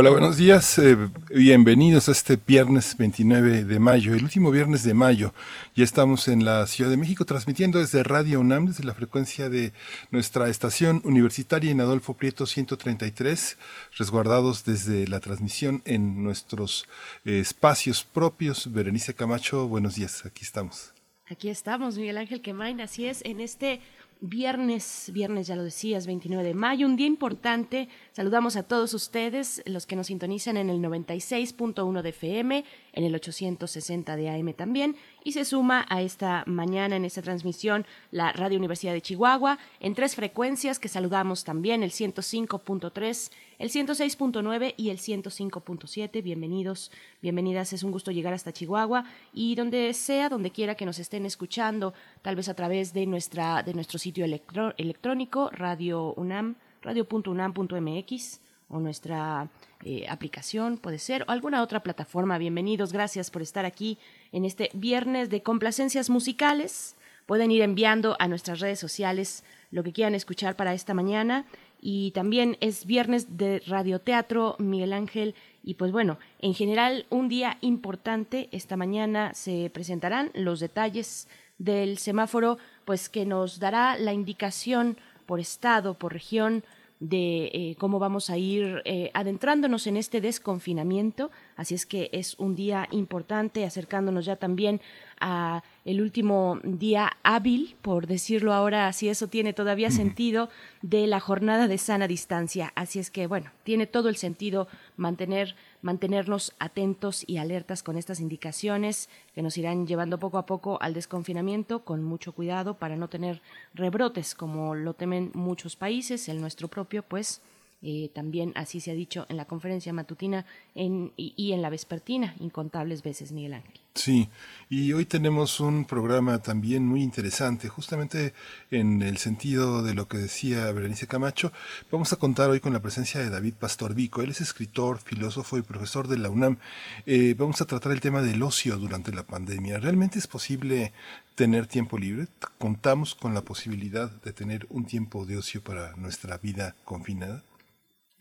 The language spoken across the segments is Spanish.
Hola, buenos días. Eh, bienvenidos a este viernes 29 de mayo, el último viernes de mayo. Ya estamos en la Ciudad de México transmitiendo desde Radio UNAM, desde la frecuencia de nuestra estación universitaria en Adolfo Prieto 133, resguardados desde la transmisión en nuestros eh, espacios propios. Berenice Camacho, buenos días. Aquí estamos. Aquí estamos, Miguel Ángel Quemain. Así es, en este viernes, viernes ya lo decías, 29 de mayo, un día importante. Saludamos a todos ustedes, los que nos sintonizan en el 96.1 de FM, en el 860 de AM también, y se suma a esta mañana en esta transmisión la Radio Universidad de Chihuahua en tres frecuencias que saludamos también, el 105.3, el 106.9 y el 105.7. Bienvenidos, bienvenidas, es un gusto llegar hasta Chihuahua y donde sea, donde quiera que nos estén escuchando, tal vez a través de nuestra de nuestro sitio electrónico Radio UNAM, radio.unam.mx o nuestra eh, aplicación, puede ser, o alguna otra plataforma. Bienvenidos, gracias por estar aquí en este viernes de complacencias musicales. Pueden ir enviando a nuestras redes sociales lo que quieran escuchar para esta mañana. Y también es viernes de radioteatro, Miguel Ángel. Y pues bueno, en general un día importante. Esta mañana se presentarán los detalles del semáforo, pues que nos dará la indicación por estado, por región, de eh, cómo vamos a ir eh, adentrándonos en este desconfinamiento. Así es que es un día importante, acercándonos ya también a el último día hábil, por decirlo ahora, si eso tiene todavía sentido, de la jornada de sana distancia. Así es que, bueno, tiene todo el sentido mantener, mantenernos atentos y alertas con estas indicaciones que nos irán llevando poco a poco al desconfinamiento, con mucho cuidado para no tener rebrotes como lo temen muchos países, el nuestro propio, pues eh, también así se ha dicho en la conferencia matutina y, en la vespertina, incontables veces, Miguel Ángel. Sí, y hoy tenemos un programa también muy interesante, justamente en el sentido de lo que decía Berenice Camacho. Vamos a contar hoy con la presencia de David Pastor Vico. Él es escritor, filósofo y profesor de la UNAM. Eh, vamos a tratar el tema del ocio durante la pandemia. ¿Realmente es posible tener tiempo libre? ¿Contamos con la posibilidad de tener un tiempo de ocio para nuestra vida confinada?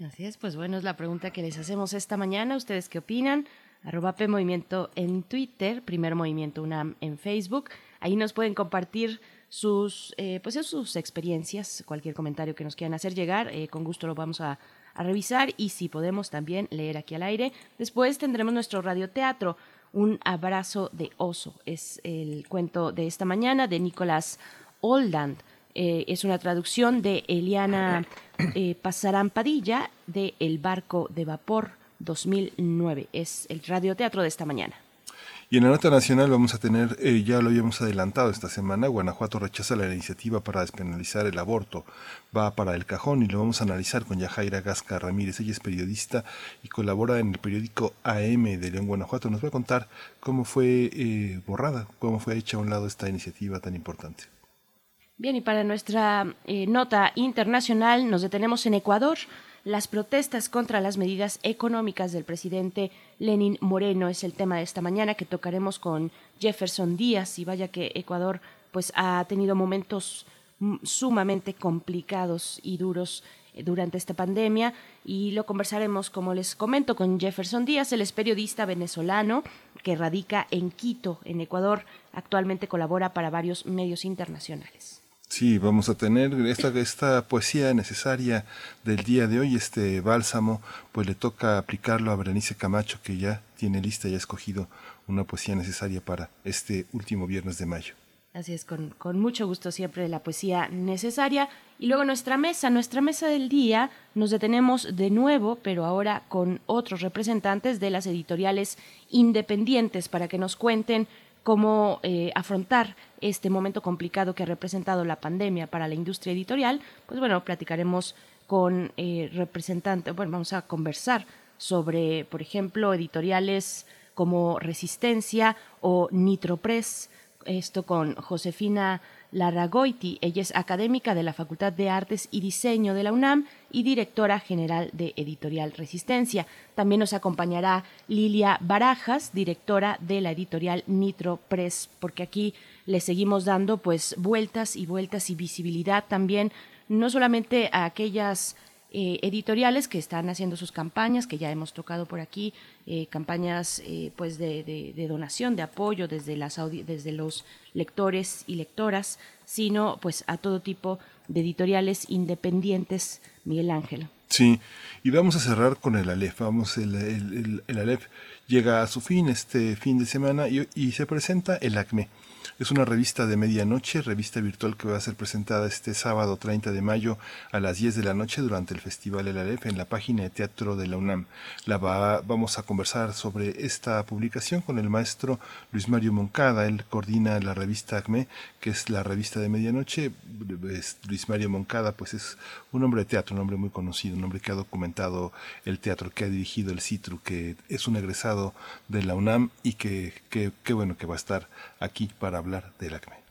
Así es, pues bueno, es la pregunta que les hacemos esta mañana. ¿Ustedes qué opinan? Arroba en Twitter, Primer Movimiento UNAM en Facebook. Ahí nos pueden compartir sus, eh, pues sus experiencias, cualquier comentario que nos quieran hacer llegar. Eh, con gusto lo vamos a, a, revisar y si podemos también leer aquí al aire. Después tendremos nuestro radioteatro, Un abrazo de oso. Es el cuento de esta mañana de Nicolás Oldand. Eh, es una traducción de Eliana eh, Pasarán Padilla de El barco de vapor 2009. Es el radioteatro de esta mañana. Y en la nota nacional vamos a tener, eh, ya lo habíamos adelantado esta semana, Guanajuato rechaza la iniciativa para despenalizar el aborto. Va para el cajón y lo vamos a analizar con Yajaira Gasca Ramírez. Ella es periodista y colabora en el periódico AM de León, Guanajuato. Nos va a contar cómo fue eh, borrada, cómo fue hecha a un lado esta iniciativa tan importante. Bien, y para nuestra eh, nota internacional nos detenemos en Ecuador. Las protestas contra las medidas económicas del presidente Lenin Moreno es el tema de esta mañana que tocaremos con Jefferson Díaz y vaya que Ecuador pues ha tenido momentos mm, sumamente complicados y duros eh, durante esta pandemia y lo conversaremos, como les comento, con Jefferson Díaz, él es periodista venezolano que radica en Quito, en Ecuador, actualmente colabora para varios medios internacionales. Sí, vamos a tener esta, poesía necesaria del día de hoy, este bálsamo, pues le toca aplicarlo a Berenice Camacho, que ya tiene lista y ha escogido una poesía necesaria para este último viernes de mayo. Así es, con, con, mucho gusto siempre la poesía necesaria. Y luego nuestra mesa, nuestra mesa del día, nos detenemos de nuevo, pero ahora con otros representantes de las editoriales independientes para que nos cuenten cómo eh, afrontar este momento complicado que ha representado la pandemia para la industria editorial, pues bueno, platicaremos con eh, representantes, bueno, vamos a conversar sobre, por ejemplo, editoriales como Resistencia o Nitropress, esto con Josefina Larragoiti. Ella es académica de la Facultad de Artes y Diseño de la UNAM y directora general de Editorial Resistencia. También nos acompañará Lilia Barajas, directora de la editorial Nitro Press, porque aquí le seguimos dando pues vueltas y vueltas y visibilidad también no solamente a aquellas eh, editoriales que están haciendo sus campañas, que ya hemos tocado por aquí, eh, campañas eh, pues de, donación, de apoyo desde, las desde los lectores y lectoras, sino pues a todo tipo de editoriales independientes, Miguel Ángel. Sí, y vamos a cerrar con el Aleph. Vamos, el, el, el, Aleph llega a su fin este fin de semana y, y se presenta el ACME. Es una revista de medianoche, revista virtual que va a ser presentada este sábado 30 de mayo a las 10 de la noche durante el Festival El Aleph en la página de teatro de la UNAM. La vamos a conversar sobre esta publicación con el maestro Luis Mario Moncada. Él coordina la revista ACME, que es la revista de medianoche. Luis Mario Moncada, pues es un hombre de teatro, un hombre muy conocido, un hombre que ha documentado el teatro, que ha dirigido el Citru, que es un egresado de la UNAM y que, qué bueno que va a estar aquí para hablar del acme.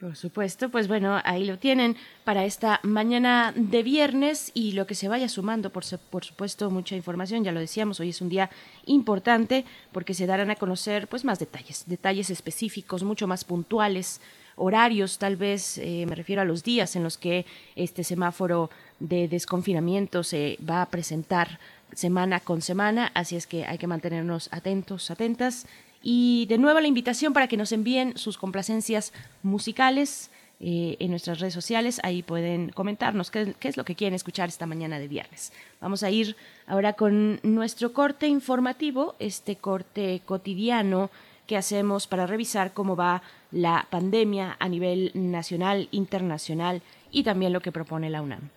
Por supuesto, pues bueno, ahí lo tienen para esta mañana de viernes y lo que se vaya sumando, por, por, supuesto, mucha información, ya lo decíamos, hoy es un día importante porque se darán a conocer pues más detalles, detalles específicos, mucho más puntuales, horarios, tal vez eh, me refiero a los días en los que este semáforo de desconfinamiento se va a presentar semana con semana, así es que hay que mantenernos atentos, atentas y de nuevo la invitación para que nos envíen sus complacencias musicales eh, en nuestras redes sociales. Ahí pueden comentarnos qué, qué, es lo que quieren escuchar esta mañana de viernes. Vamos a ir ahora con nuestro corte informativo, este corte cotidiano que hacemos para revisar cómo va la pandemia a nivel nacional, internacional y también lo que propone la UNAM.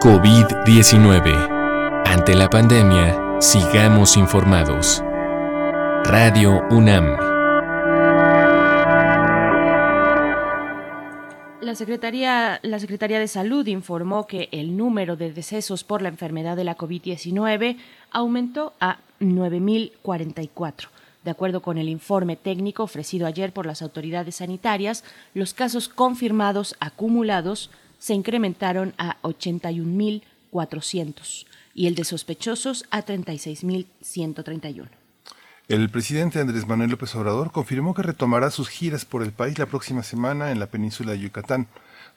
COVID-19. Ante la pandemia, Sigamos informados. Radio UNAM. La Secretaría, la Secretaría de Salud informó que el número de decesos por la enfermedad de la COVID-19 aumentó a 9.044. De acuerdo con el informe técnico ofrecido ayer por las autoridades sanitarias, los casos confirmados acumulados se incrementaron a 81.400 y el de sospechosos a 36.131. El presidente Andrés Manuel López Obrador confirmó que retomará sus giras por el país la próxima semana en la península de Yucatán.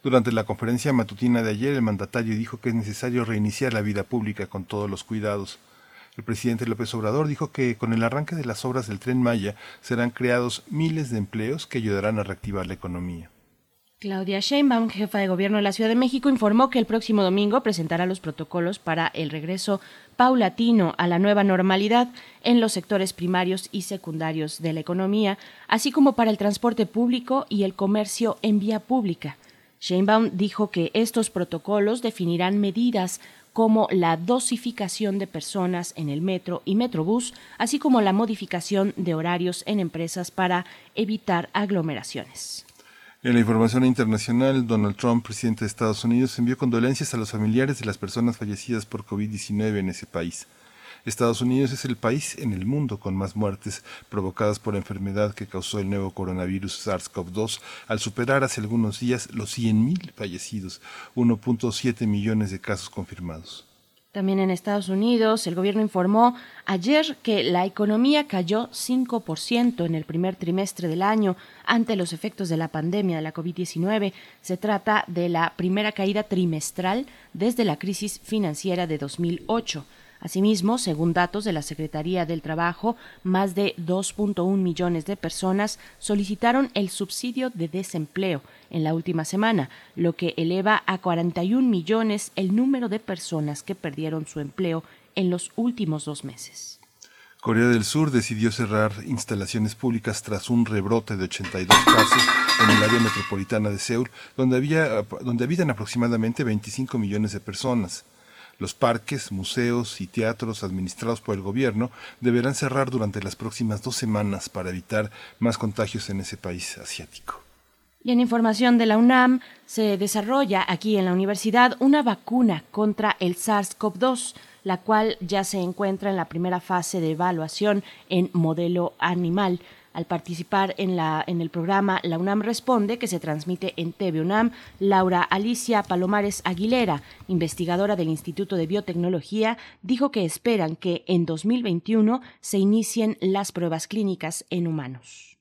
Durante la conferencia matutina de ayer, el mandatario dijo que es necesario reiniciar la vida pública con todos los cuidados. El presidente López Obrador dijo que con el arranque de las obras del tren Maya serán creados miles de empleos que ayudarán a reactivar la economía. Claudia Sheinbaum, jefa de gobierno de la Ciudad de México, informó que el próximo domingo presentará los protocolos para el regreso paulatino a la nueva normalidad en los sectores primarios y secundarios de la economía, así como para el transporte público y el comercio en vía pública. Sheinbaum dijo que estos protocolos definirán medidas como la dosificación de personas en el metro y metrobús, así como la modificación de horarios en empresas para evitar aglomeraciones. En la información internacional, Donald Trump, presidente de Estados Unidos, envió condolencias a los familiares de las personas fallecidas por COVID-19 en ese país. Estados Unidos es el país en el mundo con más muertes provocadas por la enfermedad que causó el nuevo coronavirus SARS-CoV-2 al superar hace algunos días los 100.000 fallecidos, 1.7 millones de casos confirmados. También en Estados Unidos, el gobierno informó ayer que la economía cayó 5% en el primer trimestre del año ante los efectos de la pandemia de la COVID-19. Se trata de la primera caída trimestral desde la crisis financiera de 2008. Asimismo, según datos de la Secretaría del Trabajo, más de 2.1 millones de personas solicitaron el subsidio de desempleo en la última semana, lo que eleva a 41 millones el número de personas que perdieron su empleo en los últimos dos meses. Corea del Sur decidió cerrar instalaciones públicas tras un rebrote de 82 casos en el área metropolitana de Seúl, donde, donde habitan aproximadamente 25 millones de personas. Los parques, museos y teatros administrados por el gobierno deberán cerrar durante las próximas dos semanas para evitar más contagios en ese país asiático. Y en información de la UNAM, se desarrolla aquí en la universidad una vacuna contra el SARS-CoV-2, la cual ya se encuentra en la primera fase de evaluación en modelo animal. Al participar en, la, en el programa La UNAM Responde, que se transmite en TV UNAM, Laura Alicia Palomares Aguilera, investigadora del Instituto de Biotecnología, dijo que esperan que en 2021 se inicien las pruebas clínicas en humanos.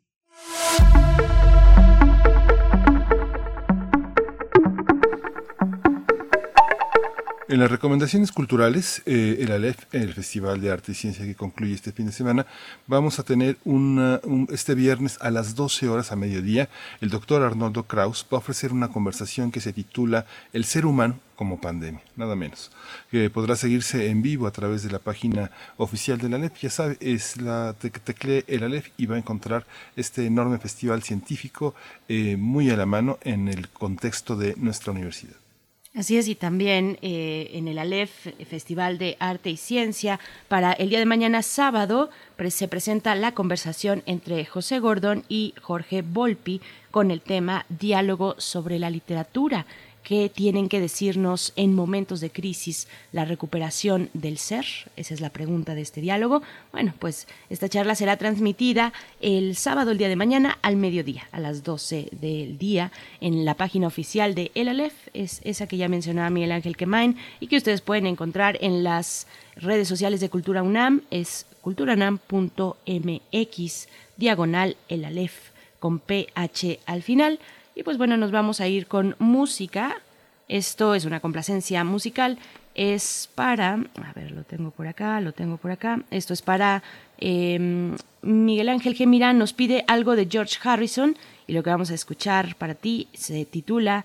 En las recomendaciones culturales, eh, el ALEF, el Festival de Arte y Ciencia que concluye este fin de semana, vamos a tener una, este viernes a las 12 horas a mediodía, el doctor Arnoldo Kraus va a ofrecer una conversación que se titula El ser humano como pandemia, nada menos, que podrá seguirse en vivo a través de la página oficial del ALEF. Ya sabe, es la teclee el ALEF y va a encontrar este enorme festival científico eh, muy a la mano en el contexto de nuestra universidad. Así es, y también eh, en el ALEF, Festival de Arte y Ciencia, para el día de mañana sábado se presenta la conversación entre José Gordón y Jorge Volpi con el tema Diálogo sobre la literatura qué tienen que decirnos en momentos de crisis la recuperación del ser? Esa es la pregunta de este diálogo. Bueno, pues esta charla será transmitida el sábado, el día de mañana, al mediodía, a las 12 del día, en la página oficial de El Aleph, es esa que ya mencionaba Miguel Ángel Quemain y que ustedes pueden encontrar en las redes sociales de Cultura UNAM, es culturanam.mx, diagonal El Aleph, con PH al final. Y pues bueno, nos vamos a ir con música. Esto es una complacencia musical. Es para, a ver, lo tengo por acá, lo tengo por acá. Esto es para em, Miguel Ángel Gemirán. Nos pide algo de George Harrison. Y lo que vamos a escuchar para ti se titula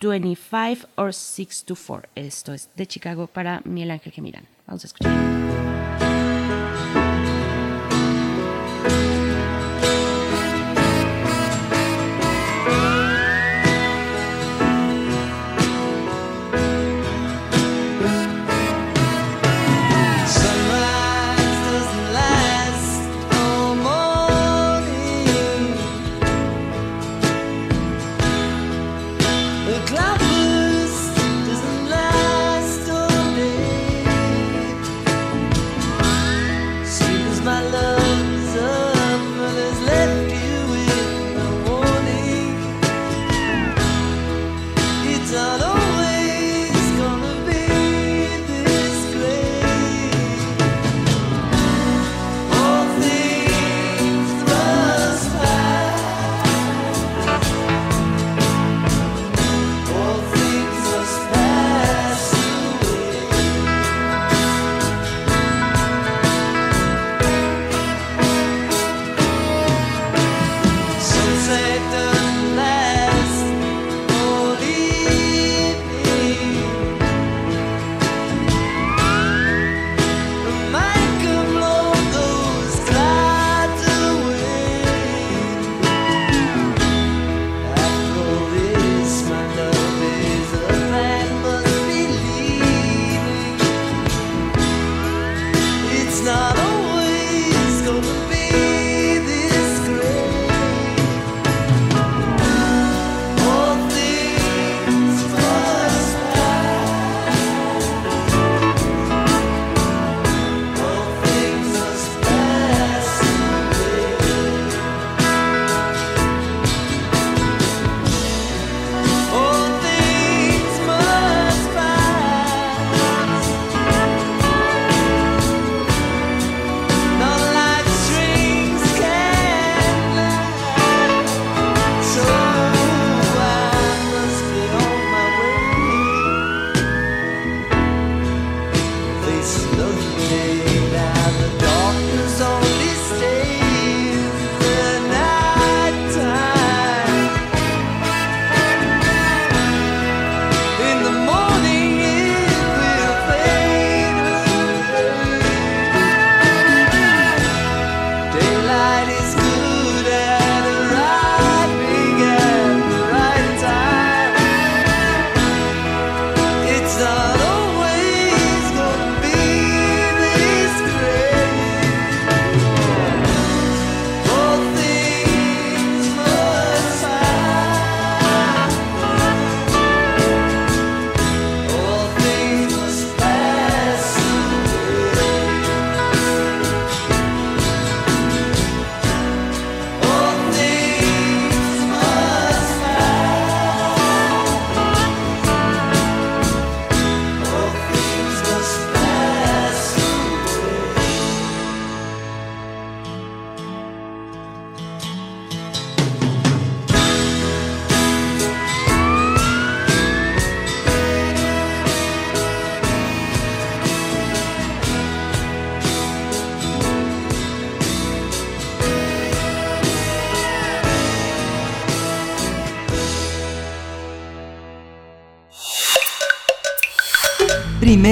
25 or 6 to 4. Esto es de Chicago para Miguel Ángel Gemirán. Vamos a escuchar.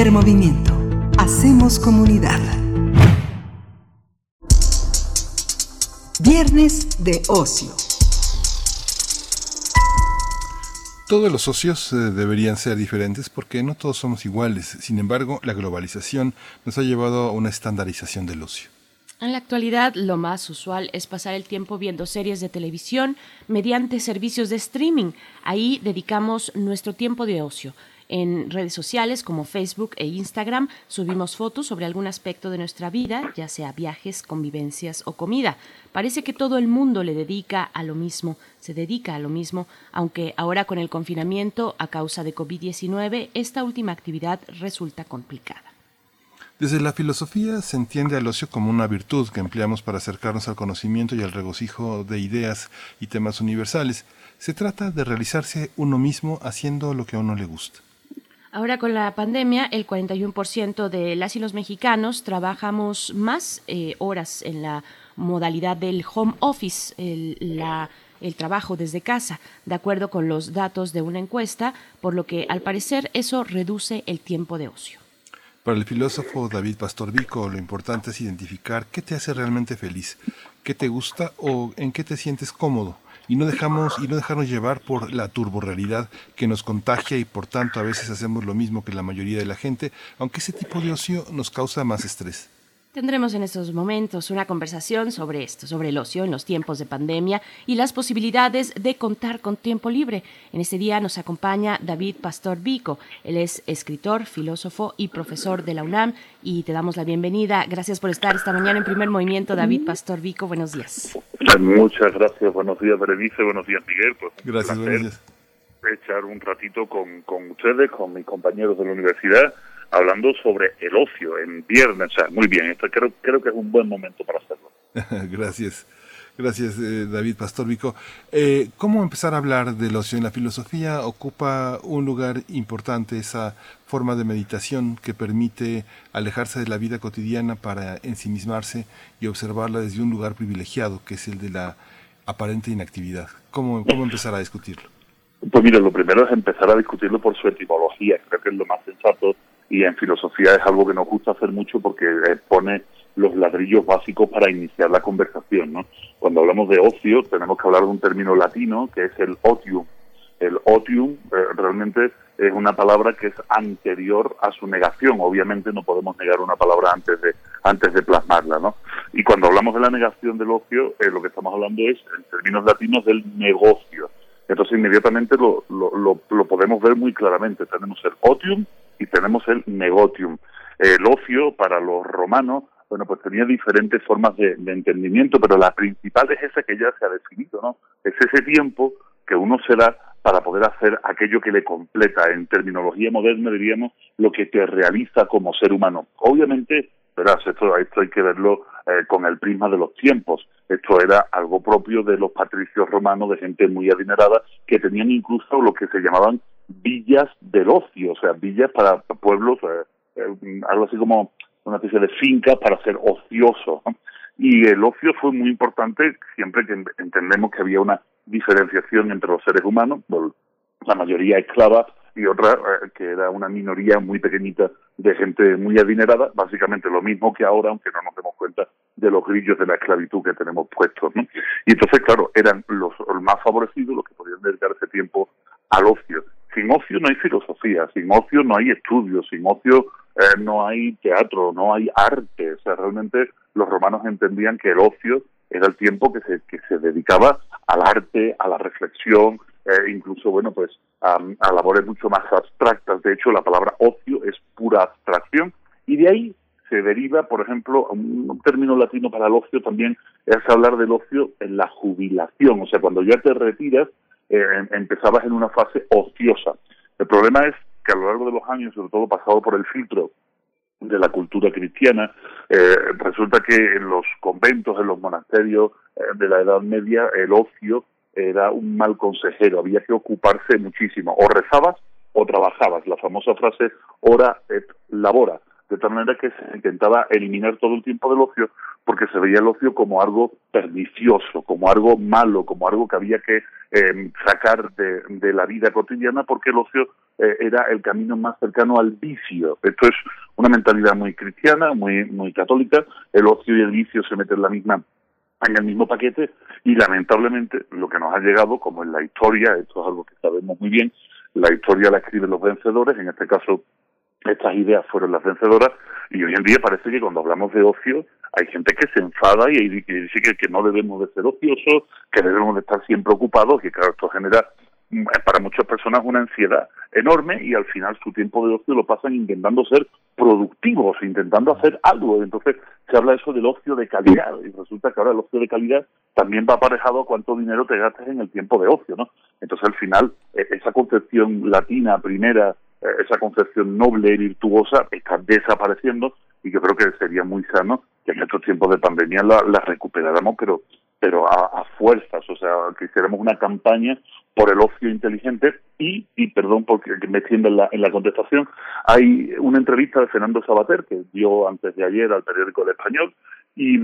Primer movimiento. Hacemos comunidad. Viernes de ocio. Todos los socios eh, deberían ser diferentes porque no todos somos iguales. Sin embargo, la globalización nos ha llevado a una estandarización del ocio. En la actualidad, lo más usual es pasar el tiempo viendo series de televisión mediante servicios de streaming. Ahí dedicamos nuestro tiempo de ocio. En redes sociales como Facebook e Instagram subimos fotos sobre algún aspecto de nuestra vida, ya sea viajes, convivencias o comida. Parece que todo el mundo le dedica a lo mismo, se dedica a lo mismo, aunque ahora con el confinamiento a causa de COVID-19 esta última actividad resulta complicada. Desde la filosofía se entiende al ocio como una virtud que empleamos para acercarnos al conocimiento y al regocijo de ideas y temas universales. Se trata de realizarse uno mismo haciendo lo que a uno le gusta. Ahora con la pandemia, el 41% de las y los mexicanos trabajamos más eh, horas en la modalidad del home office, el, el trabajo desde casa, de acuerdo con los datos de una encuesta, por lo que al parecer eso reduce el tiempo de ocio. Para el filósofo David Pastor Vico, lo importante es identificar qué te hace realmente feliz, qué te gusta o en qué te sientes cómodo y no dejamos y no dejarnos llevar por la turborrealidad que nos contagia y por tanto a veces hacemos lo mismo que la mayoría de la gente, aunque ese tipo de ocio nos causa más estrés. Tendremos en estos momentos una conversación sobre esto, sobre el ocio en los tiempos de pandemia y las posibilidades de contar con tiempo libre. En este día nos acompaña David Pastor Vico. Él es escritor, filósofo y profesor de la UNAM y te damos la bienvenida. Gracias por estar esta mañana en primer movimiento, David Pastor Vico. Buenos días. Muchas gracias. Buenos días, Berenice. Buenos días, Miguel. Pues, gracias, buenos días. Echar un ratito con, con ustedes, con mis compañeros de la universidad hablando sobre el ocio en viernes. O sea, muy bien, esto creo, creo que es un buen momento para hacerlo. Gracias. Gracias, eh, David Pastor Vico. Eh, ¿Cómo empezar a hablar del ocio? En la filosofía ocupa un lugar importante esa forma de meditación que permite alejarse de la vida cotidiana para ensimismarse y observarla desde un lugar privilegiado, que es el de la aparente inactividad. ¿Cómo, cómo empezar a discutirlo? Pues mira, lo primero es empezar a discutirlo por su etimología. Creo que es lo más sensato y en filosofía es algo que nos gusta hacer mucho porque pone los ladrillos básicos para iniciar la conversación. ¿no? Cuando hablamos de ocio tenemos que hablar de un término latino que es el otium. El otium eh, realmente es una palabra que es anterior a su negación. Obviamente no podemos negar una palabra antes de antes de plasmarla, ¿no? Y cuando hablamos de la negación del ocio, eh, lo que estamos hablando es, en términos latinos, del negocio. Entonces inmediatamente lo, lo, lo podemos ver muy claramente. Tenemos el otium y tenemos el negotium. El ocio para los romanos, bueno, pues tenía diferentes formas de, entendimiento, pero la principal es esa que ya se ha definido, ¿no? Es ese tiempo que uno se da para poder hacer aquello que le completa, en terminología moderna diríamos, lo que te realiza como ser humano. Obviamente, verás, esto, esto hay que verlo eh, con el prisma de los tiempos. Esto era algo propio de los patricios romanos, de gente muy adinerada, que tenían incluso lo que se llamaban villas del ocio, o sea, villas para pueblos, eh, eh, algo así como una especie de finca para ser ocioso. Y el ocio fue muy importante siempre que entendemos que había una diferenciación entre los seres humanos, la mayoría esclava y otra eh, que era una minoría muy pequeñita de gente muy adinerada, básicamente lo mismo que ahora, aunque no nos demos cuenta de los grillos de la esclavitud que tenemos puestos. ¿no? Y entonces, claro, eran los, los más favorecidos los que podían dedicar ese tiempo al ocio sin ocio no hay filosofía, sin ocio no hay estudios, sin ocio eh, no hay teatro, no hay arte. O sea, realmente los romanos entendían que el ocio era el tiempo que se, que se dedicaba al arte, a la reflexión, eh, incluso, bueno, pues a, labores mucho más abstractas. De hecho, la palabra ocio es pura abstracción y de ahí se deriva, por ejemplo, un término latino para el ocio también es hablar del ocio en la jubilación. O sea, cuando ya te retiras, eh, em, empezabas en una fase ociosa. El problema es que a lo largo de los años, sobre todo pasado por el filtro de la cultura cristiana, eh, resulta que en los conventos, en los monasterios eh, de la Edad Media, el ocio era un mal consejero, había que ocuparse muchísimo, o rezabas o trabajabas, la famosa frase ora et labora, de tal manera que se intentaba eliminar todo el tiempo del ocio porque se veía el ocio como algo pernicioso, como algo malo, como algo que había que eh, sacar de, la vida cotidiana porque el ocio eh, era el camino más cercano al vicio. Esto es una mentalidad muy cristiana, muy, muy católica. El ocio y el vicio se meten en la misma en el mismo paquete y lamentablemente lo que nos ha llegado, como en la historia, esto es algo que sabemos muy bien, la historia la escriben los vencedores, en este caso estas ideas fueron las vencedoras y hoy en día parece que cuando hablamos de ocio hay gente que se enfada y dice que, no debemos de ser ociosos, que debemos de estar siempre ocupados, que claro, esto genera para muchas personas una ansiedad enorme y al final su tiempo de ocio lo pasan intentando ser productivos, intentando hacer algo. Entonces se habla eso del ocio de calidad y resulta que ahora el ocio de calidad también va aparejado a cuánto dinero te gastes en el tiempo de ocio, ¿no? Entonces al final e, esa concepción latina primera eh, esa concepción noble y virtuosa está desapareciendo y yo creo que sería muy sano que en estos tiempos de pandemia la, recuperáramos, pero pero a, fuerzas, o sea, que hiciéramos una campaña por el ocio inteligente y, y perdón porque me extiendo en la, en la contestación, hay una entrevista de Fernando Sabater que dio antes de ayer al periódico El Español y,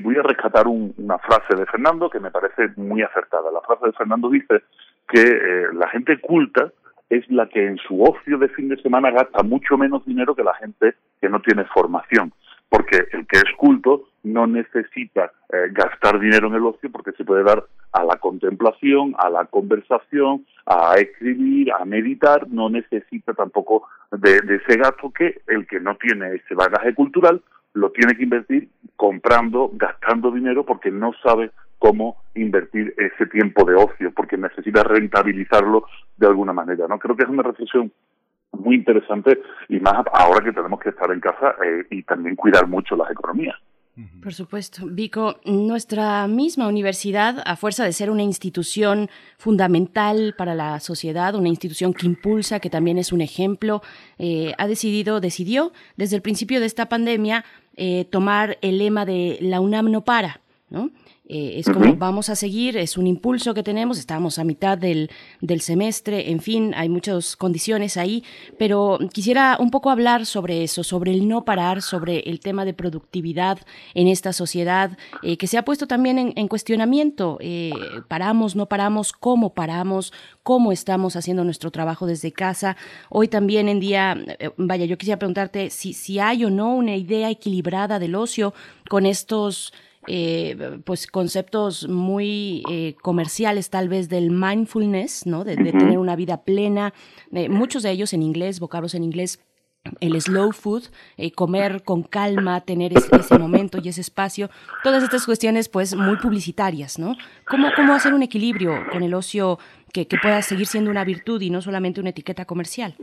voy a rescatar una frase de Fernando que me parece muy acertada. La frase de Fernando dice que eh, la gente culta es la que en su ocio de fin de semana gasta mucho menos dinero que la gente que no tiene formación. Porque el que es culto no necesita eh, gastar dinero en el ocio porque se puede dar a la contemplación, a la conversación, a escribir, a meditar, no necesita tampoco de ese gasto que el que no tiene ese bagaje cultural lo tiene que invertir comprando, gastando dinero porque no sabe cómo invertir ese tiempo de ocio, porque necesita rentabilizarlo de alguna manera. ¿no? Creo que es una reflexión muy interesante y más ahora que tenemos que estar en casa eh, y también cuidar mucho las economías. Por supuesto. Vico, nuestra misma universidad, a fuerza de ser una institución fundamental para la sociedad, una institución que impulsa, que también es un ejemplo, eh, ha decidido, decidió desde el principio de esta pandemia eh, tomar el lema de la UNAM no para, ¿no? Eh, es como vamos a seguir, es un impulso que tenemos, estamos a mitad del, del, semestre, en fin, hay muchas condiciones ahí, pero quisiera un poco hablar sobre eso, sobre el no parar, sobre el tema de productividad en esta sociedad, eh, que se ha puesto también en, cuestionamiento. Eh, paramos, no paramos, cómo paramos, cómo estamos haciendo nuestro trabajo desde casa. Hoy también en día, vaya, yo quisiera preguntarte si, si hay o no una idea equilibrada del ocio con estos eh, pues conceptos muy eh, comerciales tal vez del mindfulness, ¿no? De, tener una vida plena, eh, muchos de ellos en inglés, vocablos en inglés, el slow food, comer con calma, tener ese, momento y ese espacio, todas estas cuestiones pues muy publicitarias, ¿no? ¿Cómo, cómo hacer un equilibrio con el ocio que, que pueda seguir siendo una virtud y no solamente una etiqueta comercial?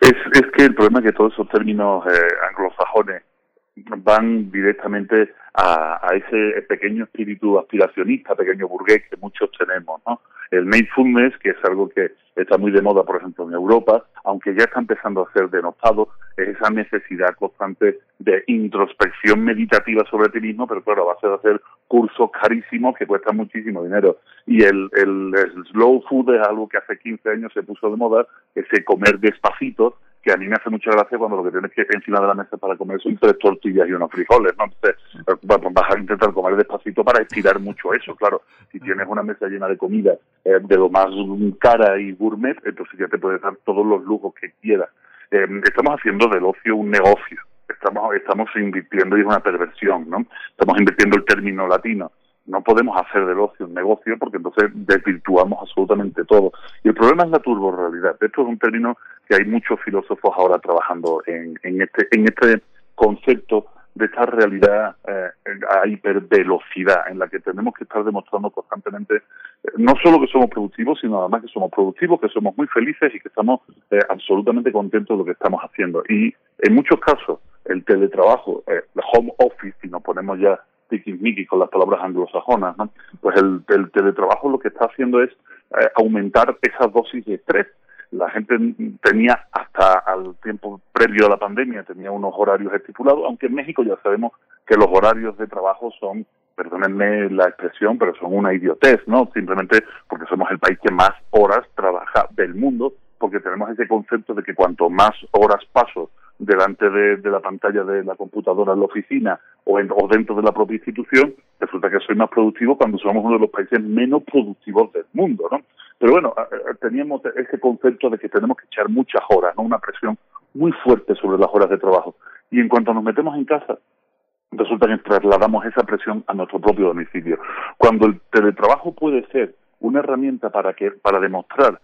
Es, es que el problema es que todos esos términos anglosajones van directamente a, a, ese pequeño espíritu aspiracionista, pequeño burgués que muchos tenemos, ¿no? El mindfulness, que es algo que está muy de moda, por ejemplo, en Europa, aunque ya está empezando a ser denotado, es esa necesidad constante de introspección meditativa sobre ti mismo, pero claro, va a ser hacer cursos carísimos que cuestan muchísimo dinero. Y el, el, el slow food es algo que hace 15 años se puso de moda, ese comer despacito, que a mí me hace mucha gracia cuando lo que tienes que encima de la mesa para comer son tres tortillas y unos frijoles, ¿no? Entonces, vas a intentar comer despacito para estirar mucho eso, claro. Si tienes una mesa llena de comida eh, de lo más cara y gourmet, entonces ya te puedes dar todos los lujos que quieras. Eh, estamos haciendo del ocio un negocio. Estamos, estamos invirtiendo y es una perversión, ¿no? Estamos invirtiendo el término latino no podemos hacer del ocio un negocio porque entonces desvirtuamos absolutamente todo. Y el problema es la turborrealidad. Esto es un término que hay muchos filósofos ahora trabajando en, en este este concepto de esta realidad eh, a hipervelocidad en la que tenemos que estar demostrando constantemente eh, no solo que somos productivos, sino además que somos productivos, que somos muy felices y que estamos eh, absolutamente contentos de lo que estamos haciendo. Y en muchos casos el teletrabajo, el home office, si nos ponemos ya tiquismiquis con las palabras anglosajonas, pues el, el, teletrabajo lo que está haciendo es aumentar esas dosis de estrés la gente tenía hasta al tiempo previo a la pandemia tenía unos horarios estipulados, aunque en México ya sabemos que los horarios de trabajo son, perdónenme la expresión, pero son una idiotez, ¿no? Simplemente porque somos el país que más horas trabaja del mundo, porque tenemos ese concepto de que cuanto más horas paso delante de, la pantalla de la computadora en la oficina o, o dentro de la propia institución, resulta que soy más productivo cuando somos uno de los países menos productivos del mundo, ¿no? Pero bueno, teníamos ese concepto de que tenemos que echar muchas horas, ¿no? Una presión muy fuerte sobre las horas de trabajo. Y en cuanto nos metemos en casa, resulta que trasladamos esa presión a nuestro propio domicilio. Cuando el teletrabajo puede ser una herramienta para que para demostrar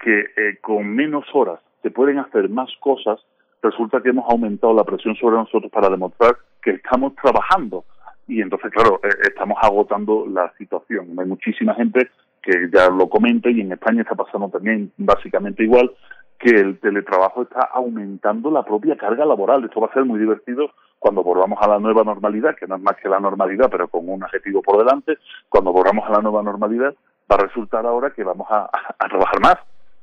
que eh, con menos horas se pueden hacer más cosas, resulta que hemos aumentado la presión sobre nosotros para demostrar que estamos trabajando. Y entonces, claro, eh, estamos agotando la situación. Hay muchísima gente que ya lo comenta y en España está pasando también básicamente igual, que el teletrabajo está aumentando la propia carga laboral. Esto va a ser muy divertido cuando volvamos a la nueva normalidad, que no es más que la normalidad, pero con un adjetivo por delante, cuando volvamos a la nueva normalidad, va a resultar ahora que vamos a, trabajar más,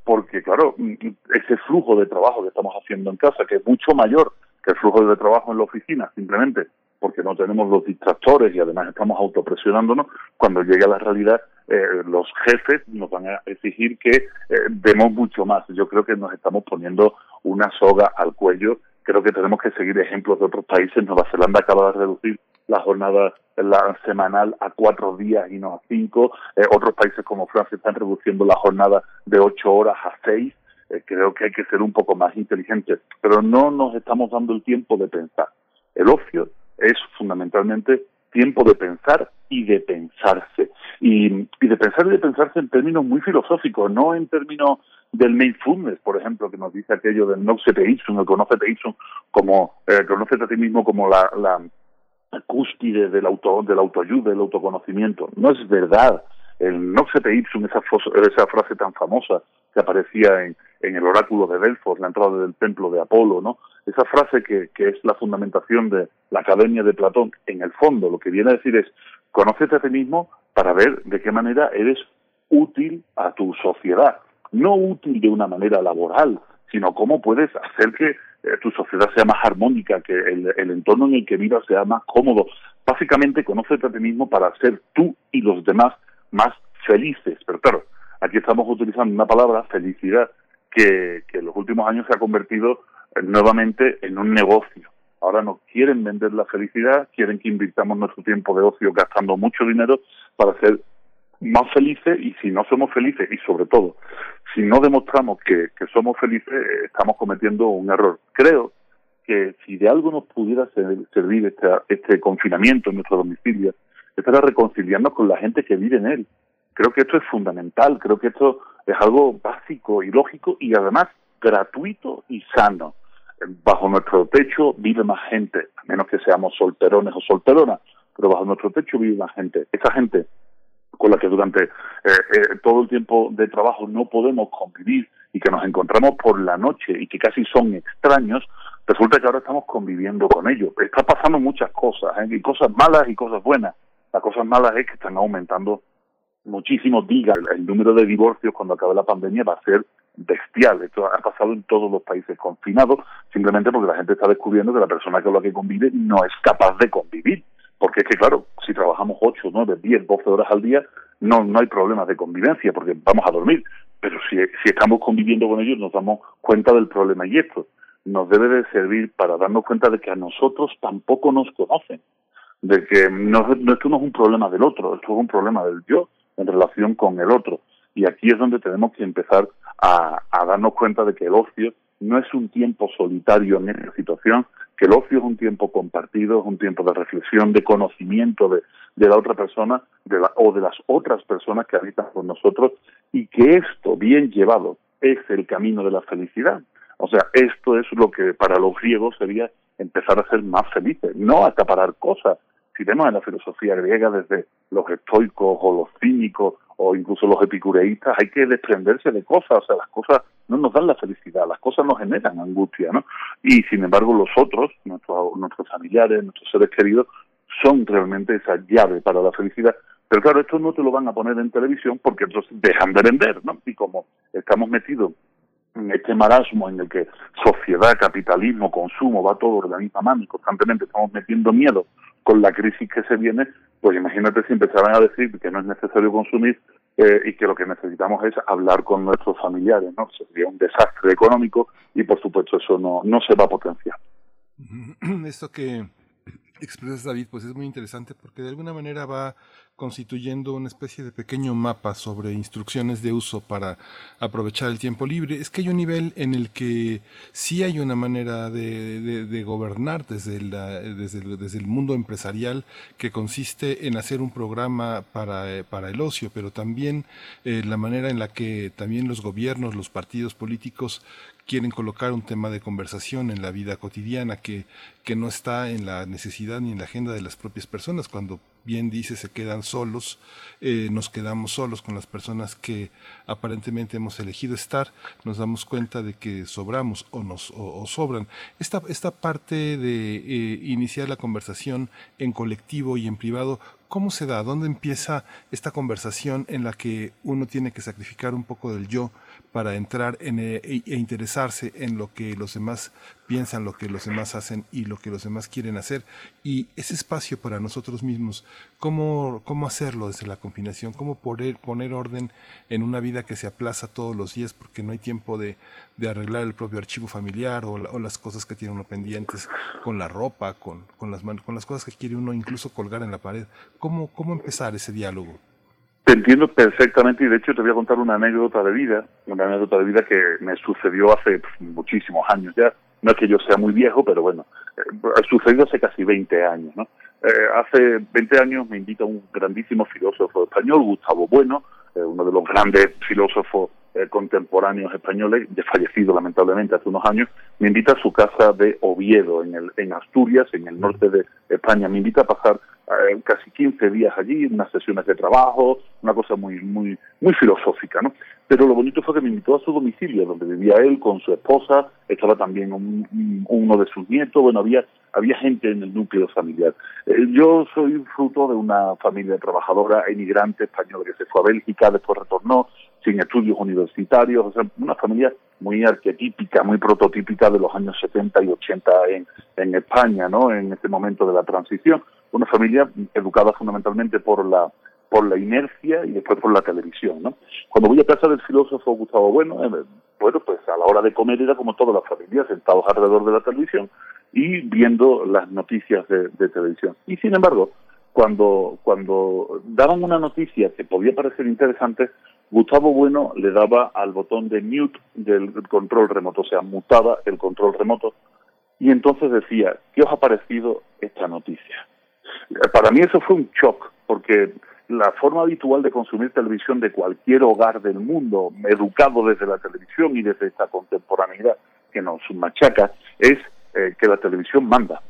porque claro, ese flujo de trabajo que estamos haciendo en casa, que es mucho mayor que el flujo de trabajo en la oficina, simplemente porque no tenemos los distractores y además estamos autopresionándonos, cuando llegue a la realidad eh, los jefes nos van a exigir que eh, demos mucho más. Yo creo que nos estamos poniendo una soga al cuello. Creo que tenemos que seguir ejemplos de otros países. Nueva Zelanda acaba de reducir la jornada semanal a cuatro días y no a cinco. Eh, otros países como Francia están reduciendo la jornada de ocho horas a seis. creo que hay que ser un poco más inteligentes, pero no nos estamos dando el tiempo de pensar. El ocio es fundamentalmente tiempo de pensar y de pensarse. Y, de pensar y de pensarse en términos muy filosóficos, no en términos del mindfulness, por ejemplo, que nos dice aquello del no se te el conócete como, eh, conócete a ti mismo como la, la, cúspide del, auto, del autoayuda, del autoconocimiento. No es verdad. El Noxete Ipsum, esa, esa frase tan famosa que aparecía en, en el oráculo de Delfos, la entrada del templo de Apolo, ¿no? Esa frase que, es la fundamentación de la Academia de Platón, en el fondo lo que viene a decir es, conócete a ti mismo para ver de qué manera eres útil a tu sociedad. No útil de una manera laboral, sino cómo puedes hacer que eh, tu sociedad sea más armónica, que el, el, entorno en el que vivas sea más cómodo. Básicamente, conócete a ti mismo para ser tú y los demás más felices. Pero claro, aquí estamos utilizando una palabra, felicidad, que, en los últimos años se ha convertido eh, nuevamente en un negocio. Ahora nos quieren vender la felicidad, quieren que invirtamos nuestro tiempo de ocio gastando mucho dinero para ser más felices y si no somos felices y sobre todo si no demostramos que, somos felices eh, estamos cometiendo un error. Creo que si de algo nos pudiera servir este, este confinamiento en nuestro domicilio es para reconciliarnos con la gente que vive en él. Creo que esto es fundamental, creo que esto es algo básico y lógico y además gratuito y sano. Bajo nuestro techo vive más gente, a menos que seamos solterones o solteronas, pero bajo nuestro techo vive más gente. Esa gente con la que durante eh, eh, todo el tiempo de trabajo no podemos convivir y que nos encontramos por la noche y que casi son extraños, resulta que ahora estamos conviviendo con ellos. Está pasando muchas cosas, ¿eh? y cosas malas y cosas buenas. Las cosas malas es que están aumentando muchísimo diga el número de divorcios cuando acabe la pandemia va a ser bestial. Esto ha pasado en todos los países confinados, simplemente porque la gente está descubriendo que la persona con la que convive no es capaz de convivir. Porque es que, claro, si trabajamos 8, 9, 10, 12 horas al día, no, no hay problemas de convivencia, porque vamos a dormir. Pero si, si estamos conviviendo con ellos, nos damos cuenta del problema. Y esto nos debe de servir para darnos cuenta de que a nosotros tampoco nos conocen. De que no, esto no es un problema del otro, esto es un problema del yo en relación con el otro. Y aquí es donde tenemos que empezar a, darnos cuenta de que el ocio no es un tiempo solitario en esta situación, que el ocio es un tiempo compartido, es un tiempo de reflexión, de conocimiento de, la otra persona de la, o de las otras personas que habitan con nosotros y que esto, bien llevado, es el camino de la felicidad. O sea, esto es lo que para los griegos sería empezar a ser más felices, no acaparar cosas, si vemos en la filosofía griega desde los estoicos o los cínicos o incluso los epicureístas, hay que desprenderse de cosas, o sea, las cosas no nos dan la felicidad, las cosas nos generan angustia, ¿no? Y sin embargo los otros, nuestros, nuestros familiares, nuestros seres queridos, son realmente esa llave para la felicidad. Pero claro, esto no te lo van a poner en televisión porque entonces dejan de vender, ¿no? Y como estamos metidos este marasmo en el que sociedad, capitalismo, consumo, va todo de mano y constantemente estamos metiendo miedo con la crisis que se viene, pues imagínate si empezaran a decir que no es necesario consumir, eh, y que lo que necesitamos es hablar con nuestros familiares, ¿no? Sería un desastre económico y por supuesto eso no, no se va a potenciar. Esto que expresas David, pues es muy interesante porque de alguna manera va constituyendo una especie de pequeño mapa sobre instrucciones de uso para aprovechar el tiempo libre. Es que hay un nivel en el que sí hay una manera de, gobernar desde, el, mundo empresarial que consiste en hacer un programa para, para el ocio, pero también eh, la manera en la que también los gobiernos, los partidos políticos quieren colocar un tema de conversación en la vida cotidiana que, que no está en la necesidad ni en la agenda de las propias personas. Cuando bien dice se quedan solos, eh, nos quedamos solos con las personas que aparentemente hemos elegido estar, nos damos cuenta de que sobramos o nos o, sobran. Esta, esta parte de eh, iniciar la conversación en colectivo y en privado, ¿cómo se da? ¿Dónde empieza esta conversación en la que uno tiene que sacrificar un poco del yo para entrar en, eh, e, e interesarse en lo que los demás piensan, lo que los demás hacen y lo que los demás quieren hacer. Y ese espacio para nosotros mismos, ¿cómo, cómo hacerlo desde la combinación? ¿Cómo poner, poner orden en una vida que se aplaza todos los días porque no hay tiempo de, de arreglar el propio archivo familiar o, o, las cosas que tiene uno pendientes con la ropa, con, con, las, con las cosas que quiere uno incluso colgar en la pared? ¿Cómo, cómo empezar ese diálogo? Te entiendo perfectamente y de hecho te voy a contar una anécdota de vida, una anécdota de vida que me sucedió hace pues, muchísimos años ya. No es que yo sea muy viejo, pero bueno, eh, sucedió hace casi 20 años, ¿no? Eh, hace 20 años me invita un grandísimo filósofo español, Gustavo Bueno, eh, uno de los grandes filósofos eh, contemporáneos españoles, de fallecido lamentablemente hace unos años, me invita a su casa de Oviedo, en, el, en Asturias, en el norte de España. Me invita a pasar eh, casi 15 días allí, unas sesiones de trabajo, una cosa muy, muy, muy filosófica, ¿no? Pero lo bonito fue que me invitó a su domicilio, donde vivía él con su esposa, estaba también uno de sus nietos, bueno, había, había gente en el núcleo familiar. Eh, yo soy fruto de una familia trabajadora, emigrante española que se fue a Bélgica, después retornó, sin estudios universitarios, o sea, una familia muy arquetípica, muy prototípica de los años 70 y 80 en, en España, ¿no? En este momento de la transición una familia educada fundamentalmente por la por la inercia y después por la televisión, ¿no? Cuando voy a casa del filósofo Gustavo Bueno, eh, bueno, pues a la hora de comer era como toda la familia, sentados alrededor de la televisión y viendo las noticias de, televisión. Y sin embargo, cuando, cuando daban una noticia que podía parecer interesante, Gustavo Bueno le daba al botón de mute del control remoto, o sea, mutaba el control remoto, y entonces decía, ¿qué os ha parecido esta noticia? Para mí eso fue un shock, porque la forma habitual de consumir televisión de cualquier hogar del mundo, educado desde la televisión y desde esta contemporaneidad que nos machaca, es eh, que la televisión manda,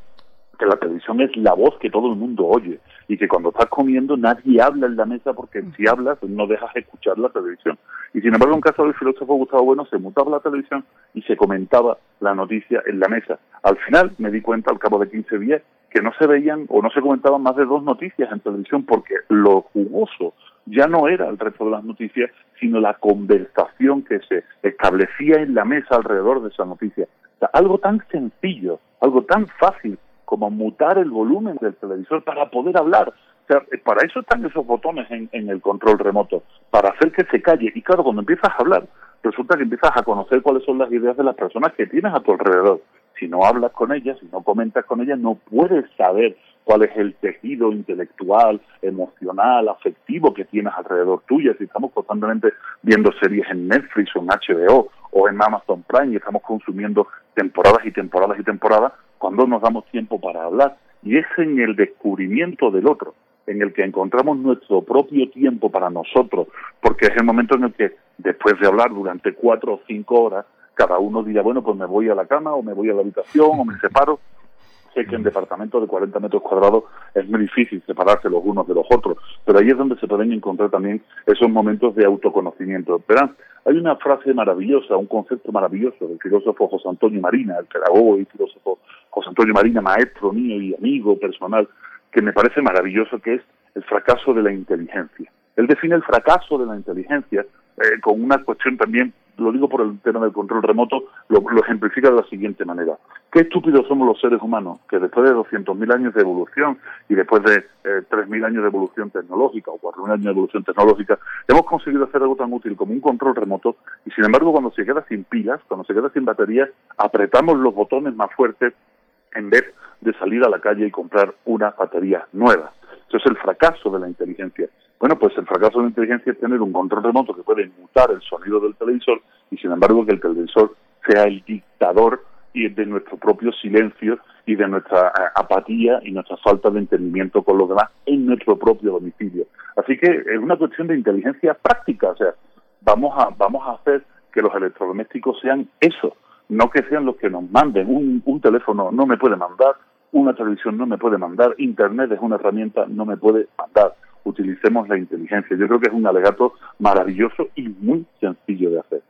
que la televisión es la voz que todo el mundo oye y que cuando estás comiendo nadie habla en la mesa porque si hablas no dejas escuchar la televisión. Y sin embargo, en caso del filósofo Gustavo Bueno, se mutaba la televisión y se comentaba la noticia en la mesa. Al final me di cuenta, al cabo de 15 días, que no se veían o no se comentaban más de dos noticias en televisión porque lo jugoso ya no era el resto de las noticias, sino la conversación que se establecía en la mesa alrededor de esa noticia. algo tan sencillo, algo tan fácil como mutar el volumen del televisor para poder hablar. O sea, para eso están esos botones en, en el control remoto, para hacer que se calle. Y claro, cuando empiezas a hablar, resulta que empiezas a conocer cuáles son las ideas de las personas que tienes a tu alrededor si no hablas con ellas, si no comentas con ellas, no puedes saber cuál es el tejido intelectual, emocional, afectivo que tienes alrededor tuya. Si estamos constantemente viendo series en Netflix o en HBO o en Amazon Prime y estamos consumiendo temporadas y temporadas y temporadas, cuando nos damos tiempo para hablar. Y es en el descubrimiento del otro, en el que encontramos nuestro propio tiempo para nosotros, porque es el momento en el que, después de hablar durante cuatro o cinco horas, cada uno dirá, bueno, pues me voy a la cama o me voy a la habitación o me separo. Sé que en departamentos de 40 metros cuadrados es muy difícil separarse los unos de los otros, pero ahí es donde se pueden encontrar también esos momentos de autoconocimiento. Verán, hay una frase maravillosa, un concepto maravilloso del filósofo José Antonio Marina, el pedagogo y filósofo José Antonio Marina, maestro mío y amigo personal, que me parece maravilloso, que es el fracaso de la inteligencia. Él define el fracaso de la inteligencia eh, con una cuestión también, lo digo por el tema del control remoto, lo, ejemplifica de la siguiente manera. Qué estúpidos somos los seres humanos, que después de 200.000 años de evolución y después de eh, 3.000 años de evolución tecnológica o 4.000 años de evolución tecnológica, hemos conseguido hacer algo tan útil como un control remoto y sin embargo cuando se queda sin pilas, cuando se queda sin baterías, apretamos los botones más fuertes en vez de salir a la calle y comprar una batería nueva. Eso es el fracaso de la inteligencia. Bueno, pues el fracaso de la inteligencia es tener un control remoto que puede mutar el sonido del televisor y sin embargo que el televisor sea el dictador y de nuestro propio silencio y de nuestra eh, apatía y nuestra falta de entendimiento con los demás en nuestro propio domicilio. Así que es una cuestión de inteligencia práctica, o sea, vamos a, vamos a hacer que los electrodomésticos sean eso, no que sean los que nos manden. Un, un teléfono no me puede mandar, una televisión no me puede mandar, Internet es una herramienta, no me puede mandar utilicemos la inteligencia. Yo creo que es un alegato maravilloso y muy sencillo de hacer.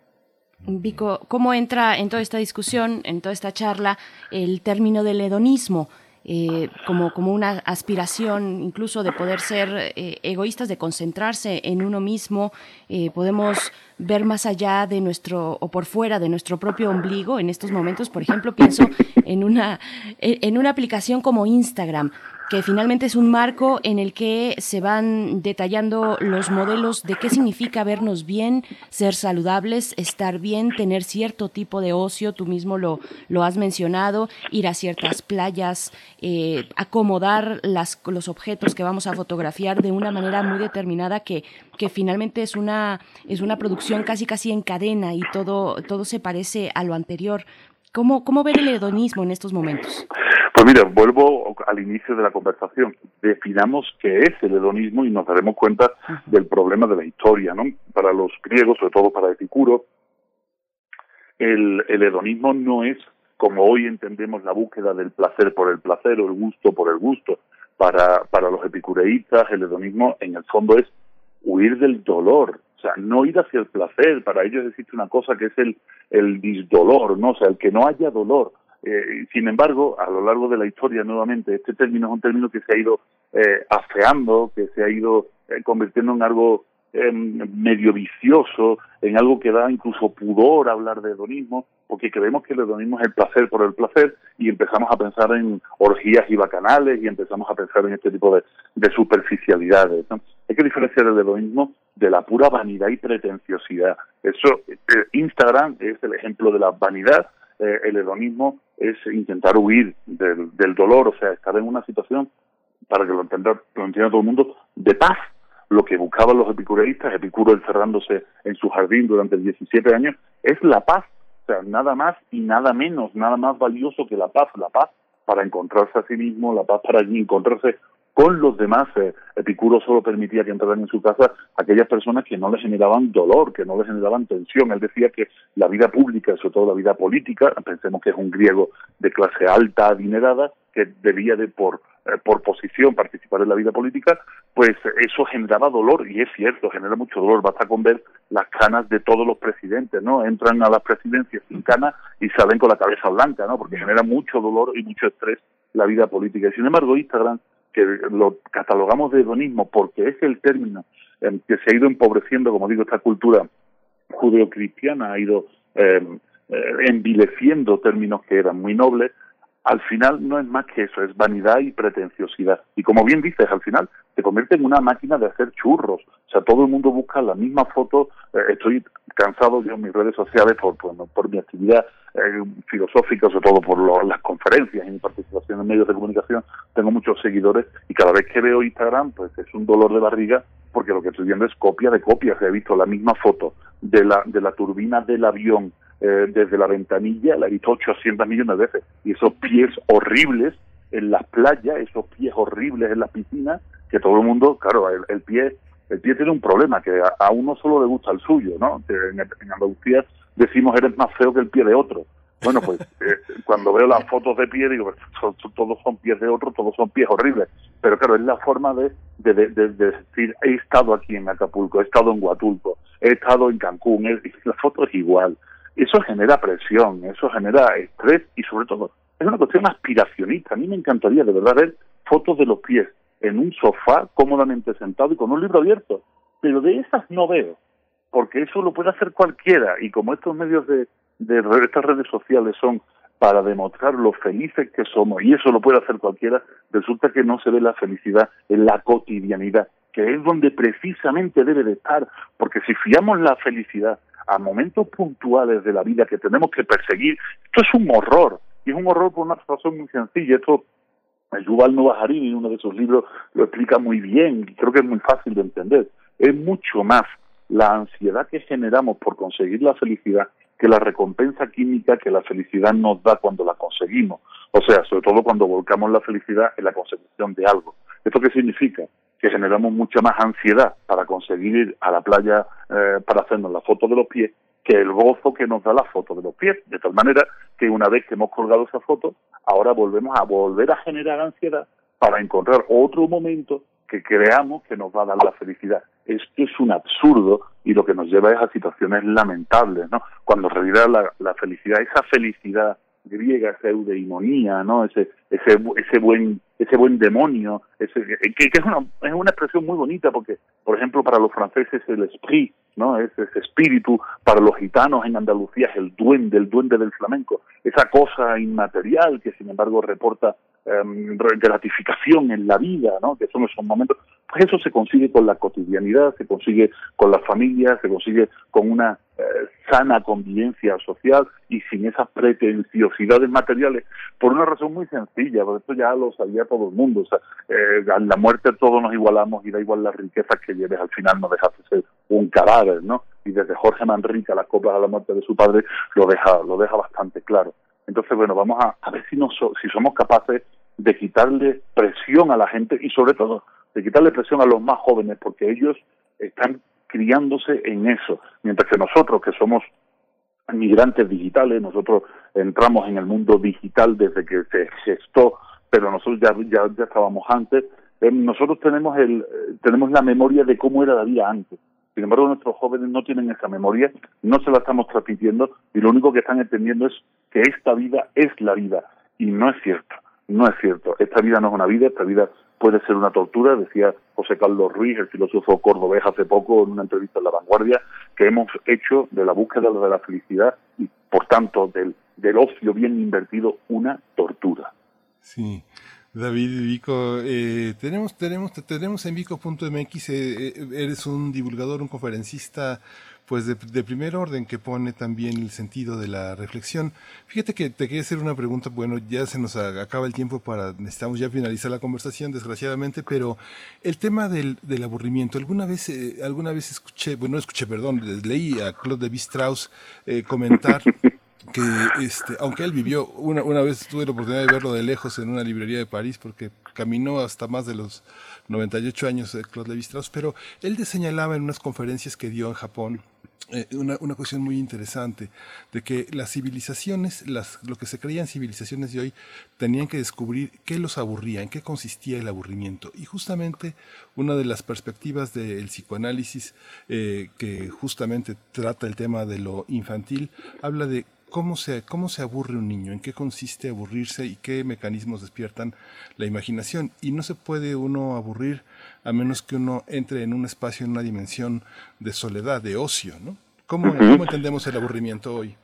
Vico, ¿cómo entra en toda esta discusión, en toda esta charla, el término del hedonismo? Eh, como, como una aspiración incluso de poder ser eh, egoístas, de concentrarse en uno mismo, eh, podemos ver más allá de nuestro o por fuera de nuestro propio ombligo en estos momentos. Por ejemplo, pienso en una, en una aplicación como Instagram que finalmente es un marco en el que se van detallando los modelos de qué significa vernos bien, ser saludables, estar bien, tener cierto tipo de ocio, tú mismo lo, lo has mencionado, ir a ciertas playas, eh, acomodar las, los objetos que vamos a fotografiar de una manera muy determinada que, que finalmente es una, es una producción casi casi en cadena y todo, todo se parece a lo anterior. ¿Cómo, ¿Cómo ver el hedonismo en estos momentos? Mira, vuelvo al inicio de la conversación. Definamos qué es el hedonismo y nos daremos cuenta del problema de la historia, ¿no? Para los griegos, sobre todo para Epicuro, el, el hedonismo no es como hoy entendemos la búsqueda del placer por el placer o el gusto por el gusto. Para, para los epicureístas, el hedonismo en el fondo es huir del dolor, o sea, no ir hacia el placer, para ellos existe una cosa que es el, el disdolor, ¿no? O sea, el que no haya dolor. Eh, sin embargo, a lo largo de la historia, nuevamente, este término es un término que se ha ido eh, afeando, que se ha ido eh, convirtiendo en algo em, medio vicioso, en algo que da incluso pudor hablar de hedonismo, porque creemos que el hedonismo es el placer por el placer y empezamos a pensar en orgías y bacanales y empezamos a pensar en este tipo de, de superficialidades. Hay que diferenciar el hedonismo de la pura vanidad y pretenciosidad. Eso, eh, Instagram es el ejemplo de la vanidad, eh, el hedonismo es intentar huir del, del, dolor, o sea, estar en una situación, para que lo entienda, lo entienda todo el mundo, de paz. Lo que buscaban los epicureístas, Epicuro encerrándose en su jardín durante 17 años, es la paz. O sea, nada más y nada menos, nada más valioso que la paz. La paz para encontrarse a sí mismo, la paz para encontrarse con los demás. Eh, Epicuro solo permitía que entraran en su casa aquellas personas que no le generaban dolor, que no le generaban tensión. Él decía que la vida pública, sobre todo la vida política, pensemos que es un griego de clase alta, adinerada, que debía de por eh, por posición participar en la vida política, pues eso generaba dolor, y es cierto, genera mucho dolor. Basta con ver las canas de todos los presidentes, ¿no? Entran a las presidencias sin canas y salen con la cabeza blanca, ¿no? Porque genera mucho dolor y mucho estrés la vida política. Y sin embargo, Instagram que lo catalogamos de hedonismo porque es el término que se ha ido empobreciendo, como digo, esta cultura judeocristiana ha ido eh, eh, envileciendo términos que eran muy nobles, al final no es más que eso, es vanidad y pretenciosidad. Y como bien dices, al final se convierte en una máquina de hacer churros. O sea, todo el mundo busca la misma foto. Eh, estoy cansado yo en mis redes sociales por, por, mi actividad eh, filosófica, sobre todo por las conferencias y mi participación en medios de comunicación. Tengo muchos seguidores y cada vez que veo Instagram, pues es un dolor de barriga porque lo que estoy viendo es copia de copia. he visto la misma foto de la, de la turbina del avión eh, desde la ventanilla, la he visto 800 millones de veces. Y esos pies horribles en las playas, esos pies horribles en las piscinas, que todo el mundo, claro, el, pie el pie tiene un problema, que a, uno solo le gusta el suyo, ¿no? En, en Andalucía decimos eres más feo que el pie de otro. Bueno, pues eh, cuando veo las fotos de pie digo, todos son pies de otro, todos son pies horribles. Pero claro, es la forma de, de, de, decir, he estado aquí en Acapulco, he estado en Huatulco, he estado en Cancún, la foto es igual. Eso genera presión, eso genera estrés y sobre todo es una cuestión aspiracionista. A mí me encantaría de verdad ver fotos de los pies en un sofá cómodamente sentado y con un libro abierto. pero de esas no veo, porque eso lo puede hacer cualquiera y como estos medios de, de estas redes sociales son para demostrar lo felices que somos, y eso lo puede hacer cualquiera, resulta que no se ve la felicidad en la cotidianidad, que es donde precisamente debe de estar, porque si fiamos la felicidad a momentos puntuales de la vida que tenemos que perseguir, esto es un horror, y es un horror por una razón muy sencilla, esto Yuval Noah Harari en uno de sus libros lo explica muy bien, y creo que es muy fácil de entender, es mucho más la ansiedad que generamos por conseguir la felicidad que la recompensa química que la felicidad nos da cuando la conseguimos. O sea, sobre todo cuando volcamos la felicidad en la consecución de algo. ¿Esto qué significa? Que generamos mucha más ansiedad para conseguir ir a la playa eh, para hacernos la foto de los pies que el gozo que nos da la foto de los pies. De tal manera que una vez que hemos colgado esa foto, ahora volvemos a volver a generar ansiedad para encontrar otro momento que creamos que nos va a dar la felicidad. Esto es un absurdo y lo que nos lleva es a situaciones lamentables, ¿no? Cuando en realidad la, la felicidad, esa felicidad griega, esa ¿no? Ese, ese, ese buen, ese buen demonio, ese, que, es una, es una expresión muy bonita porque, por ejemplo, para los franceses el esprit, ¿no? Es ese espíritu, para los gitanos en Andalucía es el duende, el duende del flamenco, esa cosa inmaterial que sin embargo reporta Em, gratificación en la vida, ¿no? que son esos momentos, pues eso se consigue con la cotidianidad, se consigue con la familia, se consigue con una eh, sana convivencia social y sin esas pretenciosidades materiales, por una razón muy sencilla, esto ya lo sabía todo el mundo, o sea, eh, a la muerte todos nos igualamos y da igual las riquezas que lleves, al final no dejas de ser un cadáver, ¿no? Y desde Jorge Manrique las copas a la muerte de su padre lo deja, lo deja bastante claro. Entonces, bueno, vamos a, a ver si, nos, si somos capaces de quitarle presión a la gente y sobre todo de quitarle presión a los más jóvenes porque ellos están criándose en eso, mientras que nosotros que somos migrantes digitales, nosotros entramos en el mundo digital desde que se gestó, pero nosotros ya, ya, ya estábamos antes, eh, nosotros tenemos, el, eh, tenemos la memoria de cómo era la vida antes. Sin embargo, nuestros jóvenes no tienen esa memoria, no se la estamos transmitiendo y lo único que están entendiendo es que esta vida es la vida. Y no es cierto. No es cierto. Esta vida no es una vida, esta vida puede ser una tortura, decía José Carlos Ruiz, el filósofo cordobés, hace poco en una entrevista en La Vanguardia, que hemos hecho de la búsqueda de la felicidad y, por tanto, del, del ocio bien invertido una tortura. Sí. David Vico, eh, tenemos, tenemos, tenemos en Vico.mx, eh, eh, eres un divulgador, un conferencista pues de, primer orden que pone también el sentido de la reflexión. Fíjate que te quería hacer una pregunta, bueno, ya se nos acaba el tiempo para, necesitamos ya finalizar la conversación, desgraciadamente, pero el tema del, del aburrimiento, alguna vez, eh, alguna vez escuché, bueno, no escuché, perdón, leí a Claude de Strauss eh, comentar que este, aunque él vivió, una, una vez tuve la oportunidad de verlo de lejos en una librería de París, porque caminó hasta más de los 98 años de Claude Lévi-Strauss, pero él señalaba en unas conferencias que dio en Japón eh, una, una, cuestión muy interesante de que las civilizaciones, las, lo que se creían civilizaciones de hoy, tenían que descubrir qué los aburría, en qué consistía el aburrimiento. Y justamente una de las perspectivas del psicoanálisis eh, que justamente trata el tema de lo infantil, habla de cómo se, cómo se aburre un niño, en qué consiste aburrirse y qué mecanismos despiertan la imaginación. Y no se puede uno aburrir a menos que uno entre en un espacio, en una dimensión de soledad, de ocio, ¿no? ¿Cómo, entendemos el aburrimiento hoy?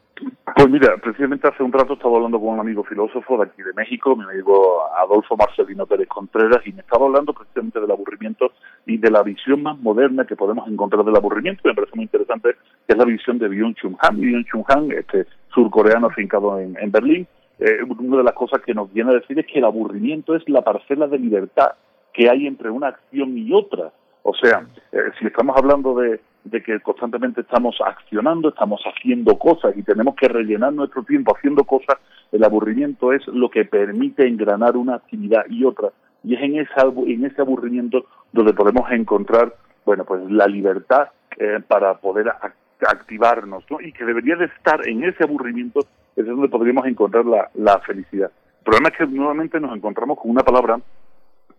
Pues mira, precisamente hace un rato estaba hablando con un amigo filósofo de aquí de México, mi amigo Adolfo Marcelino Pérez Contreras, y me estaba hablando precisamente del aburrimiento y de la visión más moderna que podemos encontrar del aburrimiento. Me parece muy interesante, que es la visión de Byung-Chul Han. Byung-Chul Han, este surcoreano afincado en, en Berlín, eh, una de las cosas que nos viene a decir es que el aburrimiento es la parcela de libertad que hay entre una acción y otra. O sea, eh, si estamos hablando de, de que constantemente estamos accionando, estamos haciendo cosas y tenemos que rellenar nuestro tiempo haciendo cosas, el aburrimiento es lo que permite engranar una actividad y otra. Y es en, esa, en ese aburrimiento donde podemos encontrar, bueno, pues la libertad eh, para poder activarnos, ¿no? Y que debería de estar en ese aburrimiento, es donde podríamos encontrar la, la felicidad. El problema es que nuevamente nos encontramos con una palabra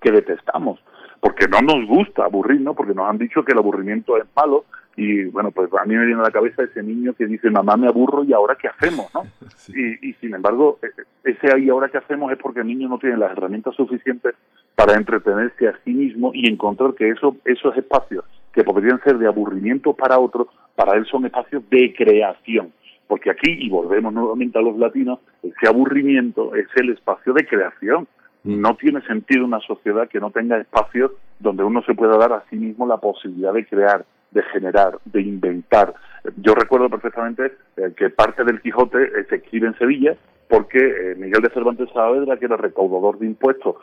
que detestamos, porque no nos gusta aburrirnos, porque nos han dicho que el aburrimiento es malo, y bueno, pues a mí me viene a la cabeza ese niño que dice, mamá me aburro y ahora qué hacemos, ¿no? Y, y sin embargo, e, e, ese ahí ahora qué hacemos es porque el niño no tiene las herramientas suficientes para entretenerse a sí mismo y encontrar que eso, esos espacios que podrían ser de aburrimiento para otros, para él son espacios de creación. Porque aquí, y volvemos nuevamente a los latinos, ese aburrimiento es el espacio de creación. No tiene sentido una sociedad que no tenga espacios donde uno se pueda dar a sí mismo la posibilidad de crear, de generar, de inventar. Yo recuerdo perfectamente eh, que parte del Quijote eh, se escribe en Sevilla porque eh, Miguel de Cervantes Saavedra, que era recaudador de impuestos,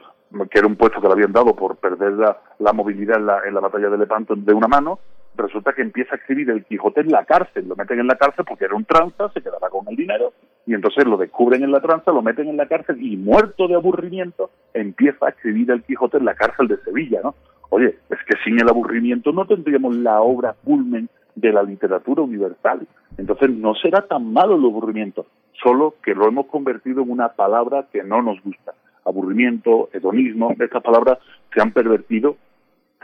que era un puesto que le habían dado por perder la, movilidad en la, en la batalla de Lepanto de una mano, resulta que empieza a escribir el Quijote en la cárcel, lo meten en la cárcel porque era un tranza, se quedaba con el dinero, y entonces lo descubren en la tranza, lo meten en la cárcel y muerto de aburrimiento empieza a escribir el Quijote en la cárcel de Sevilla, ¿no? Oye, es que sin el aburrimiento no tendríamos la obra culmen de la literatura universal. Entonces no será tan malo el aburrimiento, solo que lo hemos convertido en una palabra que no nos gusta. Aburrimiento, hedonismo, estas palabras se han pervertido,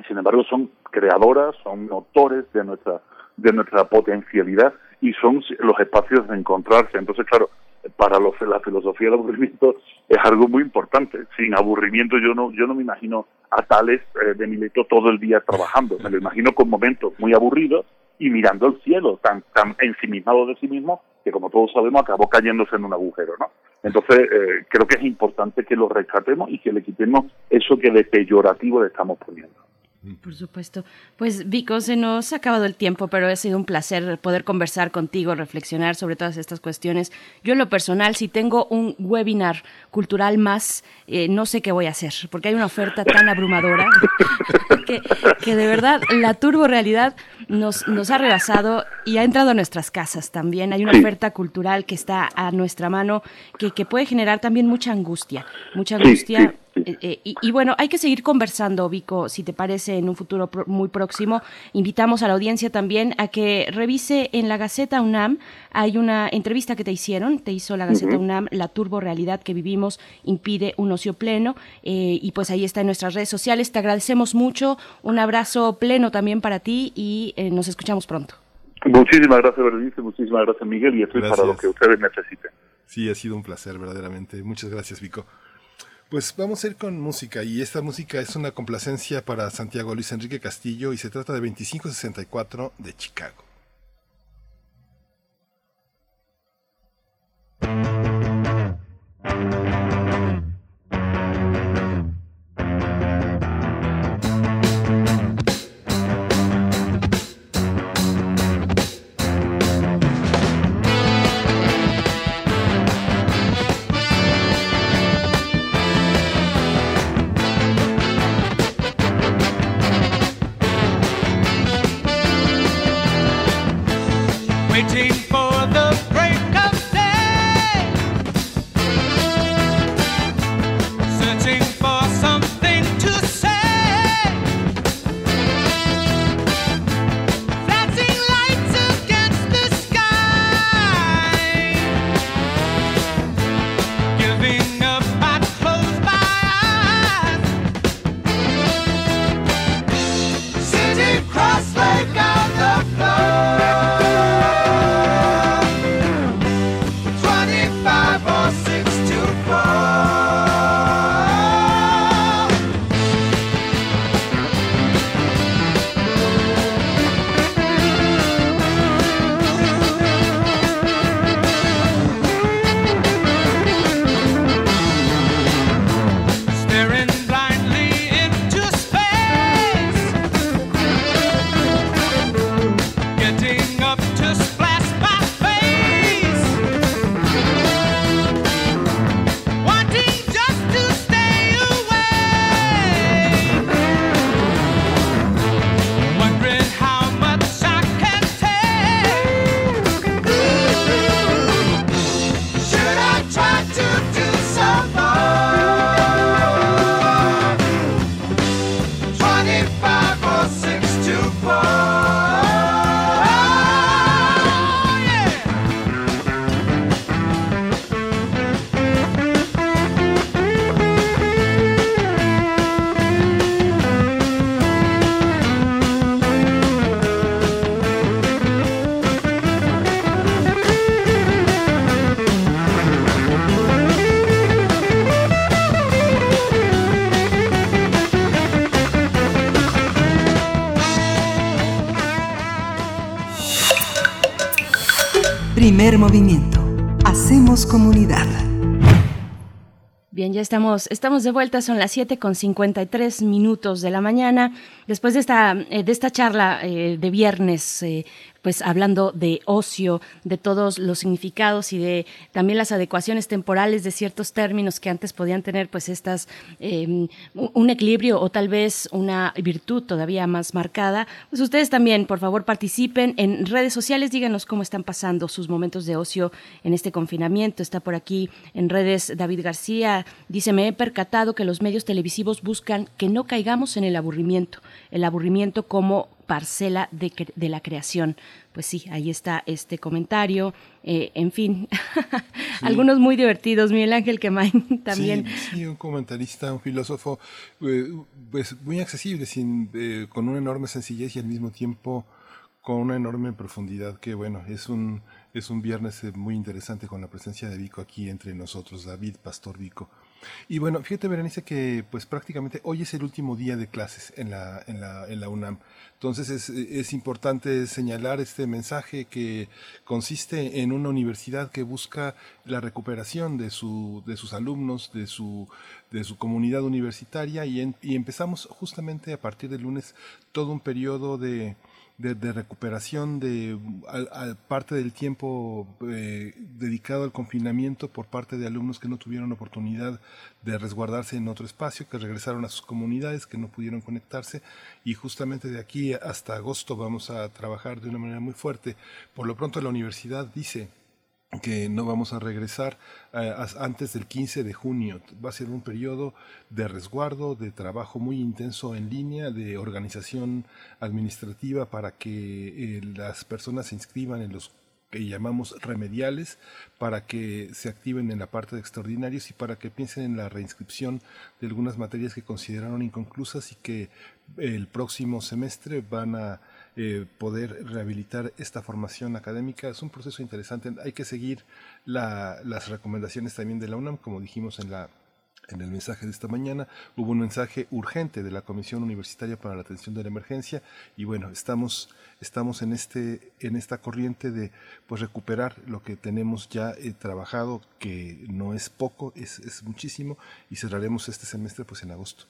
sin embargo son creadoras, son motores de nuestra, de nuestra potencialidad y son los espacios de encontrarse. Entonces, claro, para los, la filosofía del aburrimiento es algo muy importante. Sin aburrimiento yo no, yo no me imagino a Tales eh, de Mileto todo el día trabajando. Me lo imagino con momentos muy aburridos y mirando el cielo, tan, tan ensimismado de sí mismo, que como todos sabemos acabó cayéndose en un agujero, ¿no? Entonces, eh, creo que es importante que lo rescatemos y que le quitemos eso que de peyorativo le estamos poniendo. Por supuesto. Pues Vico, se nos ha acabado el tiempo, pero ha sido un placer poder conversar contigo, reflexionar sobre todas estas cuestiones. Yo en lo personal, si tengo un webinar cultural más, eh, no sé qué voy a hacer, porque hay una oferta tan abrumadora que, que, de verdad la turbo realidad nos, nos ha rebasado y ha entrado a nuestras casas también. Hay una oferta cultural que está a nuestra mano que, que puede generar también mucha angustia, mucha angustia. Eh, eh, y, bueno, hay que seguir conversando, Vico, si te parece, en un futuro muy próximo. Invitamos a la audiencia también a que revise en la Gaceta UNAM. Hay una entrevista que te hicieron, te hizo la Gaceta UNAM, La turbo realidad que vivimos impide un ocio pleno. Eh, y pues ahí está en nuestras redes sociales. Te agradecemos mucho. Un abrazo pleno también para ti y nos escuchamos pronto. Muchísimas gracias, Berenice. Muchísimas gracias, Miguel. Y estoy para lo que ustedes necesiten. Sí, ha sido un placer, verdaderamente. Muchas gracias, Vico. Pues vamos a ir con música y esta música es una complacencia para Santiago Luis Enrique Castillo y se trata de 2564 de Chicago. Primer movimiento. Hacemos comunidad. Bien, ya estamos, estamos de vuelta, son las 7 con 53 minutos de la mañana. Después de esta, eh, de esta charla eh, de viernes, eh, pues hablando de ocio, de todos los significados y de también las adecuaciones temporales de ciertos términos que antes podían tener pues estas em, un equilibrio o tal vez una virtud todavía más marcada. Pues ustedes también, por favor, participen en redes sociales, díganos cómo están pasando sus momentos de ocio en este confinamiento. Está por aquí en redes David García, dice, me he percatado que los medios televisivos buscan que no caigamos en el aburrimiento, el aburrimiento como parcela de, de, la creación. Pues sí, ahí está este comentario. Eh, en fin, algunos muy divertidos. Miguel Ángel Quemain también. Sí, un comentarista, un filósofo, eh, pues muy accesible, sin, eh, con una enorme sencillez y al mismo tiempo con una enorme profundidad. Que bueno, es un, es un viernes muy interesante con la presencia de Vico aquí entre nosotros, David Pastor Vico. Y bueno, fíjate, Berenice, que pues prácticamente hoy es el último día de clases en la, en la, en la UNAM. Entonces es, es, importante señalar este mensaje que consiste en una universidad que busca la recuperación de, su, de sus alumnos, de su, de su comunidad universitaria y, y empezamos justamente a partir del lunes todo un periodo de, de, recuperación de parte del tiempo eh, dedicado al confinamiento por parte de alumnos que no tuvieron oportunidad de resguardarse en otro espacio, que regresaron a sus comunidades, que no pudieron conectarse y justamente de aquí hasta agosto vamos a trabajar de una manera muy fuerte. Por lo pronto la universidad dice que no vamos a regresar eh, antes del 15 de junio. Va a ser un periodo de resguardo, de trabajo muy intenso en línea, de organización administrativa para que eh, las personas se inscriban en los que llamamos remediales para que se activen en la parte de extraordinarios y para que piensen en la reinscripción de algunas materias que consideraron inconclusas y que el próximo semestre van a eh, poder rehabilitar esta formación académica. Es un proceso interesante. Hay que seguir las recomendaciones también de la UNAM, como dijimos en la en el mensaje de esta mañana hubo un mensaje urgente de la Comisión Universitaria para la Atención de la Emergencia y bueno, estamos, estamos en, este, en esta corriente de pues, recuperar lo que tenemos ya eh, trabajado, que no es poco, es, es muchísimo y cerraremos este semestre pues en agosto.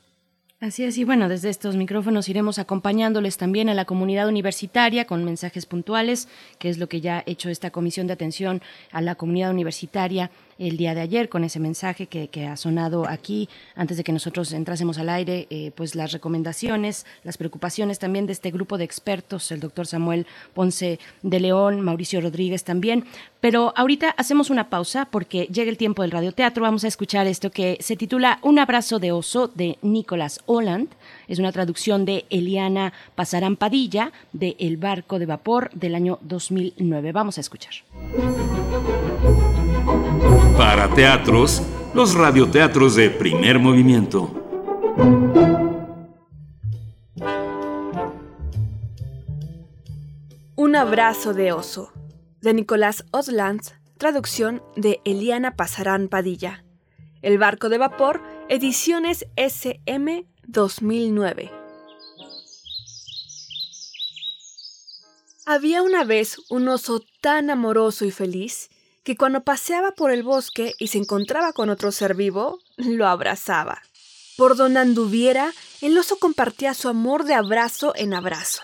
Así es, y bueno, desde estos micrófonos iremos acompañándoles también a la comunidad universitaria con mensajes puntuales, que es lo que ya ha hecho esta comisión de atención a la comunidad universitaria el día de ayer con ese mensaje que, ha sonado aquí antes de que nosotros entrásemos al aire, eh, pues las recomendaciones, las preocupaciones también de este grupo de expertos, el doctor Samuel Ponce de León, Mauricio Rodríguez también. Pero ahorita hacemos una pausa porque llega el tiempo del radioteatro. Vamos a escuchar esto que se titula Un abrazo de oso de Nicolás Holland. Es una traducción de Eliana Pasarán Padilla de El barco de vapor del año 2009. Vamos a escuchar. Para teatros, los radioteatros de primer movimiento. Un abrazo de oso, de Nicolás Oslands, traducción de Eliana Pasarán Padilla. El barco de vapor, ediciones SM 2009. Había una vez un oso tan amoroso y feliz que cuando paseaba por el bosque y se encontraba con otro ser vivo, lo abrazaba. Por donde anduviera, el oso compartía su amor de abrazo en abrazo.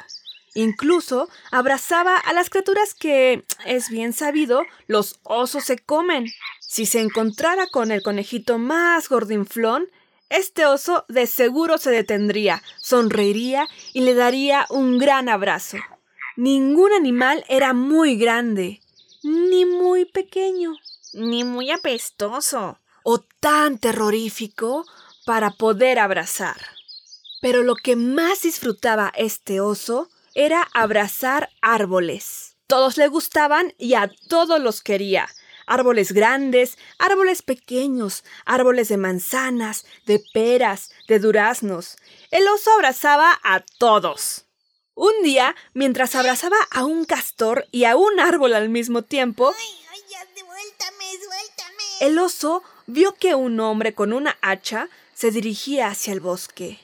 Incluso abrazaba a las criaturas que, es bien sabido, los osos se comen. Si se encontrara con el conejito más gordinflón, este oso de seguro se detendría, sonreiría y le daría un gran abrazo. Ningún animal era muy grande, ni muy pequeño, ni muy apestoso, o tan terrorífico para poder abrazar. Pero lo que más disfrutaba este oso era abrazar árboles. Todos le gustaban y a todos los quería. Árboles grandes, árboles pequeños, árboles de manzanas, de peras, de duraznos. El oso abrazaba a todos. Un día, mientras abrazaba a un castor y a un árbol al mismo tiempo, el oso vio que un hombre con una hacha se dirigía hacia el bosque.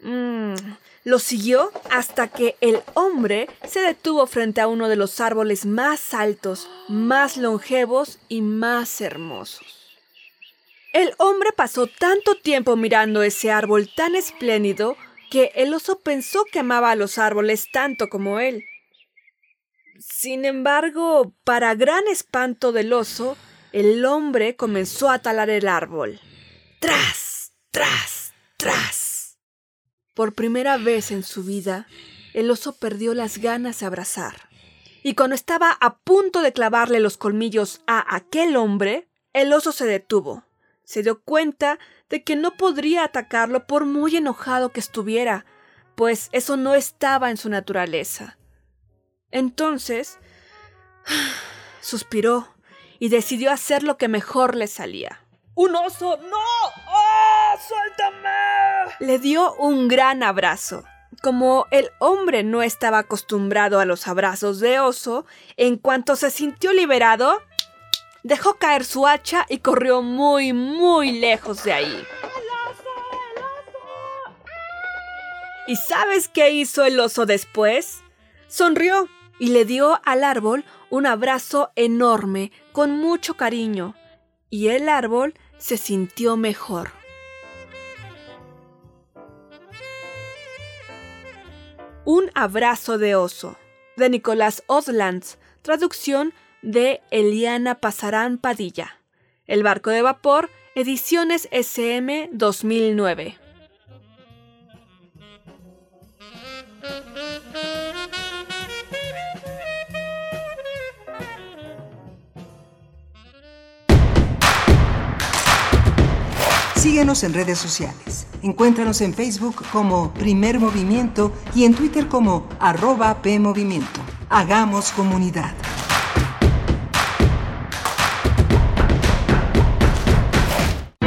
Mm, lo siguió hasta que el hombre se detuvo frente a uno de los árboles más altos, más longevos y más hermosos. El hombre pasó tanto tiempo mirando ese árbol tan espléndido que el oso pensó que amaba a los árboles tanto como él. Sin embargo, para gran espanto del oso, el hombre comenzó a talar el árbol. ¡Tras! ¡Tras! ¡Tras! Por primera vez en su vida, el oso perdió las ganas de abrazar. Y cuando estaba a punto de clavarle los colmillos a aquel hombre, el oso se detuvo. Se dio cuenta de que no podría atacarlo por muy enojado que estuviera, pues eso no estaba en su naturaleza. Entonces, suspiró y decidió hacer lo que mejor le salía. ¡Un oso! ¡No! ¡Oh! ¡Suéltame! Le dio un gran abrazo. Como el hombre no estaba acostumbrado a los abrazos de oso, en cuanto se sintió liberado, dejó caer su hacha y corrió muy, muy lejos de ahí. ¿Y sabes qué hizo el oso después? Sonrió y le dio al árbol un abrazo enorme, con mucho cariño, y el árbol se sintió mejor. Un abrazo de oso, de Nicolás Oslands, traducción de Eliana Pasarán Padilla. El barco de vapor, ediciones SM 2009. Síguenos en redes sociales. Encuéntranos en Facebook como Primer Movimiento y en Twitter como arroba PMovimiento. Hagamos comunidad.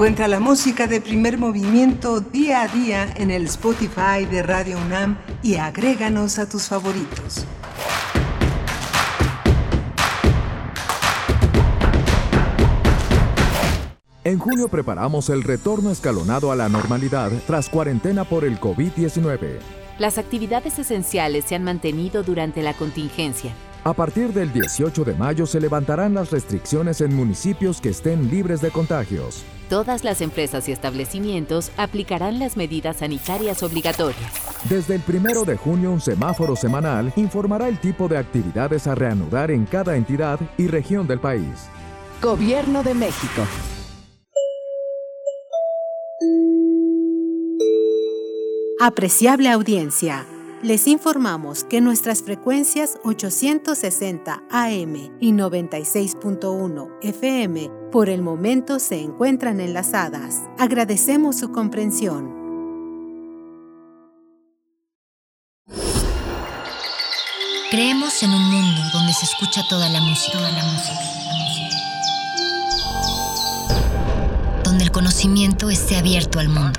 Encuentra la música de primer movimiento día a día en el Spotify de Radio UNAM y agréganos a tus favoritos. En junio preparamos el retorno escalonado a la normalidad tras cuarentena por el COVID-19. Las actividades esenciales se han mantenido durante la contingencia. A partir del 18 de mayo se levantarán las restricciones en municipios que estén libres de contagios. Todas las empresas y establecimientos aplicarán las medidas sanitarias obligatorias. Desde el primero de junio, un semáforo semanal informará el tipo de actividades a reanudar en cada entidad y región del país. Gobierno de México. Apreciable audiencia. Les informamos que nuestras frecuencias 860 AM y 96.1 FM por el momento se encuentran enlazadas. Agradecemos su comprensión. Creemos en un mundo donde se escucha toda la música, toda la música, donde el conocimiento esté abierto al mundo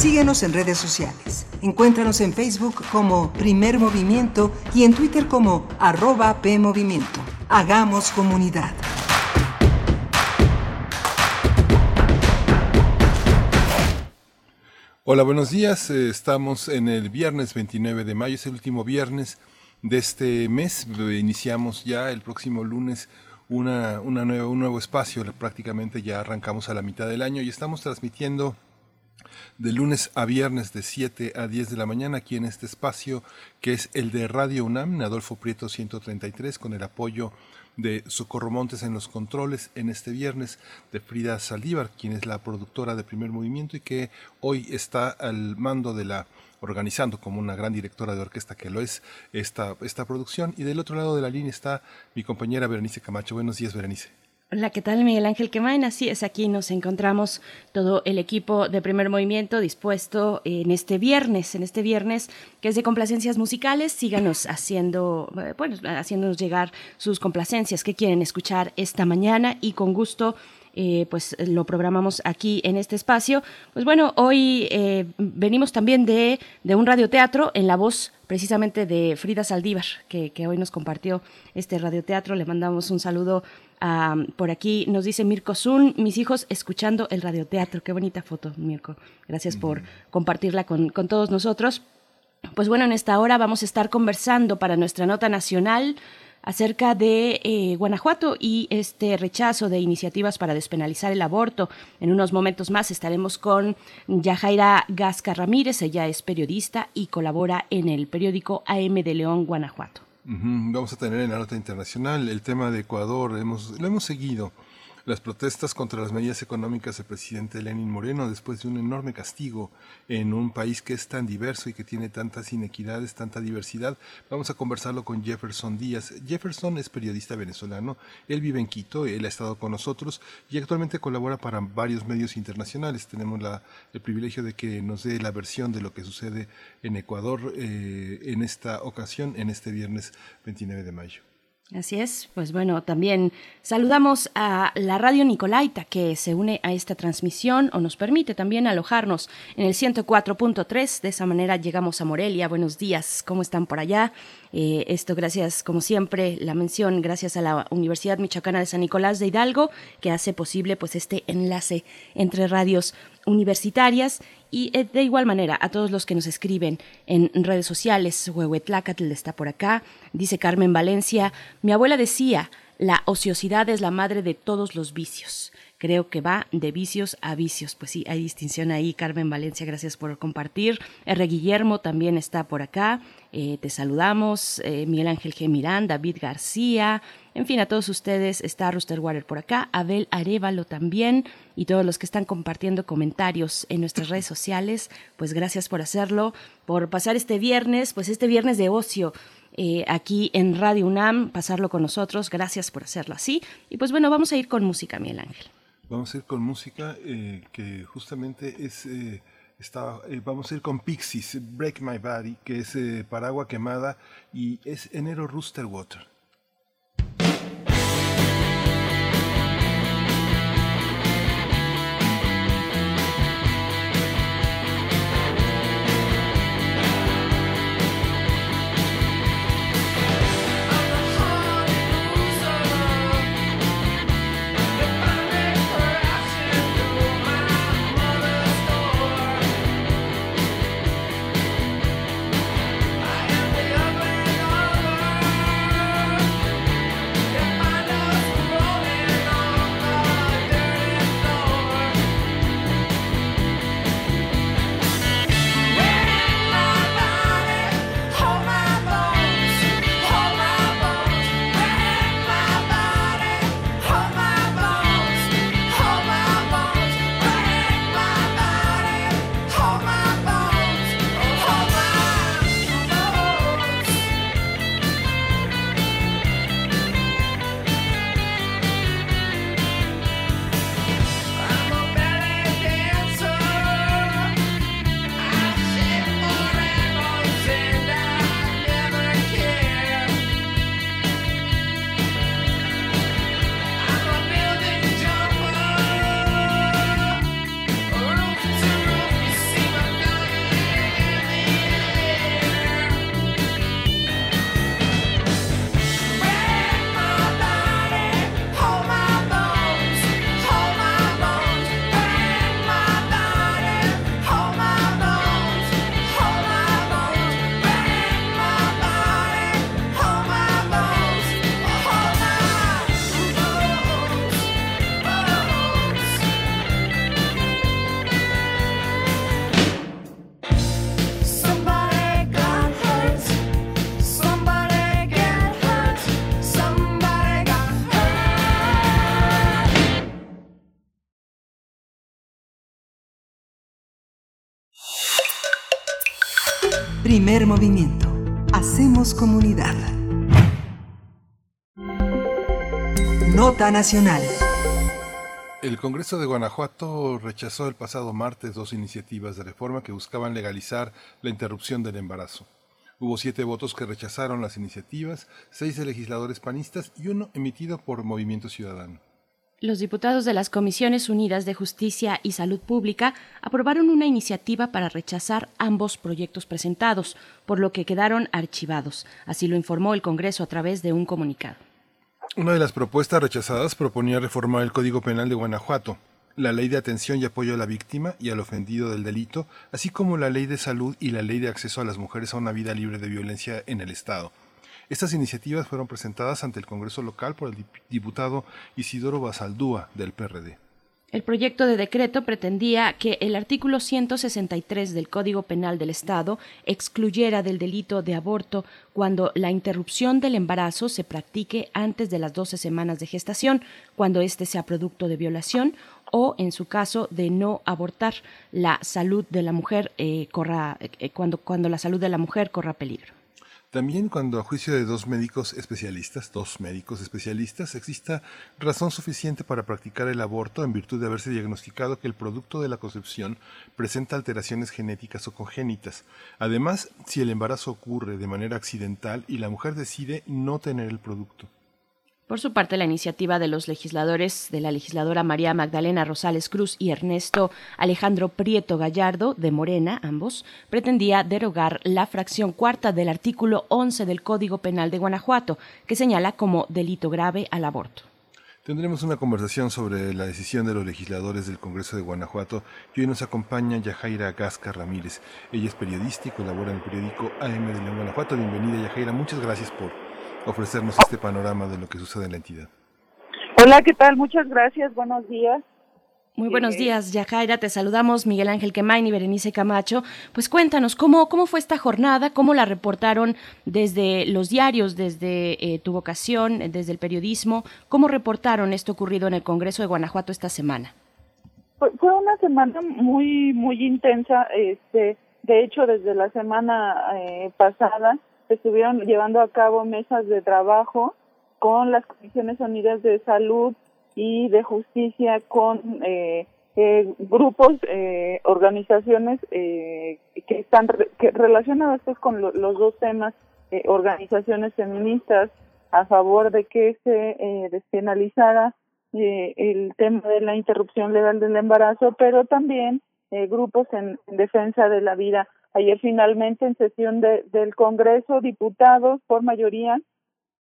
Síguenos en redes sociales. Encuéntranos en Facebook como Primer Movimiento y en Twitter como arroba PMovimiento. Hagamos comunidad. Hola, buenos días. Eh, Estamos en el viernes 29 de mayo, es el último viernes de este mes. Iniciamos ya el próximo lunes una, una nueva, un nuevo espacio. Prácticamente ya arrancamos a la mitad del año y estamos transmitiendo de lunes a viernes de 7 a 10 de la mañana aquí en este espacio que es el de Radio UNAM, Adolfo Prieto 133, con el apoyo de Socorro Montes en los controles en este viernes, de Frida Saldívar, quien es la productora de Primer Movimiento y que hoy está al mando de la organizando como una gran directora de orquesta que lo es esta, esta producción. Y del otro lado de la línea está mi compañera Berenice Camacho. Buenos días, Berenice. Hola, ¿qué tal Miguel Ángel Quemain? Así es, aquí nos encontramos todo el equipo de primer movimiento dispuesto en este viernes, en este viernes que es de complacencias musicales. Síganos haciendo, eh, bueno, haciéndonos llegar sus complacencias que quieren escuchar esta mañana y con gusto eh, pues lo programamos aquí en este espacio. Pues bueno, hoy eh, venimos también de, de, un radioteatro en la voz precisamente de Frida Saldívar, que, que hoy nos compartió este radioteatro. Le mandamos un saludo por aquí nos dice Mirko Zun, mis hijos escuchando el radioteatro. Qué bonita foto, Mirko. Gracias por compartirla con, todos nosotros. Pues bueno, en esta hora vamos a estar conversando para nuestra nota nacional acerca de eh, Guanajuato y este rechazo de iniciativas para despenalizar el aborto. En unos momentos más estaremos con Yajaira Gasca Ramírez, ella es periodista y colabora en el periódico AM de León, Guanajuato. Vamos a tener en la nota internacional el tema de Ecuador, hemos, lo hemos seguido las protestas contra las medidas económicas del presidente Lenin Moreno después de un enorme castigo en un país que es tan diverso y que tiene tantas inequidades, tanta diversidad. Vamos a conversarlo con Jefferson Díaz. Jefferson es periodista venezolano, él vive en Quito, él ha estado con nosotros y actualmente colabora para varios medios internacionales. Tenemos la, el privilegio de que nos dé la versión de lo que sucede en Ecuador eh, en esta ocasión, en este viernes 29 de mayo. Así es, pues bueno, también saludamos a la radio Nicolaita que se une a esta transmisión o nos permite también alojarnos en el 104.3, de esa manera llegamos a Morelia. Buenos días, ¿cómo están por allá? Eh, esto gracias, como siempre, la mención gracias a la Universidad Michoacana de San Nicolás de Hidalgo que hace posible pues este enlace entre radios universitarias y eh, de igual manera a todos los que nos escriben en redes sociales. Huehuetlacatl está por acá. Dice Carmen Valencia, mi abuela decía, la ociosidad es la madre de todos los vicios creo que va de vicios a vicios. Pues sí, hay distinción ahí. Carmen Valencia, gracias por compartir. R. Guillermo también está por acá. Eh, te saludamos. Eh, Miguel Ángel G. Mirán, David García. En fin, a todos ustedes está Ruster Water por acá. Abel Arevalo también. Y todos los que están compartiendo comentarios en nuestras redes sociales. Pues gracias por hacerlo. Por pasar este viernes, pues este viernes de ocio. Eh, aquí en Radio UNAM, pasarlo con nosotros. Gracias por hacerlo así. Y pues bueno, vamos a ir con música, Miguel Ángel. Vamos a ir con música eh, que justamente es... Eh, eh, vamos a ir con Pixies, Break My Body, que es Paragua Quemada y es Enero Rooster Water. Primer movimiento. Hacemos comunidad. Nota Nacional. El Congreso de Guanajuato rechazó el pasado martes dos iniciativas de reforma que buscaban legalizar la interrupción del embarazo. Hubo siete votos que rechazaron las iniciativas, seis de legisladores panistas y uno emitido por Movimiento Ciudadano. Los diputados de las Comisiones Unidas de Justicia y Salud Pública aprobaron una iniciativa para rechazar ambos proyectos presentados, por lo que quedaron archivados. Así lo informó el Congreso a través de un comunicado. Una de las propuestas rechazadas proponía reformar el Código Penal de Guanajuato, la ley de atención y apoyo a la víctima y al ofendido del delito, así como la ley de salud y la ley de acceso a las mujeres a una vida libre de violencia en el Estado. Estas iniciativas fueron presentadas ante el Congreso local por el diputado Isidoro Basaldúa del PRD. El proyecto de decreto pretendía que el artículo 163 del Código Penal del Estado excluyera del delito de aborto cuando la interrupción del embarazo se practique antes de las 12 semanas de gestación, cuando éste sea producto de violación o, en su caso, de no abortar, la salud de la mujer eh, corra, eh, cuando, cuando la salud de la mujer corra peligro. También cuando a juicio de dos médicos especialistas, dos médicos especialistas, exista razón suficiente para practicar el aborto en virtud de haberse diagnosticado que el producto de la concepción presenta alteraciones genéticas o congénitas. Además, si el embarazo ocurre de manera accidental y la mujer decide no tener el producto. Por su parte, la iniciativa de los legisladores de la legisladora María Magdalena Rosales Cruz y Ernesto Alejandro Prieto Gallardo, de Morena, ambos, pretendía derogar la fracción cuarta del artículo 11 del Código Penal de Guanajuato, que señala como delito grave al aborto. Tendremos una conversación sobre la decisión de los legisladores del Congreso de Guanajuato y hoy nos acompaña Yajaira Gasca Ramírez. Ella es periodista y colabora en el periódico AM de León, Guanajuato. Bienvenida, Yajaira. Muchas gracias por ofrecernos este panorama de lo que sucede en la entidad. Hola, ¿qué tal? Muchas gracias, buenos días. Muy buenos días, Yajaira. Te saludamos Miguel Ángel Quemain y Berenice Camacho. Pues cuéntanos, ¿cómo, cómo fue esta jornada? ¿Cómo la reportaron desde los diarios, desde eh, tu vocación, desde el periodismo? ¿Cómo reportaron esto ocurrido en el Congreso de Guanajuato esta semana? Fue una semana muy, muy intensa. Este, de hecho, desde la semana eh, pasada estuvieron llevando a cabo mesas de trabajo con las Comisiones Unidas de Salud y de Justicia, con eh, eh, grupos, eh, organizaciones eh, que están que relacionadas pues, con los dos temas, eh, organizaciones feministas a favor de que se despenalizara el tema de la interrupción legal del embarazo, pero también grupos en defensa de la vida Ayer finalmente en sesión de, del Congreso, diputados por mayoría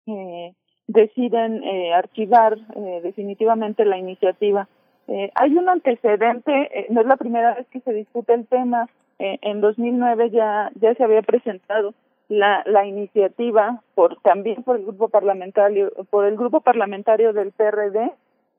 eh, deciden eh, archivar eh, definitivamente la iniciativa. Eh, hay un antecedente, eh, no es la primera vez que se discute el tema. Eh, en 2009 ya ya se había presentado la, la iniciativa por también por el grupo parlamentario por el grupo parlamentario del PRD.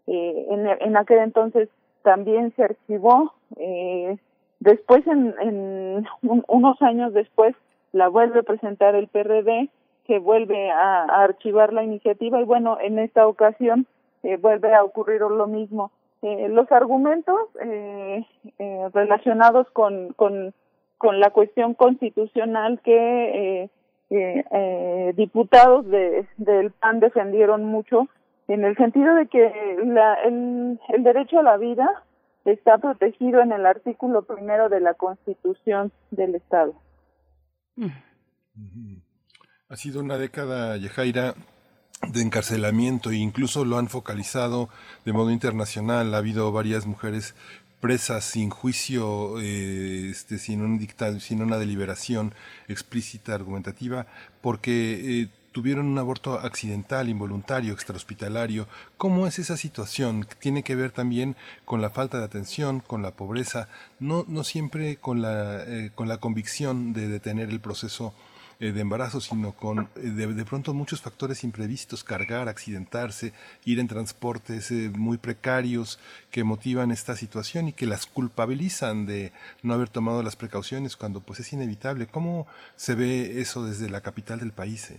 En, en aquel entonces también se archivó. Eh, Después, en, en unos años después, la vuelve a presentar el PRD, que vuelve a, archivar la iniciativa y bueno, en esta ocasión eh, vuelve a ocurrir lo mismo. Eh, los argumentos eh, eh, relacionados con, con, con la cuestión constitucional que eh, diputados de, del PAN defendieron mucho, en el sentido de que la, el, el derecho a la vida está protegido en el artículo primero de la Constitución del Estado. Ha sido una década, Yajaira, de encarcelamiento e incluso lo han focalizado de modo internacional. Ha habido varias mujeres presas sin juicio, eh, este, sin un dictado, sin una deliberación explícita, argumentativa, porque eh, tuvieron un aborto accidental, involuntario, extrahospitalario. ¿Cómo es esa situación? Tiene que ver también con la falta de atención, con la pobreza, no, no siempre con la, eh, con la convicción de detener el proceso eh, de embarazo, sino con eh, de, de, pronto muchos factores imprevistos, cargar, accidentarse, ir en transportes muy precarios que motivan esta situación y que las culpabilizan de no haber tomado las precauciones cuando pues es inevitable. ¿Cómo se ve eso desde la capital del país?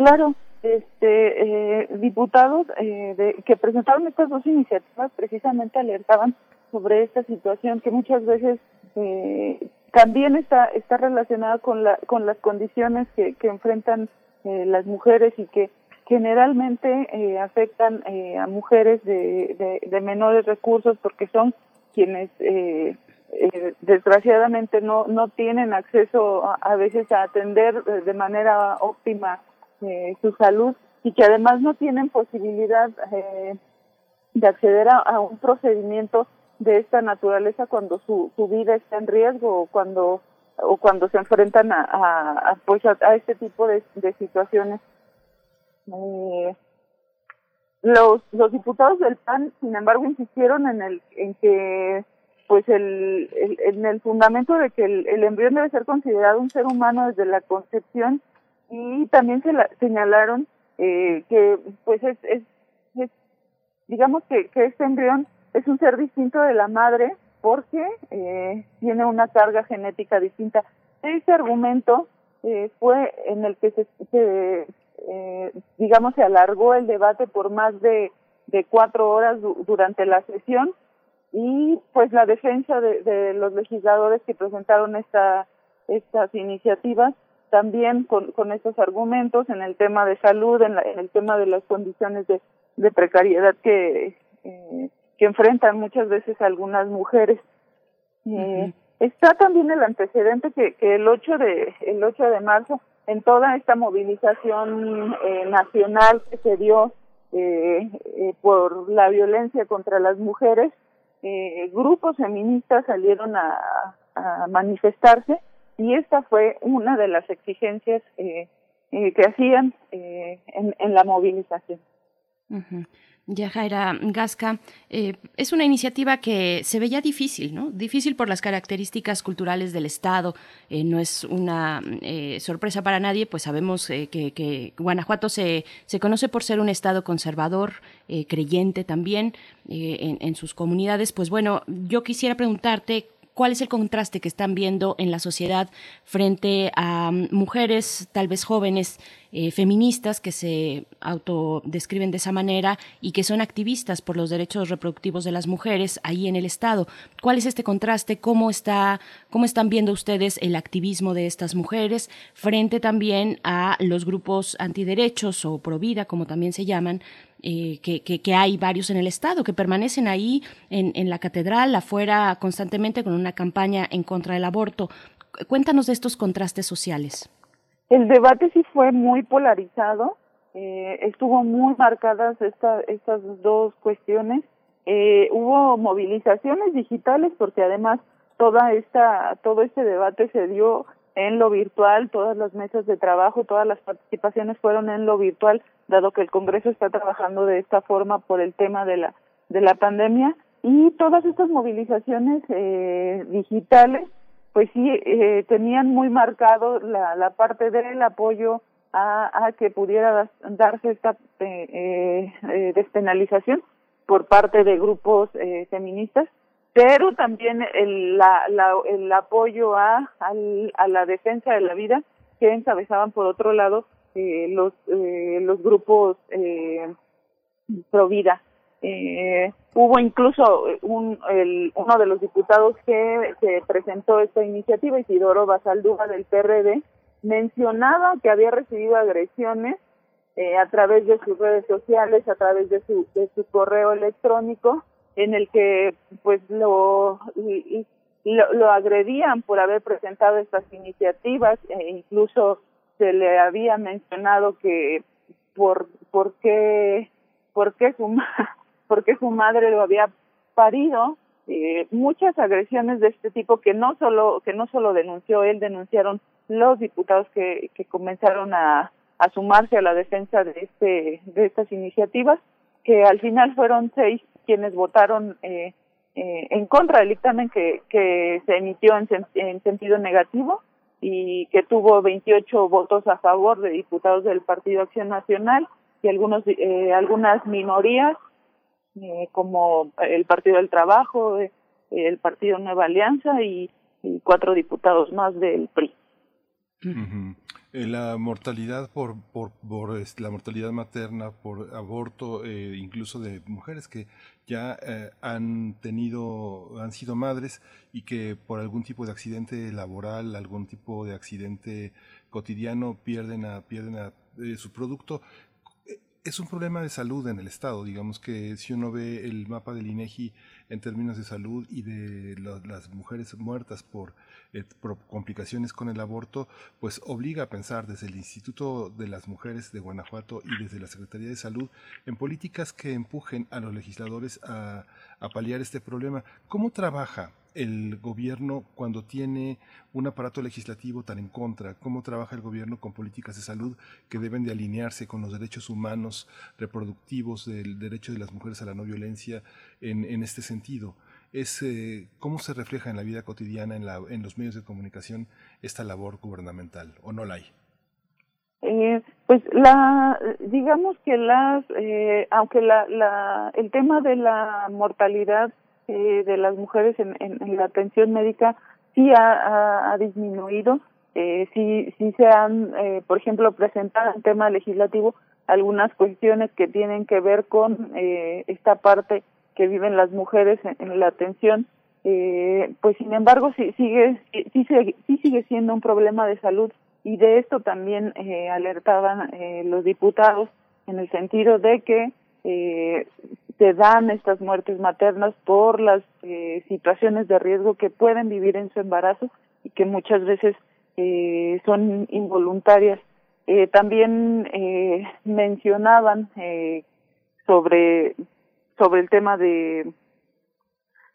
Claro, este, eh, diputados eh, de, que presentaron estas dos iniciativas precisamente alertaban sobre esta situación que muchas veces eh, también está está relacionada con la con las condiciones que, enfrentan eh, las mujeres y que generalmente afectan a mujeres de, de, menores recursos porque son quienes eh, desgraciadamente no no tienen acceso a, veces a atender de manera óptima eh, su salud y que además no tienen posibilidad eh, de acceder a, un procedimiento de esta naturaleza cuando su, su vida está en riesgo o cuando o cuando se enfrentan a, a, pues a, este tipo de, de situaciones. Eh, los los diputados del PAN sin embargo insistieron en el en que pues el, en el fundamento de que el, el, embrión debe ser considerado un ser humano desde la concepción y también se la, señalaron eh, que pues es, es, digamos que, que este embrión es un ser distinto de la madre porque eh, tiene una carga genética distinta. Ese argumento eh, fue en el que se, se eh, digamos, se alargó el debate por más de, de cuatro horas durante la sesión y pues la defensa de, de los legisladores que presentaron esta, estas iniciativas también con, con estos argumentos en el tema de salud, en, en el tema de las condiciones de, de precariedad que, eh, que enfrentan muchas veces algunas mujeres. Eh, Está también el antecedente que, que el 8 de el 8 de marzo en toda esta movilización eh, nacional que se dio eh, eh, por la violencia contra las mujeres, eh, grupos feministas salieron a, a, manifestarse y esta fue una de las exigencias eh, eh, que hacían eh, en, la movilización. Uh Yajaira Gasca, eh, es una iniciativa que se veía difícil, ¿no? Difícil por las características culturales del Estado. No es una sorpresa para nadie, pues sabemos que, Guanajuato se, se conoce por ser un Estado conservador, creyente también en sus comunidades. Pues bueno, yo quisiera preguntarte cuál es el contraste que están viendo en la sociedad frente a mm, mujeres tal vez jóvenes eh, feministas que se autodescriben de esa manera y que son activistas por los derechos reproductivos de las mujeres ahí en el Estado. ¿Cuál es este contraste? ¿Cómo, está, cómo están viendo ustedes el activismo de estas mujeres frente también a los grupos antiderechos o pro vida, como también se llaman, eh, que, que, que, hay varios en el Estado, que permanecen ahí en, en la catedral, afuera constantemente con una campaña en contra del aborto. Cuéntanos de estos contrastes sociales. El debate sí fue muy polarizado, eh, estuvo muy marcadas esta, estas dos cuestiones. Eh, hubo movilizaciones digitales porque además toda esta, todo este debate se dio en lo virtual, todas las mesas de trabajo, todas las participaciones fueron en lo virtual, dado que el Congreso está trabajando de esta forma por el tema de la de la pandemia. Y todas estas movilizaciones eh, digitales, pues sí eh, tenían muy marcado la, la parte del apoyo a, a que pudiera darse esta eh, eh, despenalización por parte de grupos eh, feministas pero también el, la, la, el apoyo a, al, a la defensa de la vida que encabezaban por otro lado eh, los eh, los grupos eh, pro vida. Eh, hubo incluso un el, uno de los diputados que, que presentó esta iniciativa Isidoro Basaldúa del PRD mencionaba que había recibido agresiones eh, a través de sus redes sociales a través de su de su correo electrónico en el que pues lo, lo, agredían por haber presentado estas iniciativas e incluso se le había mencionado que por por qué por qué su por qué su madre lo había parido eh, muchas agresiones de este tipo que no solo que no solo denunció él denunciaron los diputados que que comenzaron a a sumarse a la defensa de este de estas iniciativas que al final fueron seis quienes votaron eh, eh, en contra del dictamen que, que se emitió en, en sentido negativo y que tuvo 28 votos a favor de diputados del Partido Acción Nacional y algunos eh, algunas minorías eh, como el Partido del Trabajo, eh, el Partido Nueva Alianza y, y, cuatro diputados más del PRI. Eh, la mortalidad por, por, este, la mortalidad materna por aborto, eh, incluso de mujeres que ya eh, han tenido, han sido madres y que por algún tipo de accidente laboral, algún tipo de accidente cotidiano pierden a, pierden a, su producto, es un problema de salud en el Estado. Digamos que si uno ve el mapa del INEGI en términos de salud y de las mujeres muertas por, eh, complicaciones con el aborto, pues obliga a pensar desde el Instituto de las Mujeres de Guanajuato y desde la Secretaría de Salud en políticas que empujen a los legisladores a, paliar este problema. ¿Cómo trabaja el gobierno cuando tiene un aparato legislativo tan en contra? ¿Cómo trabaja el gobierno con políticas de salud que deben de alinearse con los derechos humanos reproductivos, del derecho de las mujeres a la no violencia en, en este sentido? Es, eh, ¿Cómo se refleja en la vida cotidiana, en, la, en los medios de comunicación, esta labor gubernamental o no la hay? Eh, pues la, digamos que las, eh, aunque la, la, el tema de la mortalidad eh, de las mujeres en, en, la atención médica sí ha, ha, disminuido, eh, sí, sí se han, eh, por ejemplo, presentado en tema legislativo algunas cuestiones que tienen que ver con eh, esta parte que viven las mujeres en, la atención, eh, pues sin embargo sí sigue, sí, sí sigue siendo un problema de salud y de esto también eh, alertaban eh, los diputados en el sentido de que eh, se dan estas muertes maternas por las eh, situaciones de riesgo que pueden vivir en su embarazo y que muchas veces eh, son involuntarias. Eh, también eh, mencionaban eh, sobre sobre el tema de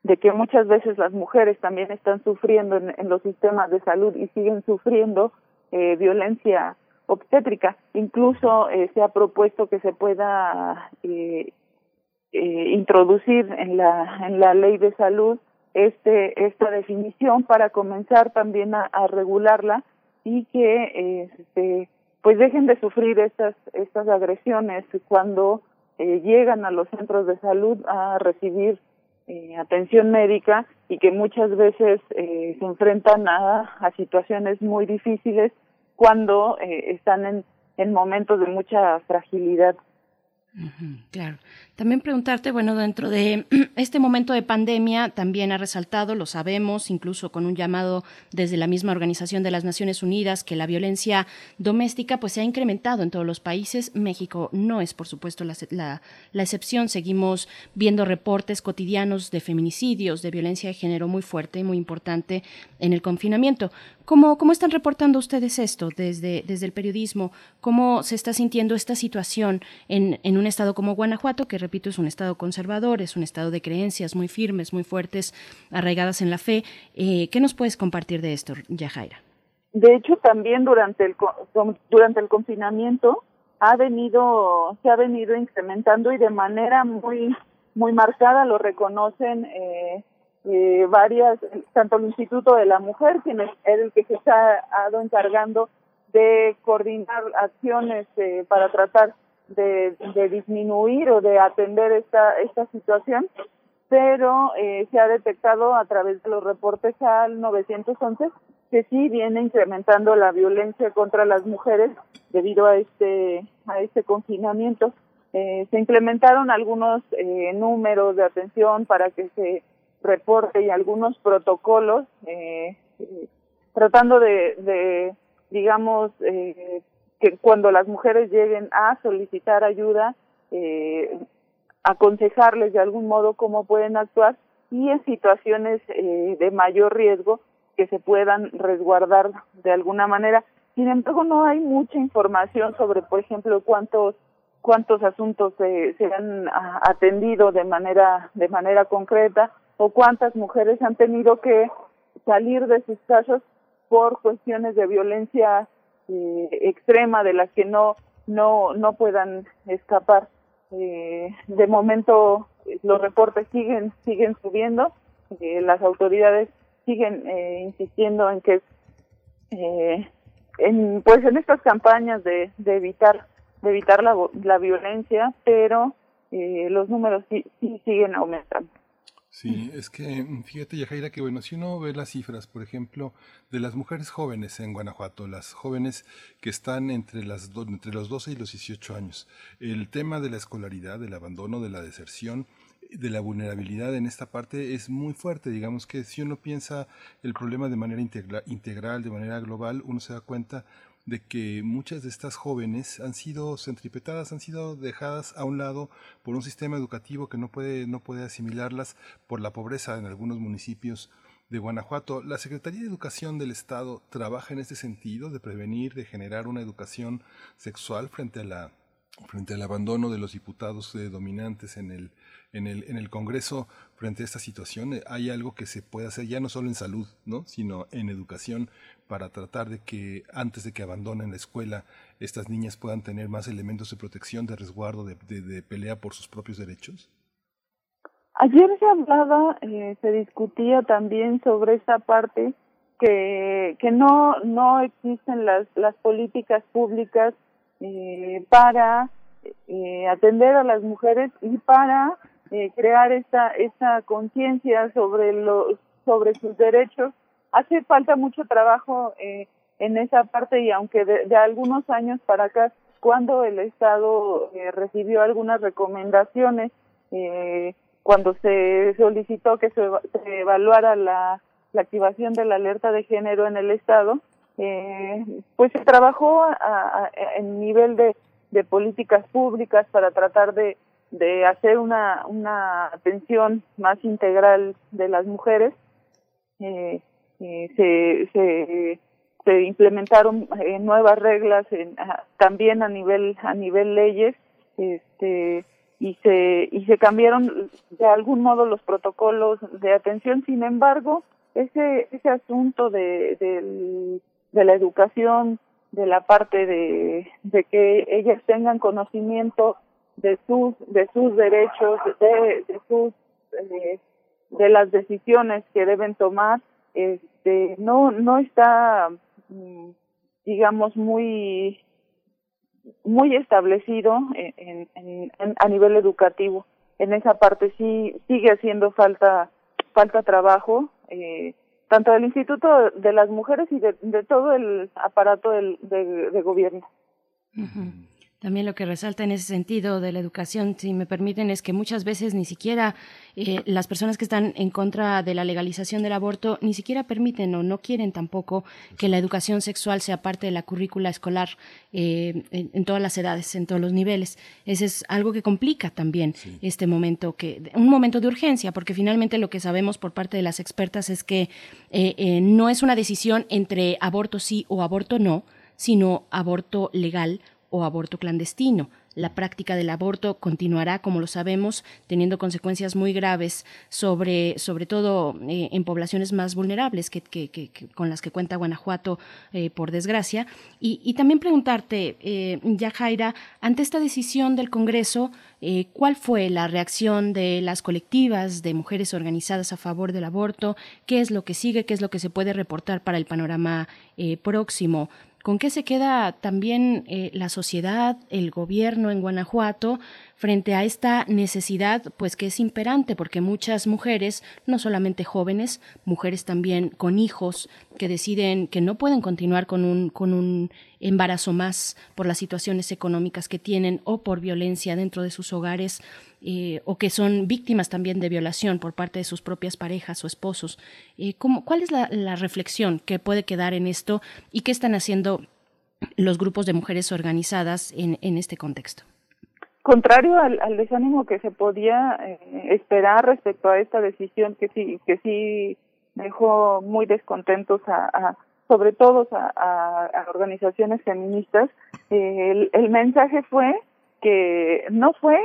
de que muchas veces las mujeres también están sufriendo en, los sistemas de salud y siguen sufriendo eh, violencia obstétrica. Incluso eh, se ha propuesto que se pueda eh, eh, introducir en la en la ley de salud este esta definición para comenzar también a, a regularla y que este pues dejen de sufrir estas estas agresiones cuando eh, llegan a los centros de salud a recibir eh, atención médica y que muchas veces eh, se enfrentan a, a situaciones muy difíciles cuando eh, están en, en momentos de mucha fragilidad claro. También preguntarte, bueno, dentro de este momento de pandemia también ha resaltado, lo sabemos, incluso con un llamado desde la misma Organización de las Naciones Unidas, que la violencia doméstica pues se ha incrementado en todos los países. México no es, por supuesto, la, la, excepción. Seguimos viendo reportes cotidianos de feminicidios, de violencia de género muy fuerte y muy importante en el confinamiento. ¿Cómo, ¿Cómo están reportando ustedes esto desde, desde el periodismo? ¿Cómo se está sintiendo esta situación en, en un estado como Guanajuato, que repito es un estado conservador, es un estado de creencias muy firmes, muy fuertes, arraigadas en la fe? Eh, ¿Qué nos puedes compartir de esto, Yajaira? De hecho, también durante el, durante el confinamiento ha venido, se ha venido incrementando y de manera muy, muy marcada lo reconocen eh, eh, varias, tanto el Instituto de la Mujer, quien es el que se está encargando de coordinar acciones eh, para tratar de, de, disminuir o de atender esta, esta situación, pero eh, se ha detectado a través de los reportes al 911 que sí viene incrementando la violencia contra las mujeres debido a este a este confinamiento. Eh, se implementaron algunos eh, números de atención para que se reporte y algunos protocolos eh, tratando de, de digamos, eh, que cuando las mujeres lleguen a solicitar ayuda, eh, aconsejarles de algún modo cómo pueden actuar y en situaciones eh, de mayor riesgo que se puedan resguardar de alguna manera. Sin embargo, no hay mucha información sobre, por ejemplo, cuántos cuántos asuntos se, se han atendido de manera de manera concreta o cuántas mujeres han tenido que salir de sus casas por cuestiones de violencia eh, extrema de las que no no no puedan escapar. Eh, de momento los reportes siguen siguen subiendo eh, las autoridades siguen eh, insistiendo en que eh, en pues en estas campañas de, de evitar de evitar la, la violencia pero eh, los números sí, sí siguen aumentando Sí, es que mm, fíjate, Yajaira, que bueno, si uno ve las cifras, por ejemplo, de las mujeres jóvenes en Guanajuato, las jóvenes que están entre, las entre los 12 y los 18 años, el tema de la escolaridad, del abandono, de la deserción, de la vulnerabilidad en esta parte es muy fuerte. Digamos que si uno piensa el problema de manera integral, de manera global, uno se da cuenta de que muchas de estas jóvenes han sido centripetadas, han sido dejadas a un lado por un sistema educativo que no puede, no puede asimilarlas por la pobreza en algunos municipios de Guanajuato. La Secretaría de Educación del Estado trabaja en este sentido de prevenir, de generar una educación sexual frente a la frente al abandono de los diputados eh, dominantes en el, en, el, en el Congreso frente a esta situación. Hay algo que se puede hacer ya no solo en salud, ¿no? sino en educación para tratar de que antes de que abandonen la escuela estas niñas puedan tener más elementos de protección, de resguardo, de, de, pelea por sus propios derechos? Ayer se hablaba, eh, se discutía también sobre esa parte que, que no, no existen las, las políticas públicas eh, para eh, atender a las mujeres y para eh, crear esta, esta conciencia sobre, los sobre sus derechos. Hace falta mucho trabajo eh, en esa parte y aunque de, algunos años para acá, cuando el Estado eh, recibió algunas recomendaciones, eh, cuando se solicitó que se, evaluara la, la, activación de la alerta de género en el Estado, eh, pues se trabajó a, en nivel de, de políticas públicas para tratar de, de hacer una, una atención más integral de las mujeres. Eh, eh, se, se, implementaron eh, nuevas reglas en, también a nivel a nivel leyes este y se y se cambiaron de algún modo los protocolos de atención sin embargo ese ese asunto de de, de la educación de la parte de, de que ellas tengan conocimiento de sus de sus derechos de, de sus eh, de las decisiones que deben tomar este no no está mm, digamos muy muy establecido en, a nivel educativo en esa parte sí sigue haciendo falta falta trabajo eh, tanto del Instituto de las Mujeres y de, todo el aparato del, de, gobierno. También lo que resalta en ese sentido de la educación, si me permiten, es que muchas veces ni siquiera eh, las personas que están en contra de la legalización del aborto ni siquiera permiten o no quieren tampoco que la educación sexual sea parte de la currícula escolar eh, en, todas las edades, en todos los niveles. Ese es algo que complica también este momento, que un momento de urgencia, porque finalmente lo que sabemos por parte de las expertas es que eh, no es una decisión entre aborto sí o aborto no, sino aborto legal o aborto clandestino. La práctica del aborto continuará, como lo sabemos, teniendo consecuencias muy graves sobre, sobre todo eh, en poblaciones más vulnerables que, con las que cuenta Guanajuato, eh, por desgracia. Y, también preguntarte, eh, Yajaira, ante esta decisión del Congreso, eh, ¿cuál fue la reacción de las colectivas de mujeres organizadas a favor del aborto? ¿Qué es lo que sigue? ¿Qué es lo que se puede reportar para el panorama próximo? ¿Con qué se queda también eh, la sociedad, el gobierno en Guanajuato frente a esta necesidad, pues que es imperante, porque muchas mujeres, no solamente jóvenes, mujeres también con hijos, que deciden que no pueden continuar con un, con un embarazo más por las situaciones económicas que tienen o por violencia dentro de sus hogares, eh, o que son víctimas también de violación por parte de sus propias parejas o esposos. Eh, ¿Cuál es la, reflexión que puede quedar en esto y qué están haciendo los grupos de mujeres organizadas en, en este contexto? Contrario al, desánimo que se podía eh, esperar respecto a esta decisión que sí que sí dejó muy descontentos a, sobre todo a, a, organizaciones feministas, el, el mensaje fue que no fue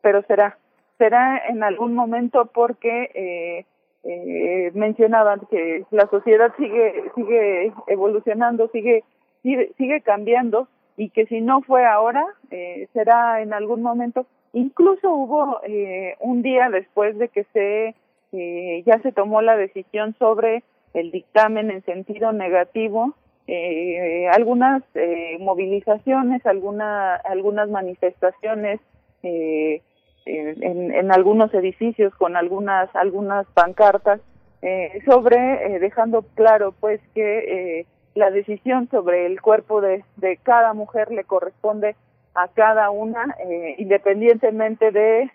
pero será, será en algún momento porque eh, eh, mencionaban que la sociedad sigue, sigue evolucionando, sigue, sigue cambiando y que si no fue ahora, eh, será en algún momento. Incluso hubo eh, un día después de que se eh, ya se tomó la decisión sobre el dictamen en sentido negativo, eh, algunas eh, movilizaciones, alguna, algunas manifestaciones eh, en, en, algunos edificios con algunas algunas pancartas eh, sobre dejando claro pues que la decisión sobre el cuerpo de, cada mujer le corresponde a cada una independientemente de,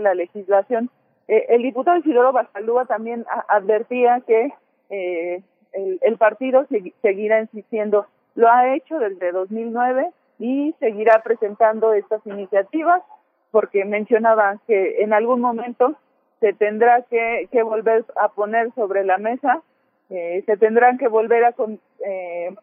la legislación. El diputado Isidoro Basalúa también advertía que el, el, partido seguirá insistiendo. Lo ha hecho desde 2009 y seguirá presentando estas iniciativas porque mencionaba que en algún momento se tendrá que, que volver a poner sobre la mesa, eh, se tendrán que volver a, eh,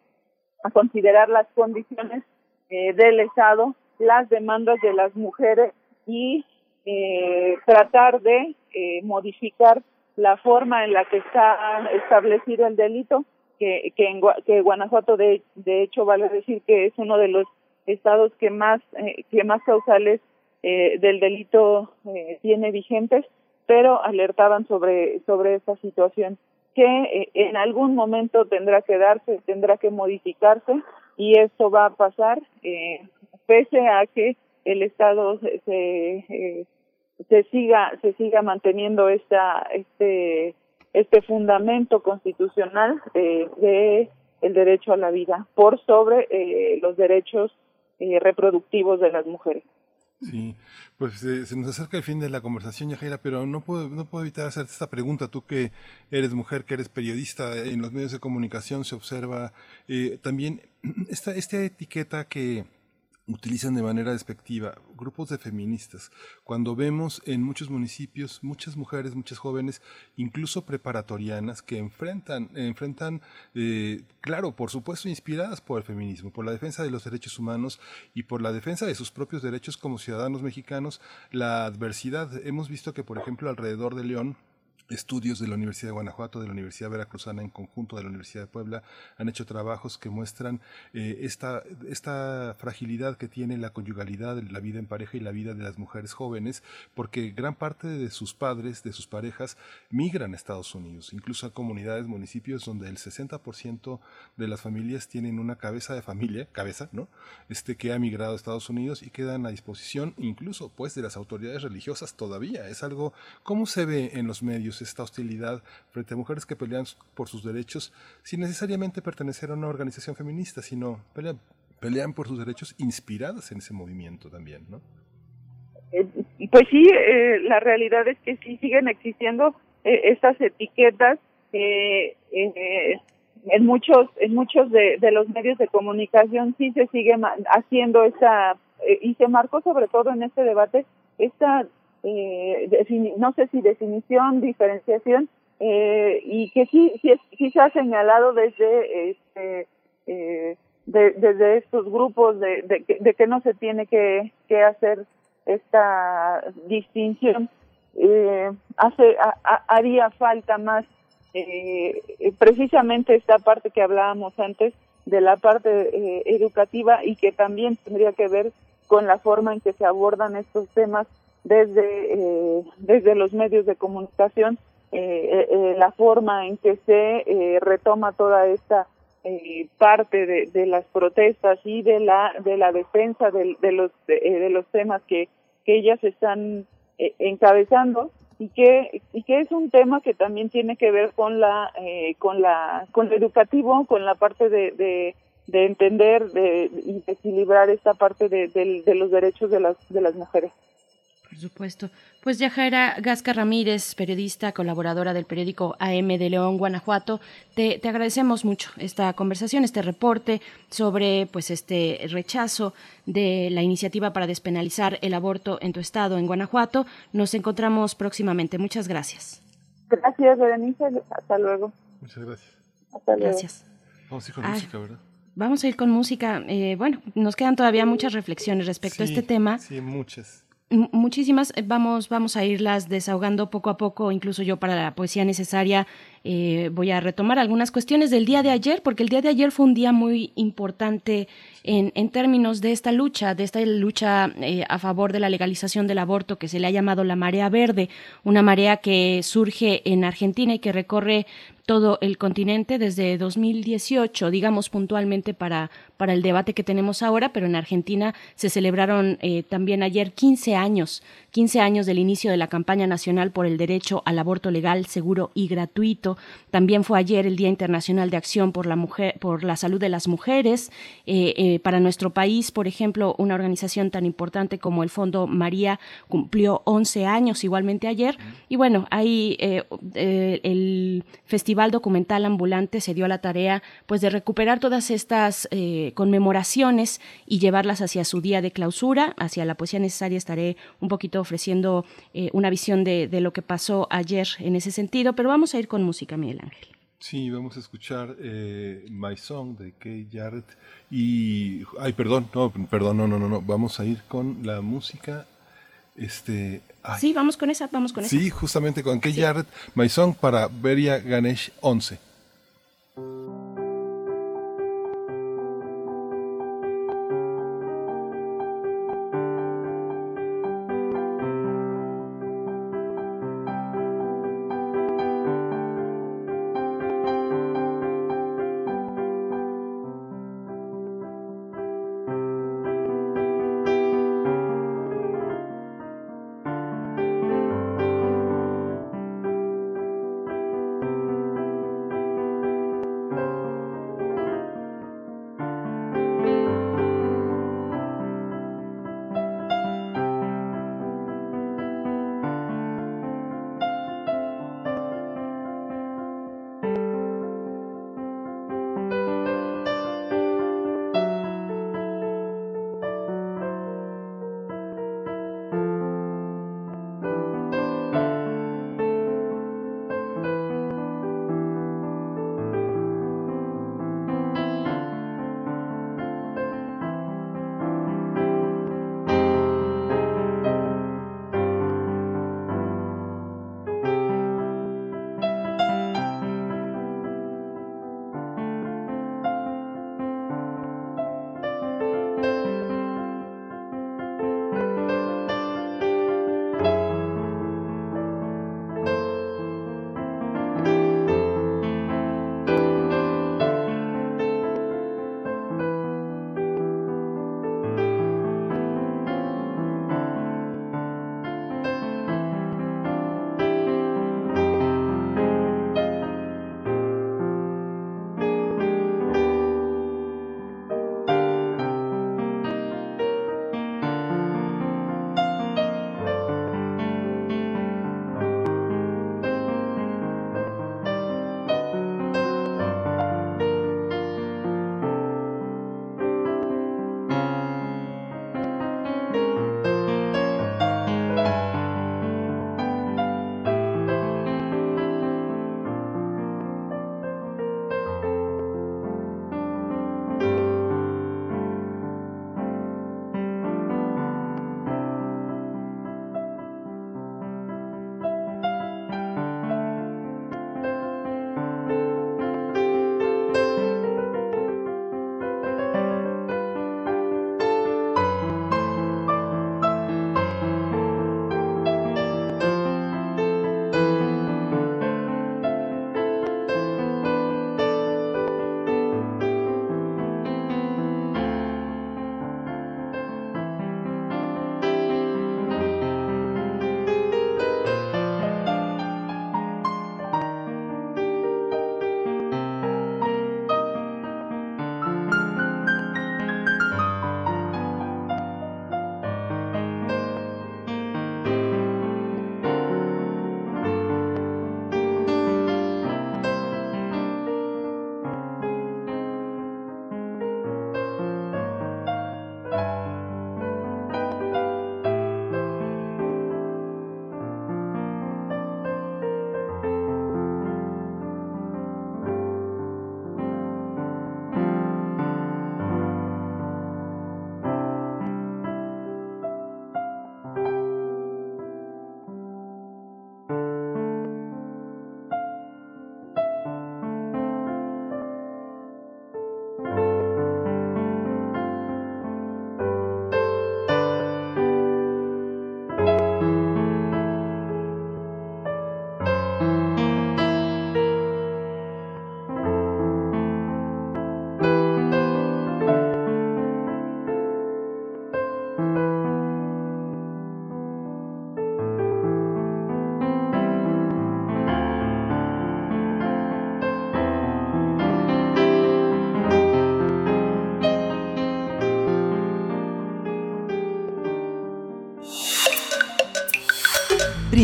a considerar las condiciones eh, del Estado, las demandas de las mujeres y eh, tratar de eh, modificar la forma en la que está establecido el delito que, que, en, que Guanajuato de, de hecho vale decir que es uno de los estados que más eh, que más causales eh, del delito eh, tiene vigentes pero alertaban sobre sobre esta situación que eh, en algún momento tendrá que darse tendrá que modificarse y esto va a pasar eh, pese a que el estado se, se, se siga se siga manteniendo esta este este fundamento constitucional eh, de el derecho a la vida por sobre eh, los derechos eh, reproductivos de las mujeres. Sí, pues eh, se nos acerca el fin de la conversación, Yajaira, pero no puedo, no puedo evitar hacerte esta pregunta. Tú que eres mujer, que eres periodista, en los medios de comunicación se observa eh, también esta, esta etiqueta que utilizan de manera despectiva grupos de feministas. Cuando vemos en muchos municipios muchas mujeres, muchas jóvenes, incluso preparatorianas, que enfrentan, enfrentan, eh, claro, por supuesto, inspiradas por el feminismo, por la defensa de los derechos humanos y por la defensa de sus propios derechos como ciudadanos mexicanos, la adversidad. Hemos visto que, por ejemplo, alrededor de León, estudios de la Universidad de Guanajuato, de la Universidad Veracruzana en conjunto de la Universidad de Puebla han hecho trabajos que muestran eh, esta, esta fragilidad que tiene la conyugalidad, la vida en pareja y la vida de las mujeres jóvenes, porque gran parte de sus padres, de sus parejas, migran a Estados Unidos, incluso a comunidades, municipios donde el 60% de las familias tienen una cabeza de familia, cabeza, ¿no? Este que ha migrado a Estados Unidos y quedan a disposición incluso pues de las autoridades religiosas todavía. Es algo, ¿cómo se ve en los medios? Esta hostilidad frente a mujeres que pelean por sus derechos sin necesariamente pertenecer a una organización feminista, sino pelean, pelean por sus derechos inspiradas en ese movimiento también, ¿no? Eh, pues sí, eh, la realidad es que sí siguen existiendo eh, estas etiquetas eh, en muchos en muchos de, de, los medios de comunicación sí se sigue haciendo esa y se marcó sobre todo en este debate esta eh, no sé si definición, diferenciación, eh, y que sí, sí, sí, se ha señalado desde este, eh, de, desde estos grupos de, que no se tiene que, que hacer esta distinción. Eh, hace, a, haría falta más eh, precisamente esta parte que hablábamos antes de la parte eh, educativa y que también tendría que ver con la forma en que se abordan estos temas desde, eh, desde los medios de comunicación, eh, eh, eh la forma en que se retoma toda esta parte de, de, las protestas y de la de la defensa de, de los de, los temas que, que ellas están encabezando y que y que es un tema que también tiene que ver con la con la con lo educativo con la parte de, de de entender de, y equilibrar esta parte de, de, de los derechos de las de las mujeres. Por supuesto. Pues Yajaira Gasca Ramírez, periodista, colaboradora del periódico AM de León, Guanajuato, te, te, agradecemos mucho esta conversación, este reporte sobre pues este rechazo de la iniciativa para despenalizar el aborto en tu estado, en Guanajuato. Nos encontramos próximamente. Muchas gracias. Gracias, Berenice. Hasta luego. Muchas gracias. Hasta luego. Gracias. Vamos a ir con música, ¿verdad? Vamos a ir con música. Eh, bueno, nos quedan todavía muchas reflexiones respecto sí, a este tema. Sí, muchas muchísimas vamos vamos a irlas desahogando poco a poco incluso yo para la poesía necesaria eh, voy a retomar algunas cuestiones del día de ayer, porque el día de ayer fue un día muy importante en, en términos de esta lucha, de esta lucha eh, a favor de la legalización del aborto que se le ha llamado la marea verde, una marea que surge en Argentina y que recorre todo el continente desde 2018, digamos puntualmente para, para el debate que tenemos ahora, pero en Argentina se celebraron eh, también ayer 15 años, 15 años del inicio de la campaña nacional por el derecho al aborto legal, seguro y gratuito. También fue ayer el Día Internacional de Acción por la, mujer, por la Salud de las Mujeres. Eh, eh, para nuestro país, por ejemplo, una organización tan importante como el Fondo María cumplió 11 años igualmente ayer. Y bueno, ahí el Festival Documental Ambulante se dio a la tarea pues de recuperar todas estas eh, conmemoraciones y llevarlas hacia su día de clausura, hacia la poesía necesaria estaré un poquito ofreciendo eh, una visión de, lo que pasó ayer en ese sentido, pero vamos a ir con música, Miguel Ángel. Sí, vamos a escuchar eh, My Song de Kay Jarrett y... Ay, perdón, no, perdón, no, no, no, no, vamos a ir con la música este, sí, vamos con esa, vamos con esa. Sí, justamente con Kay Jarrett, My Song para Beria Ganesh 11.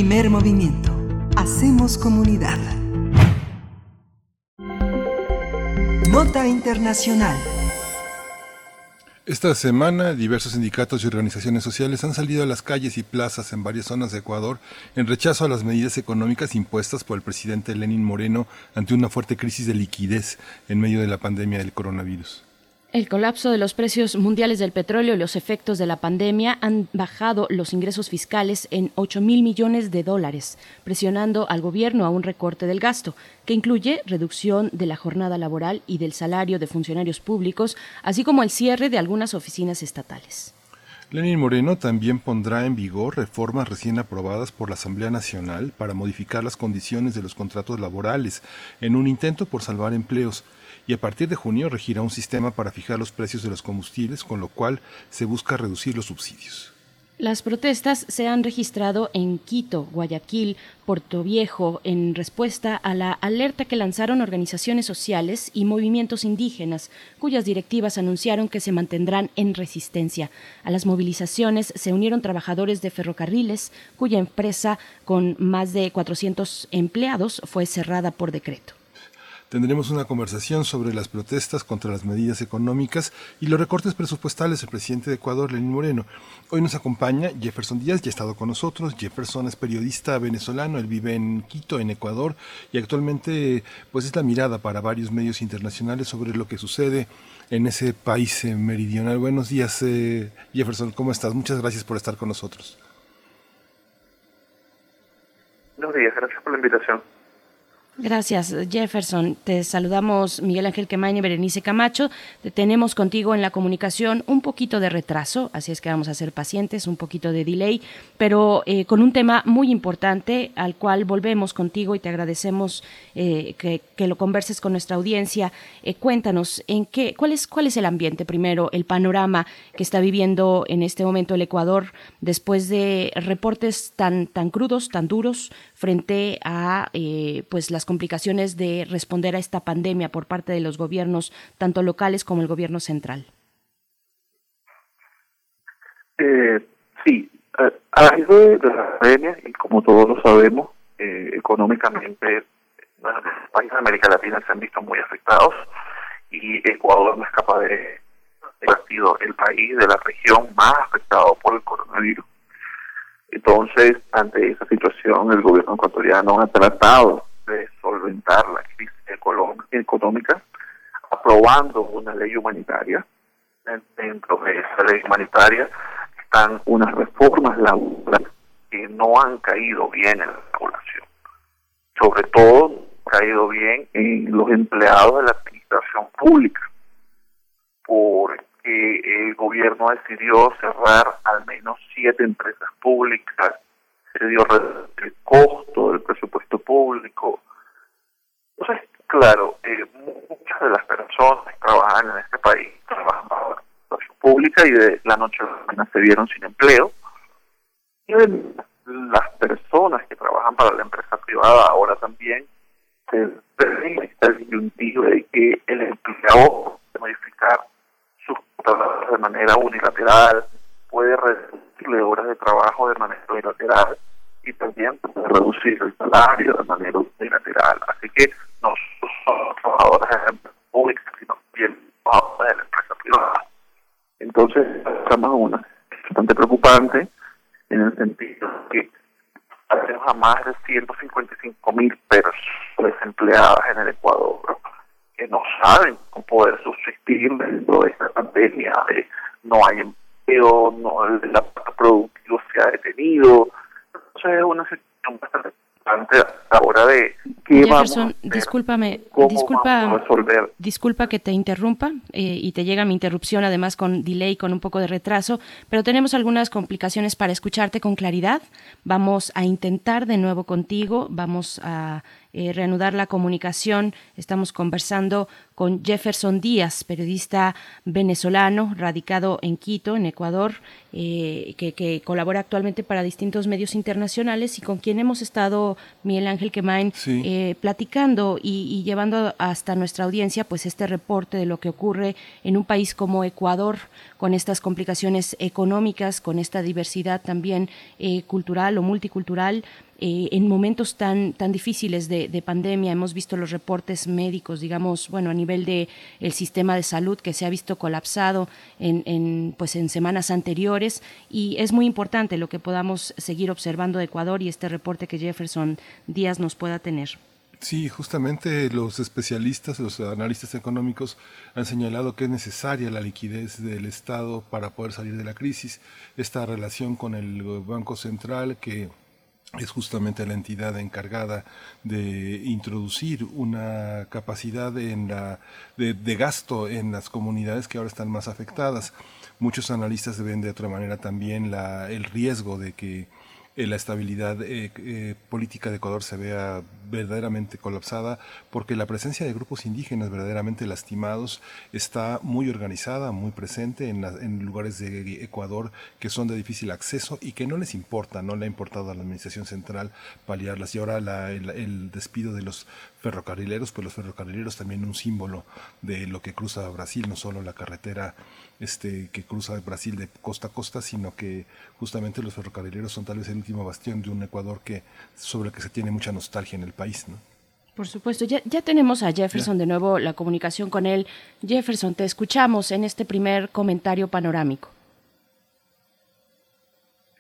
Primer movimiento. Hacemos comunidad. Nota Internacional. Esta semana, diversos sindicatos y organizaciones sociales han salido a las calles y plazas en varias zonas de Ecuador en rechazo a las medidas económicas impuestas por el presidente Lenín Moreno ante una fuerte crisis de liquidez en medio de la pandemia del coronavirus. El colapso de los precios mundiales del petróleo y los efectos de la pandemia han bajado los ingresos fiscales en 8 mil millones de dólares, presionando al gobierno a un recorte del gasto, que incluye reducción de la jornada laboral y del salario de funcionarios públicos, así como el cierre de algunas oficinas estatales. Lenín Moreno también pondrá en vigor reformas recién aprobadas por la Asamblea Nacional para modificar las condiciones de los contratos laborales, en un intento por salvar empleos y a partir de junio regirá un sistema para fijar los precios de los combustibles, con lo cual se busca reducir los subsidios. Las protestas se han registrado en Quito, Guayaquil, Puerto Viejo, en respuesta a la alerta que lanzaron organizaciones sociales y movimientos indígenas, cuyas directivas anunciaron que se mantendrán en resistencia. A las movilizaciones se unieron trabajadores de ferrocarriles, cuya empresa, con más de 400 empleados, fue cerrada por decreto. Tendremos una conversación sobre las protestas contra las medidas económicas y los recortes presupuestales del presidente de Ecuador, Lenín Moreno. Hoy nos acompaña Jefferson Díaz, ya ha estado con nosotros. Jefferson es periodista venezolano, él vive en Quito, en Ecuador, y actualmente pues es la mirada para varios medios internacionales sobre lo que sucede en ese país eh, meridional. Buenos días, eh, Jefferson, ¿cómo estás? Muchas gracias por estar con nosotros. Buenos días, gracias por la invitación. Gracias, Jefferson. Te saludamos Miguel Ángel Quemain y Berenice Camacho. Te tenemos contigo en la comunicación un poquito de retraso, así es que vamos a ser pacientes, un poquito de delay, pero eh, con un tema muy importante al cual volvemos contigo y te agradecemos eh, que, lo converses con nuestra audiencia. Eh, cuéntanos en qué, cuál es, cuál es el ambiente primero, el panorama que está viviendo en este momento el Ecuador después de reportes tan, tan crudos, tan duros frente a pues las complicaciones de responder a esta pandemia por parte de los gobiernos, tanto locales como el gobierno central? Eh, sí, eh, a raíz de, la pandemia, y como todos lo sabemos, eh, económicamente los países de América Latina se han visto muy afectados y Ecuador no es capaz de ha sido el país de la región más afectado por el coronavirus. Entonces, ante esa situación, el gobierno ecuatoriano ha tratado de solventar la crisis económica, aprobando una ley humanitaria. Dentro de esa ley humanitaria están unas reformas laborales que no han caído bien en la población. Sobre todo, caído bien en los empleados de la administración pública, porque el gobierno decidió cerrar al menos siete empresas públicas se dio el costo del presupuesto público. Entonces, claro, eh, muchas de las personas que trabajan en este país trabajan para la administración pública y de la noche a la mañana se vieron sin empleo. Y las personas que trabajan para la empresa privada ahora también se ven el disyuntivo de que el empleado puede modificar de manera unilateral, puede reducirle horas de trabajo de manera unilateral y también puede reducir el salario de manera unilateral. Así que no somos trabajadores de la empresa pública, sino también trabajadores de la empresa privada. Entonces, estamos en una bastante preocupante en el sentido que tenemos a más de 155 mil personas desempleadas en el Ecuador que no saben cómo poder subsistir dentro de esta pandemia. no hay empleo, no, el aparato productivo se ha detenido. Entonces es una situación bastante importante a la hora de qué vamos a discúlpame, cómo disculpa, vamos a resolver. disculpa que te interrumpa eh, y te llega mi interrupción además con delay, con un poco de retraso, pero tenemos algunas complicaciones para escucharte con claridad. Vamos a intentar de nuevo contigo, vamos a eh, reanudar la comunicación. Estamos conversando con Jefferson Díaz, periodista venezolano, radicado en Quito, en Ecuador, eh, que, colabora actualmente para distintos medios internacionales y con quien hemos estado, Miguel Ángel Quemain, eh, platicando y, llevando hasta nuestra audiencia pues este reporte de lo que ocurre en un país como Ecuador con estas complicaciones económicas, con esta diversidad también eh, cultural o multicultural. Eh, en momentos tan, tan difíciles de, pandemia. Hemos visto los reportes médicos, digamos, bueno, a nivel de el sistema de salud que se ha visto colapsado en, en, pues en semanas anteriores y es muy importante lo que podamos seguir observando de Ecuador y este reporte que Jefferson Díaz nos pueda tener. Sí, justamente los especialistas, los analistas económicos han señalado que es necesaria la liquidez del Estado para poder salir de la crisis. Esta relación con el Banco Central que es justamente la entidad encargada de introducir una capacidad en la, de, gasto en las comunidades que ahora están más afectadas. Muchos analistas ven de otra manera también la, el riesgo de que eh, la estabilidad eh, eh, política de Ecuador se vea verdaderamente colapsada porque la presencia de grupos indígenas verdaderamente lastimados está muy organizada, muy presente en, en lugares de Ecuador que son de difícil acceso y que no les importa, no le ha importado a la administración central paliarlas. Y ahora el, el despido de los ferrocarrileros, pues los ferrocarrileros también un símbolo de lo que cruza Brasil, no solo la carretera este, que cruza Brasil de costa a costa, sino que justamente los ferrocarrileros son tal vez el último bastión de un Ecuador que, sobre el que se tiene mucha nostalgia en el país. ¿no? Por supuesto, ya, ya tenemos a Jefferson de nuevo, la comunicación con él. Jefferson, te escuchamos en este primer comentario panorámico.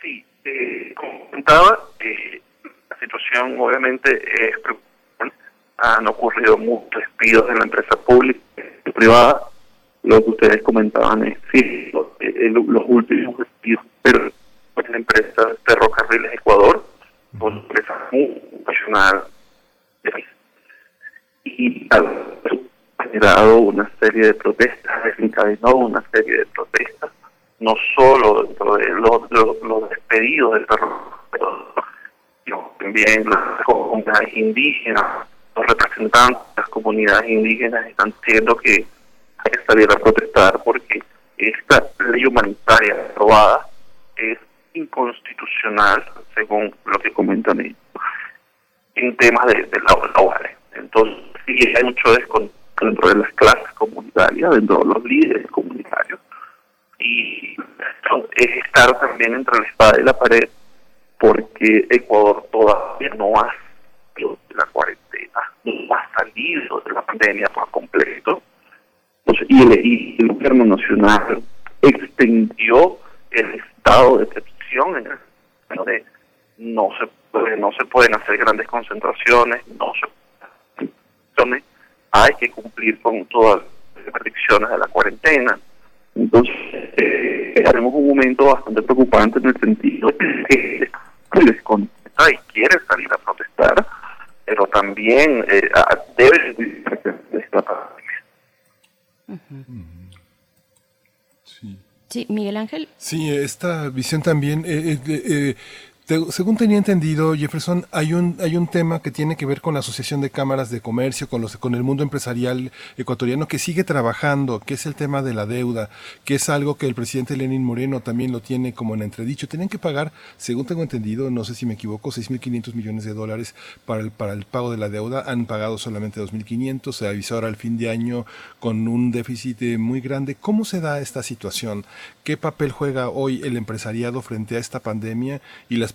Sí, eh, como comentaba, eh, la situación obviamente es preocupante. Han ocurrido muchos despidos en la empresa pública y privada. Lo que ustedes comentaban es sí, los, eh, los últimos despidos, pero pues, la empresa Ferrocarriles Ecuador, pues, una empresa muy nacional y ha generado una serie de protestas, desencadenó una serie de protestas, no solo dentro de los, los, despedidos del ferrocarril, sino también las comunidades indígenas, los representantes de las comunidades indígenas están diciendo que hay que salir a protestar porque esta ley humanitaria aprobada es inconstitucional, según lo que comentan ellos, en temas de, de laborales. Entonces, sí hay mucho descontento dentro de las clases comunitarias, dentro de los líderes comunitarios, y es estar también entre la espada y la pared, porque Ecuador todavía no ha de la cuarentena, no ha salido de la pandemia por completo, y, el, gobierno nacional extendió el estado de excepción en el de no se puede, no se pueden hacer grandes concentraciones, no se hay que cumplir con todas las restricciones de la cuarentena. Entonces, eh, un momento bastante preocupante en el sentido que se descontenta y quiere salir a protestar, pero también eh, debe de esta Sí. Miguel Ángel. Sí, esta visión también eh, eh, eh según tenía entendido, Jefferson, hay un, hay un tema que tiene que ver con la Asociación de Cámaras de Comercio, con, los, con el mundo empresarial ecuatoriano, que sigue trabajando, que es el tema de la deuda, que es algo que el presidente Lenin Moreno también lo tiene como en entredicho. Tenían que pagar, según tengo entendido, no sé si me equivoco, 6.500 millones de dólares para el, para el pago de la deuda. Han pagado solamente 2.500. Se avisó ahora al fin de año con un déficit muy grande. ¿Cómo se da esta situación? ¿Qué papel juega hoy el empresariado frente a esta pandemia y las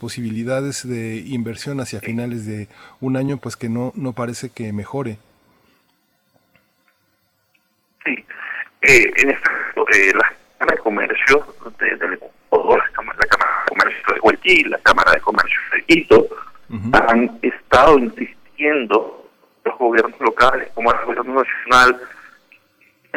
de inversión hacia finales de un año, pues que no, no parece que mejore. Sí, eh, en este eh, la Cámara de Comercio de, de la, Cámara, de Comercio de Guayaquil, la Cámara de Comercio de Quito, han estado insistiendo los gobiernos locales como el gobierno nacional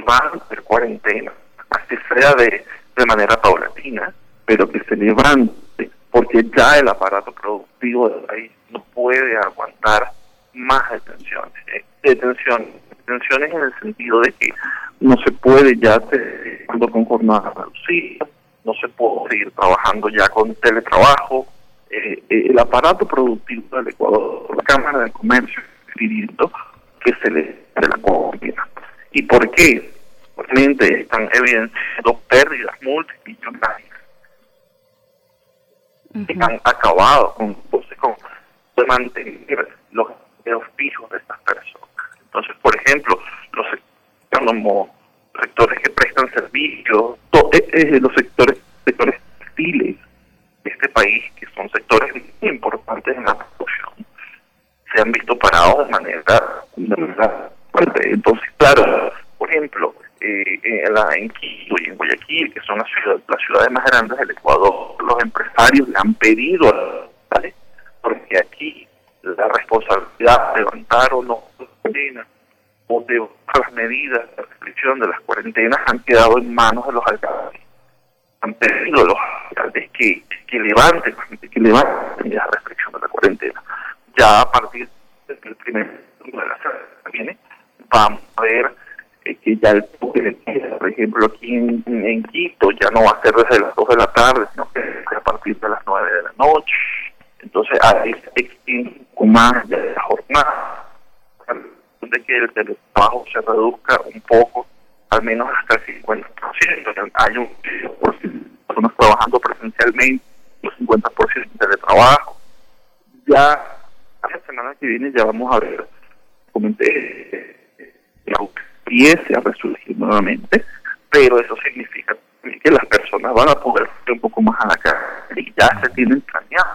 van a hacer cuarentena, así sea de, de manera paulatina, pero que se levante porque ya el aparato productivo del país no puede aguantar más detenciones. Eh, detenciones, detenciones en el sentido de que no se puede ya seguir con jornadas reducidas, no se puede seguir trabajando ya con teletrabajo. Eh, eh, el aparato productivo del Ecuador, la Cámara de Comercio, pidiendo que se le dé la economía. ¿Y por qué? Obviamente están evidenciando pérdidas multimillonarias han acabado con, pues, con mantener los empleos fijos de estas personas. Entonces, por ejemplo, los sectores que prestan servicios, eh, eh, los sectores sectores textiles de este país, que son sectores muy importantes en la producción, se han visto parados de manera. Entonces, claro, por ejemplo, eh, en, Quito y en Guayaquil, que son las ciudades, las ciudades más grandes del Ecuador, los empresarios le han pedido a porque aquí la responsabilidad de levantar o no cuarentena o de las medidas de restricción de las cuarentenas han quedado en manos de los alcaldes. Han pedido a los alcaldes que, que levanten, que levanten la restricción de la cuarentena. Ya a partir del primer de la semana que viene, vamos a ver eh, que ya el ejemplo, aquí en, Quito ya no va a ser desde las 2 de la tarde, sino que a partir de las 9 de la noche. Entonces, ahí se extiende un más de la jornada, de que el teletrabajo se reduzca un poco, al menos hasta el 50%. Hay un personas trabajando presencialmente, un 50% de teletrabajo. Ya la semana que viene ya vamos a ver, comenté, la empiece a resurgir nuevamente, pero eso significa que las personas van a poder ir un poco más a la calle y ya se tienen planeado.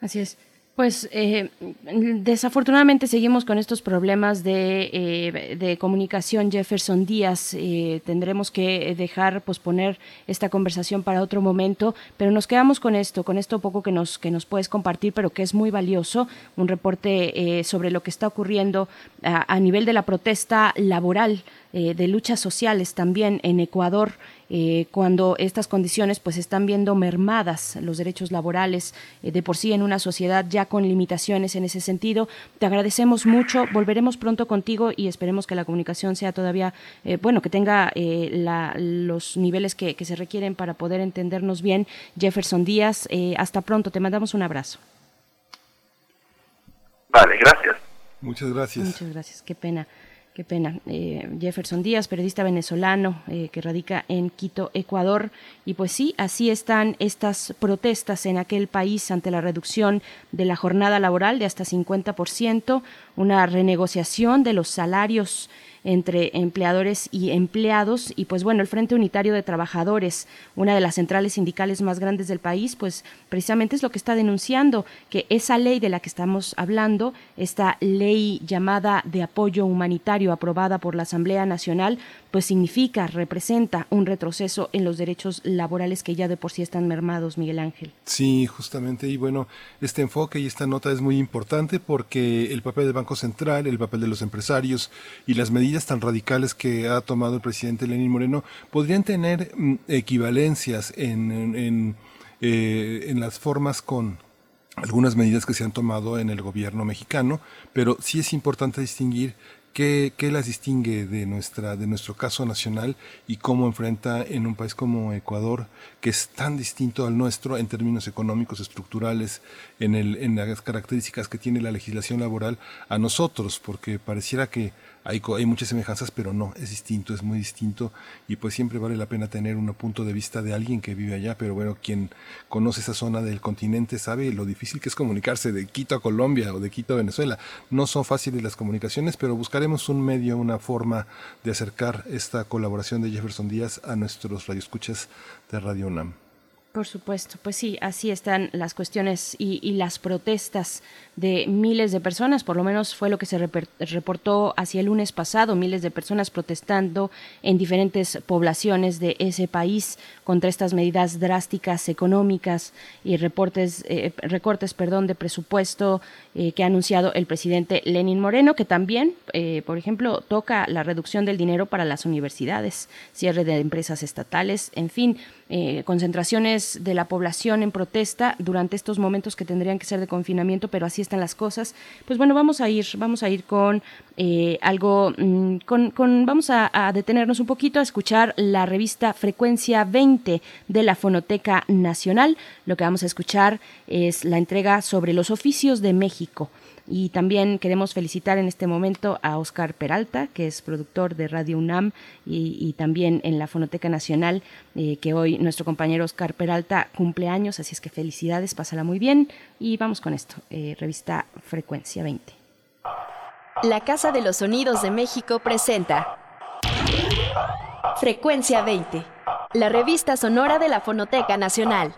Así es. Pues eh, desafortunadamente seguimos con estos problemas de, eh, de comunicación. Jefferson Díaz, eh, tendremos que dejar posponer esta conversación para otro momento, pero nos quedamos con esto, con esto poco que nos que nos puedes compartir, pero que es muy valioso, un reporte sobre lo que está ocurriendo a, a nivel de la protesta laboral. de luchas sociales también en Ecuador eh, cuando estas condiciones pues están viendo mermadas los derechos laborales eh, de por sí en una sociedad ya con limitaciones en ese sentido. Te agradecemos mucho, volveremos pronto contigo y esperemos que la comunicación sea todavía, eh, bueno, que tenga los niveles que, que, se requieren para poder entendernos bien. Jefferson Díaz, hasta pronto, te mandamos un abrazo. Vale, gracias. Muchas gracias. Muchas gracias, qué pena. Qué pena. Eh, Jefferson Díaz, periodista venezolano eh, que radica en Quito, Ecuador. Y pues sí, así están estas protestas en aquel país ante la reducción de la jornada laboral de hasta 50%, una renegociación de los salarios entre empleadores y empleados. Y pues bueno, el Frente Unitario de Trabajadores, una de las centrales sindicales más grandes del país, pues precisamente es lo que está denunciando, que esa ley de la que estamos hablando, esta ley llamada de apoyo humanitario aprobada por la Asamblea Nacional, pues significa, representa un retroceso en los derechos laborales que ya de por sí están mermados, Miguel Ángel. Sí, justamente, y bueno, este enfoque y esta nota es muy importante porque el papel del Banco Central, el papel de los empresarios y las medidas tan radicales que ha tomado el presidente Lenín Moreno podrían tener mm, equivalencias en, en, eh, en las formas con algunas medidas que se han tomado en el gobierno mexicano, pero sí es importante distinguir ¿Qué, las distingue de, nuestra, de nuestro caso nacional y cómo enfrenta en un país como Ecuador, que es tan distinto al nuestro en términos económicos, estructurales, en, el, en las características que tiene la legislación laboral a nosotros? Porque pareciera que hay, hay muchas semejanzas, pero no, es distinto, es muy distinto y pues siempre vale la pena tener un punto de vista de alguien que vive allá, pero bueno, quien conoce esa zona del continente sabe lo difícil que es comunicarse de Quito a Colombia o de Quito a Venezuela. No son fáciles las comunicaciones, pero buscaremos un medio, una forma de acercar esta colaboración de Jefferson Díaz a nuestros radioescuchas de Radio UNAM. Por supuesto, pues sí, así están las cuestiones y, las protestas de miles de personas, por lo menos fue lo que se reportó hacia el lunes pasado, miles de personas protestando en diferentes poblaciones de ese país contra estas medidas drásticas económicas y reportes, eh, recortes perdón, de presupuesto eh, que ha anunciado el presidente Lenin Moreno, que también, eh, por ejemplo, toca la reducción del dinero para las universidades, cierre de empresas estatales, en fin, concentraciones de la población en protesta durante estos momentos que tendrían que ser de confinamiento, pero así están las cosas. Pues bueno, vamos a ir, vamos a ir con algo, mm, con, con, vamos a, a detenernos un poquito a escuchar la revista Frecuencia 20 de la Fonoteca Nacional. Lo que vamos a escuchar es la entrega sobre los oficios de México Y también queremos felicitar en este momento a Oscar Peralta, que es productor de Radio UNAM y, también en la Fonoteca Nacional, eh, que hoy nuestro compañero Oscar Peralta cumple años, así es que felicidades, pásala muy bien. Y vamos con esto, eh, revista Frecuencia 20. La Casa de los Sonidos de México presenta Frecuencia 20, la revista sonora de la Fonoteca Nacional.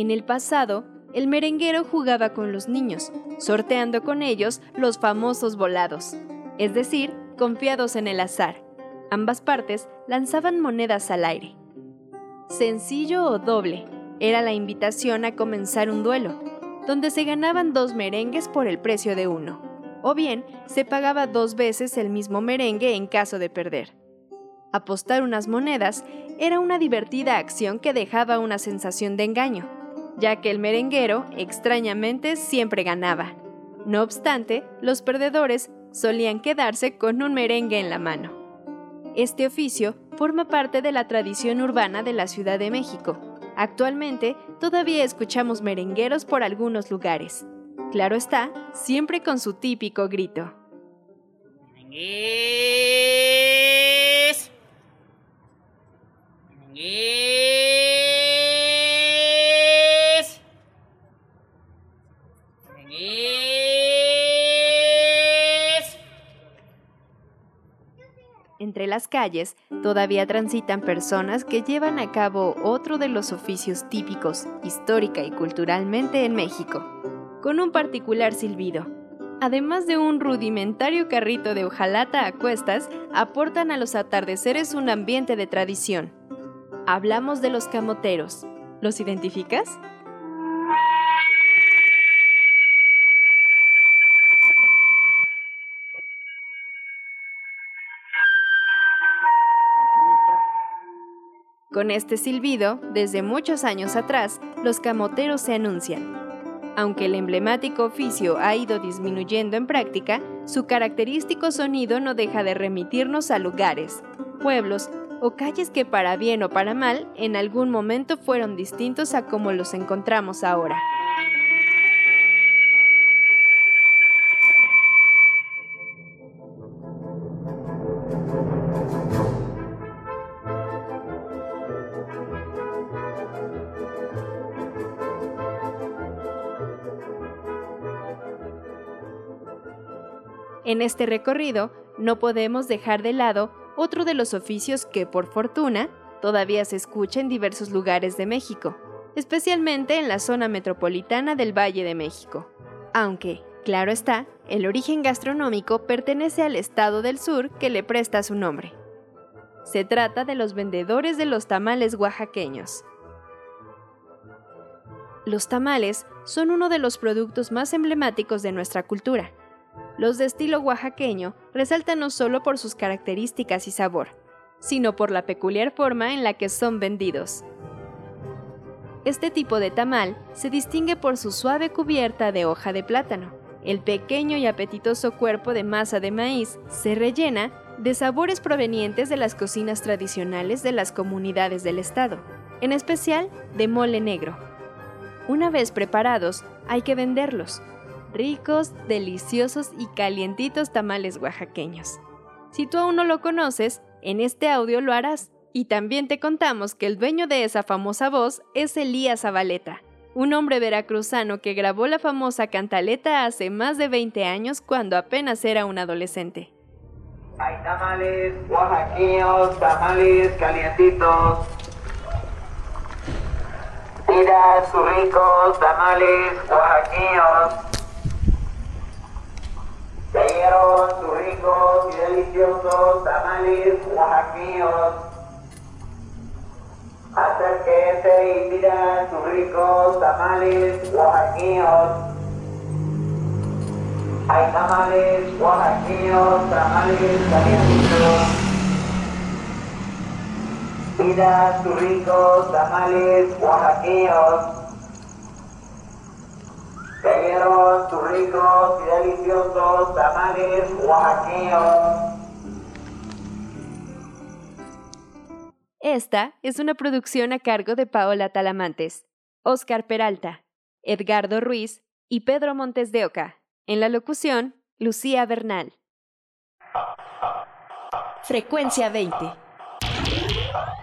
En el pasado, el merenguero jugaba con los niños, sorteando con ellos los famosos volados, es decir, confiados en el azar. Ambas partes lanzaban monedas al aire. Sencillo o doble, era la invitación a comenzar un duelo, donde se ganaban dos merengues por el precio de uno, o bien se pagaba dos veces el mismo merengue en caso de perder. Apostar unas monedas era una divertida acción que dejaba una sensación de engaño ya que el merenguero extrañamente siempre ganaba. No obstante, los perdedores solían quedarse con un merengue en la mano. Este oficio forma parte de la tradición urbana de la Ciudad de México. Actualmente todavía escuchamos merengueros por algunos lugares. Claro está, siempre con su típico grito. Entre las calles todavía transitan personas que llevan a cabo otro de los oficios típicos, histórica y culturalmente en México, con un particular silbido. Además de un rudimentario carrito de hojalata a cuestas, aportan a los atardeceres un ambiente de tradición. Hablamos de los camoteros. ¿Los identificas? Con este silbido, desde muchos años atrás, los camoteros se anuncian. Aunque el emblemático oficio ha ido disminuyendo en práctica, su característico sonido no deja de remitirnos a lugares, pueblos o calles que para bien o para mal en algún momento fueron distintos a como los encontramos ahora. En este recorrido no podemos dejar de lado otro de los oficios que, por fortuna, todavía se escucha en diversos lugares de México, especialmente en la zona metropolitana del Valle de México. Aunque, claro está, el origen gastronómico pertenece al estado del sur que le presta su nombre. Se trata de los vendedores de los tamales oaxaqueños. Los tamales son uno de los productos más emblemáticos de nuestra cultura los de estilo oaxaqueño resaltan no solo por sus características y sabor, sino por la peculiar forma en la que son vendidos. Este tipo de tamal se distingue por su suave cubierta de hoja de plátano. El pequeño y apetitoso cuerpo de masa de maíz se rellena de sabores provenientes de las cocinas tradicionales de las comunidades del estado, en especial de mole negro. Una vez preparados, hay que venderlos, ricos, deliciosos y calientitos tamales oaxaqueños. Si tú aún no lo conoces, en este audio lo harás. Y también te contamos que el dueño de esa famosa voz es Elías Zabaleta, un hombre veracruzano que grabó la famosa cantaleta hace más de 20 años cuando apenas era un adolescente. Hay tamales oaxaqueños, tamales calientitos. Mira, sus ricos tamales oaxaqueños. Cayeron sus ricos y deliciosos tamales oaxaqueños. Acérquese y mira sus ricos tamales oaxaqueños. Hay tamales oaxaqueños, tamales calientitos. Mira sus ricos tamales oaxaqueños. Ñeros, ricos y deliciosos tamales oaxaqueños. Esta es una producción a cargo de Paola Talamantes, Oscar Peralta, Edgardo Ruiz y Pedro Montes de Oca. En la locución, Lucía Bernal. Frecuencia 20.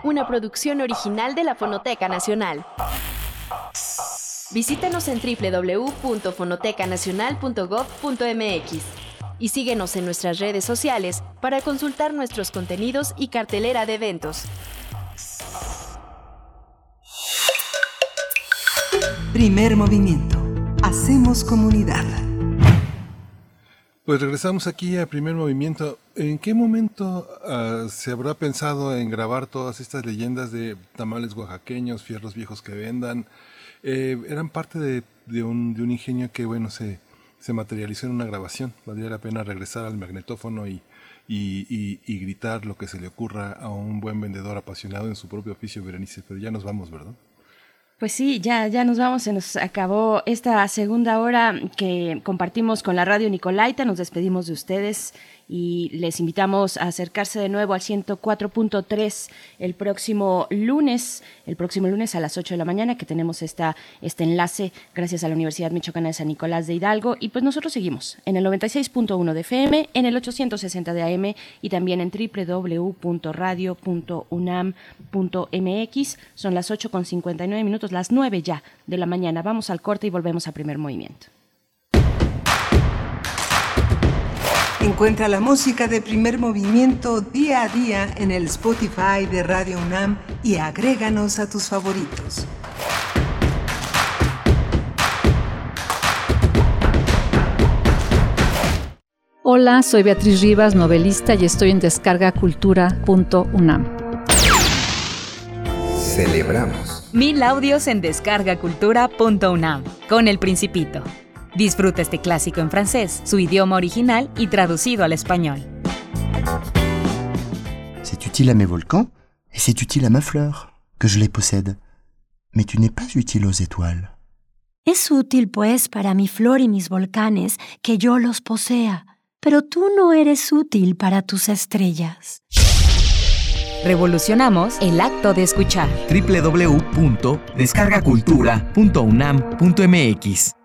Una producción original de la Fonoteca Nacional. Visítanos en www.fonotecanacional.gov.mx y síguenos en nuestras redes sociales para consultar nuestros contenidos y cartelera de eventos. Primer movimiento. Hacemos comunidad. Pues regresamos aquí a primer movimiento. ¿En qué momento uh, se habrá pensado en grabar todas estas leyendas de tamales oaxaqueños, fierros viejos que vendan? Eh, eran parte de, un, de, un, ingenio que, bueno, se, se, materializó en una grabación. Valdría la pena regresar al magnetófono y, y, y, y, gritar lo que se le ocurra a un buen vendedor apasionado en su propio oficio, Berenice. Pero ya nos vamos, ¿verdad? Pues sí, ya, ya nos vamos, se nos acabó esta segunda hora que compartimos con la radio Nicolaita, nos despedimos de ustedes y les invitamos a acercarse de nuevo al 104.3 el próximo lunes, el próximo lunes a las 8 de la mañana que tenemos esta, este enlace gracias a la Universidad Michoacana de San Nicolás de Hidalgo y pues nosotros seguimos en el 96.1 de FM, en el 860 de AM y también en www.radio.unam.mx. Son las 8 con 59 minutos, las 9 ya de la mañana. Vamos al corte y volvemos a primer movimiento. Encuentra la música de primer movimiento día a día en el Spotify de Radio UNAM y agréganos a tus favoritos. Hola, soy Beatriz Rivas, novelista y estoy en descargacultura.unam. Celebramos. Mil audios en descargacultura.unam con el Principito. Disfruta este clásico en francés, su idioma original y traducido al español. C'est utile à mes volcans et c'est utile à ma fleur, que je les possède. Mais tu n'es pas utile aux étoiles. Es útil, pues, para mi flor y mis volcanes que yo los posea, pero tú no eres útil para tus estrellas. Revolucionamos el acto de escuchar. www.descargacultura.unam.mx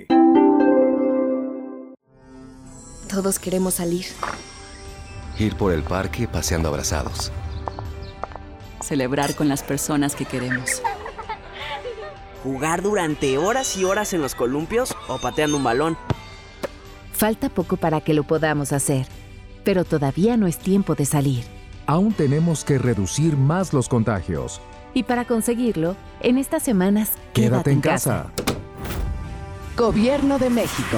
Todos queremos salir. Ir por el parque paseando abrazados. Celebrar con las personas que queremos. Jugar durante horas y horas en los columpios o pateando un balón. Falta poco para que lo podamos hacer, pero todavía no es tiempo de salir. Aún tenemos que reducir más los contagios. Y para conseguirlo, en estas semanas, quédate, quédate en casa. casa. Gobierno de México.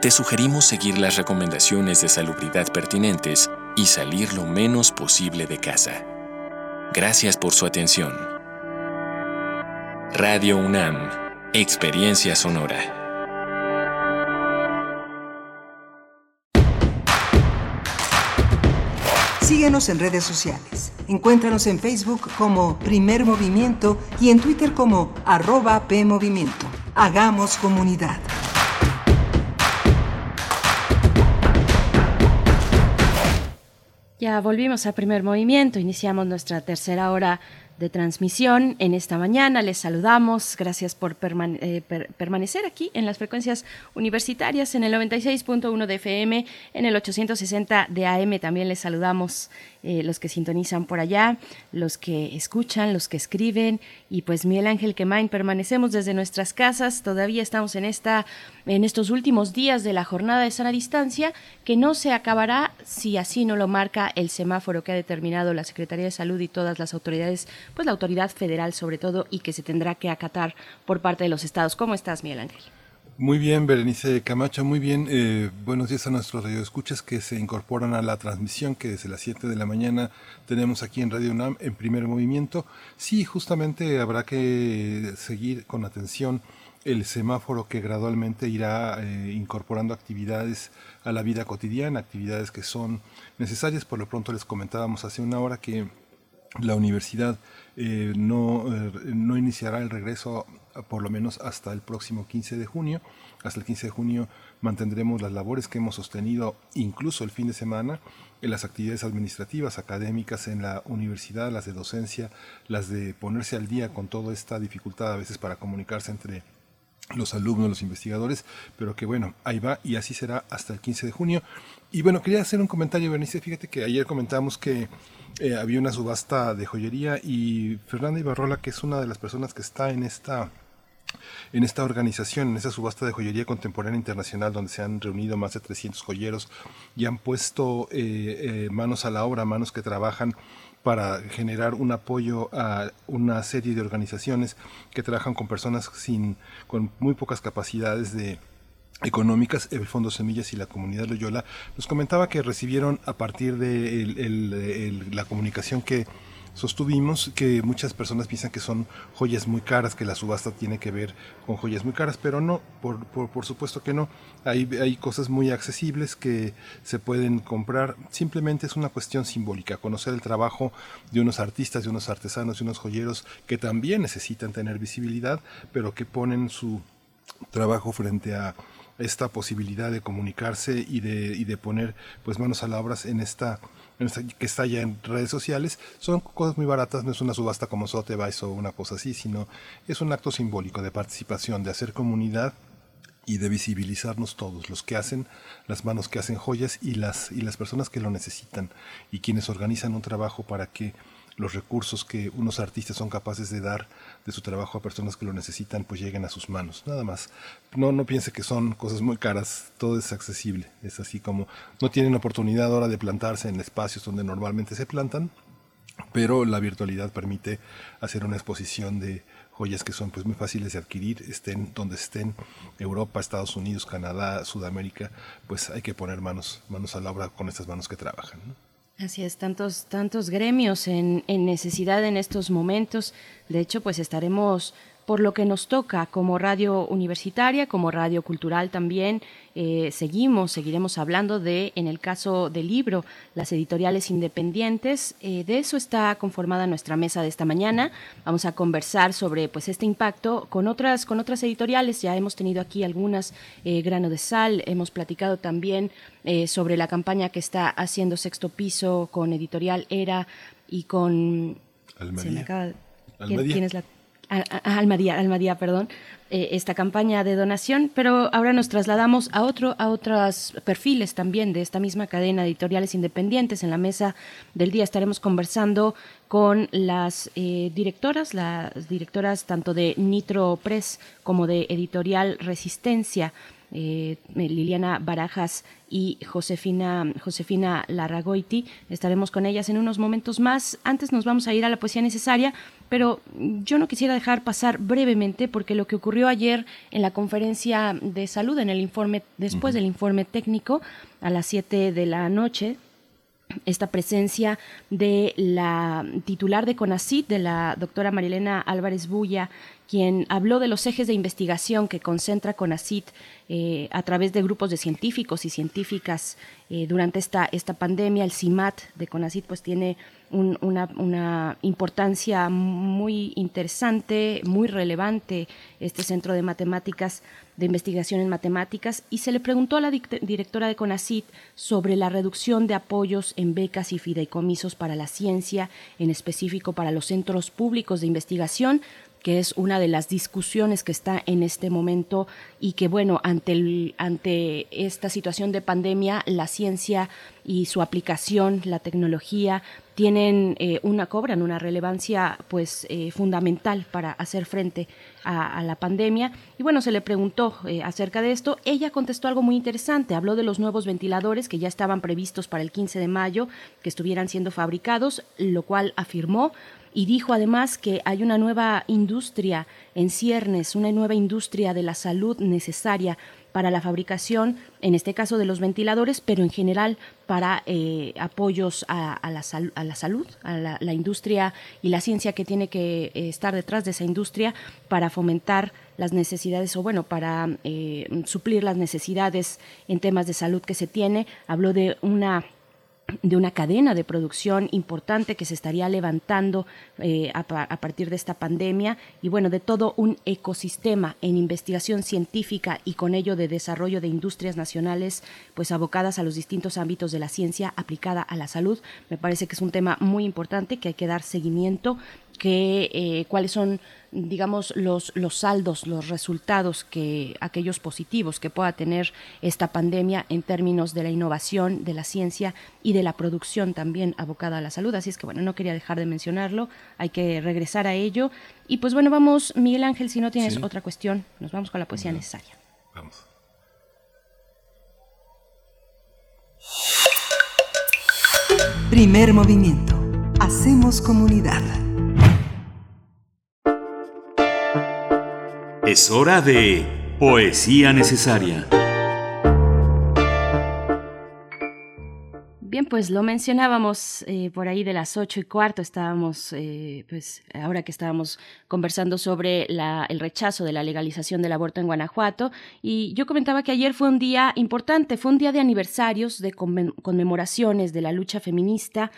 Te sugerimos seguir las recomendaciones de salubridad pertinentes y salir lo menos posible de casa. Gracias por su atención. Radio UNAM, Experiencia Sonora. Síguenos en redes sociales. Encuéntranos en Facebook como Primer Movimiento y en Twitter como arroba PMovimiento. Hagamos comunidad. Ya volvimos a primer movimiento, iniciamos nuestra tercera hora de transmisión en esta mañana. Les saludamos. Gracias por eh, permanecer aquí en las frecuencias universitarias en el 96.1 de FM, en el 860 de AM. También les saludamos eh, los que sintonizan por allá, los que escuchan, los que escriben. Y pues Miguel Ángel Quemain, permanecemos desde nuestras casas. Todavía estamos en, esta, en estos últimos días de la jornada de sana distancia, que no se acabará si así no lo marca el semáforo que ha determinado la Secretaría de Salud y todas las autoridades, pues la autoridad federal sobre todo, y que se tendrá que acatar por parte de los estados. ¿Cómo estás, Miguel Ángel? Muy bien, Berenice Camacho, muy bien. Eh, buenos días a nuestros radioescuchas que se incorporan a la transmisión que desde las 7 de la mañana tenemos aquí en Radio UNAM en primer movimiento. Sí, justamente habrá que seguir con atención el semáforo que gradualmente irá eh, incorporando actividades a la vida cotidiana, actividades que son necesarias. Por lo pronto les comentábamos hace una hora que la universidad eh, no, no iniciará el regreso por lo menos hasta el próximo 15 de junio. Hasta el 15 de junio mantendremos las labores que hemos sostenido incluso el fin de semana en las actividades administrativas, académicas en la universidad, las de docencia, las de ponerse al día con toda esta dificultad a veces para comunicarse entre los alumnos, los investigadores, pero que bueno, ahí va y así será hasta el 15 de junio. Y bueno, quería hacer un comentario, Bernice, fíjate que ayer comentamos que eh, había una subasta de joyería y Fernanda Ibarrola, que es una de las personas que está en esta en esta organización, en esa subasta de joyería contemporánea internacional, donde se han reunido más de 300 joyeros y han puesto eh, eh, manos a la obra, manos que trabajan para generar un apoyo a una serie de organizaciones que trabajan con personas sin, con muy pocas capacidades de, económicas, el Fondo Semillas y la comunidad Loyola, nos comentaba que recibieron a partir de la comunicación que sostuvimos que muchas personas piensan que son joyas muy caras, que la subasta tiene que ver con joyas muy caras, pero no, por, por, supuesto que no. Hay, hay cosas muy accesibles que se pueden comprar, simplemente es una cuestión simbólica, conocer el trabajo de unos artistas, de unos artesanos, de unos joyeros que también necesitan tener visibilidad, pero que ponen su trabajo frente a esta posibilidad de comunicarse y de, y de poner pues manos a la obra en esta que está ya en redes sociales, son cosas muy baratas, no es una subasta como Sotheby's o una cosa así, sino es un acto simbólico de participación, de hacer comunidad y de visibilizarnos todos, los que hacen, las manos que hacen joyas y las, y las personas que lo necesitan y quienes organizan un trabajo para que los recursos que unos artistas son capaces de dar de su trabajo a personas que lo necesitan, pues lleguen a sus manos. Nada más. No, no piense que son cosas muy caras, todo es accesible. Es así como no tienen oportunidad ahora de plantarse en espacios donde normalmente se plantan, pero la virtualidad permite hacer una exposición de joyas que son pues muy fáciles de adquirir, estén donde estén, Europa, Estados Unidos, Canadá, Sudamérica, pues hay que poner manos, manos a la obra con estas manos que trabajan. Así es, tantos, tantos gremios en, en necesidad en estos momentos. De hecho, pues estaremos por lo que nos toca como radio universitaria, como radio cultural también. Eh, seguimos, seguiremos hablando de, en el caso del libro, las editoriales independientes. Eh, de eso está conformada nuestra mesa de esta mañana. Vamos a conversar sobre pues este impacto con otras, con otras editoriales. Ya hemos tenido aquí algunas, eh, Grano de Sal, hemos platicado también sobre la campaña que está haciendo Sexto Piso con Editorial Era y con... Almadía. ¿Quién, es la Almadía, Almadía, perdón, eh, esta campaña de donación, pero ahora nos trasladamos a otro, a otros perfiles también de esta misma cadena de editoriales independientes. En la mesa del día estaremos conversando con las eh, directoras, las directoras tanto de Nitro Press como de Editorial Resistencia. Eh, Liliana Barajas y Josefina, Josefina Larragoiti. Estaremos con ellas en unos momentos más. Antes nos vamos a ir a la poesía necesaria, pero yo no quisiera dejar pasar brevemente porque lo que ocurrió ayer en la conferencia de salud, en el informe, después del informe técnico, a las 7 de la noche, esta presencia de la titular de CONACIT, de la doctora Marilena Álvarez Bulla, quien habló de los ejes de investigación que concentra CONACIT eh, a través de grupos de científicos y científicas eh, durante esta, esta pandemia. El CIMAT de CONACIT pues tiene una, importancia muy interesante, muy relevante, este centro de matemáticas, de investigación en matemáticas, y se le preguntó a la directora de CONACIT sobre la reducción de apoyos en becas y fideicomisos para la ciencia, en específico para los centros públicos de investigación, que es una de las discusiones que está en este momento y que, bueno, ante, el, ante esta situación de pandemia, la ciencia y su aplicación, la tecnología, tienen eh, una, cobran una relevancia pues eh, fundamental para hacer frente a, la pandemia. Y bueno, se le preguntó eh, acerca de esto. Ella contestó algo muy interesante. Habló de los nuevos ventiladores que ya estaban previstos para el 15 de mayo, que estuvieran siendo fabricados, lo cual afirmó y dijo además que hay una nueva industria en ciernes, una nueva industria de la salud necesaria para la fabricación, en este caso de los ventiladores, pero en general para eh, apoyos a, la salud, a la, industria y la ciencia que tiene que eh, estar detrás de esa industria para fomentar las necesidades o bueno, para eh, suplir las necesidades en temas de salud que se tiene. Habló de una de una cadena de producción importante que se estaría levantando eh, a, partir de esta pandemia y bueno, de todo un ecosistema en investigación científica y con ello de desarrollo de industrias nacionales pues abocadas a los distintos ámbitos de la ciencia aplicada a la salud. Me parece que es un tema muy importante que hay que dar seguimiento que eh, cuáles son digamos los los saldos los resultados que aquellos positivos que pueda tener esta pandemia en términos de la innovación de la ciencia y de la producción también abocada a la salud. Así es que bueno no quería dejar de mencionarlo hay que regresar a ello. Y pues bueno vamos Miguel Ángel si no tienes otra cuestión nos vamos con la poesía necesaria. Vamos. Primer movimiento. Hacemos comunidad. Es hora de Poesía Necesaria. Bien, pues lo mencionábamos eh, por ahí de las ocho y cuarto, estábamos, eh, pues ahora que estábamos conversando sobre el rechazo de la legalización del aborto en Guanajuato, y yo comentaba que ayer fue un día importante, fue un día de aniversarios, de conmemoraciones de la lucha feminista,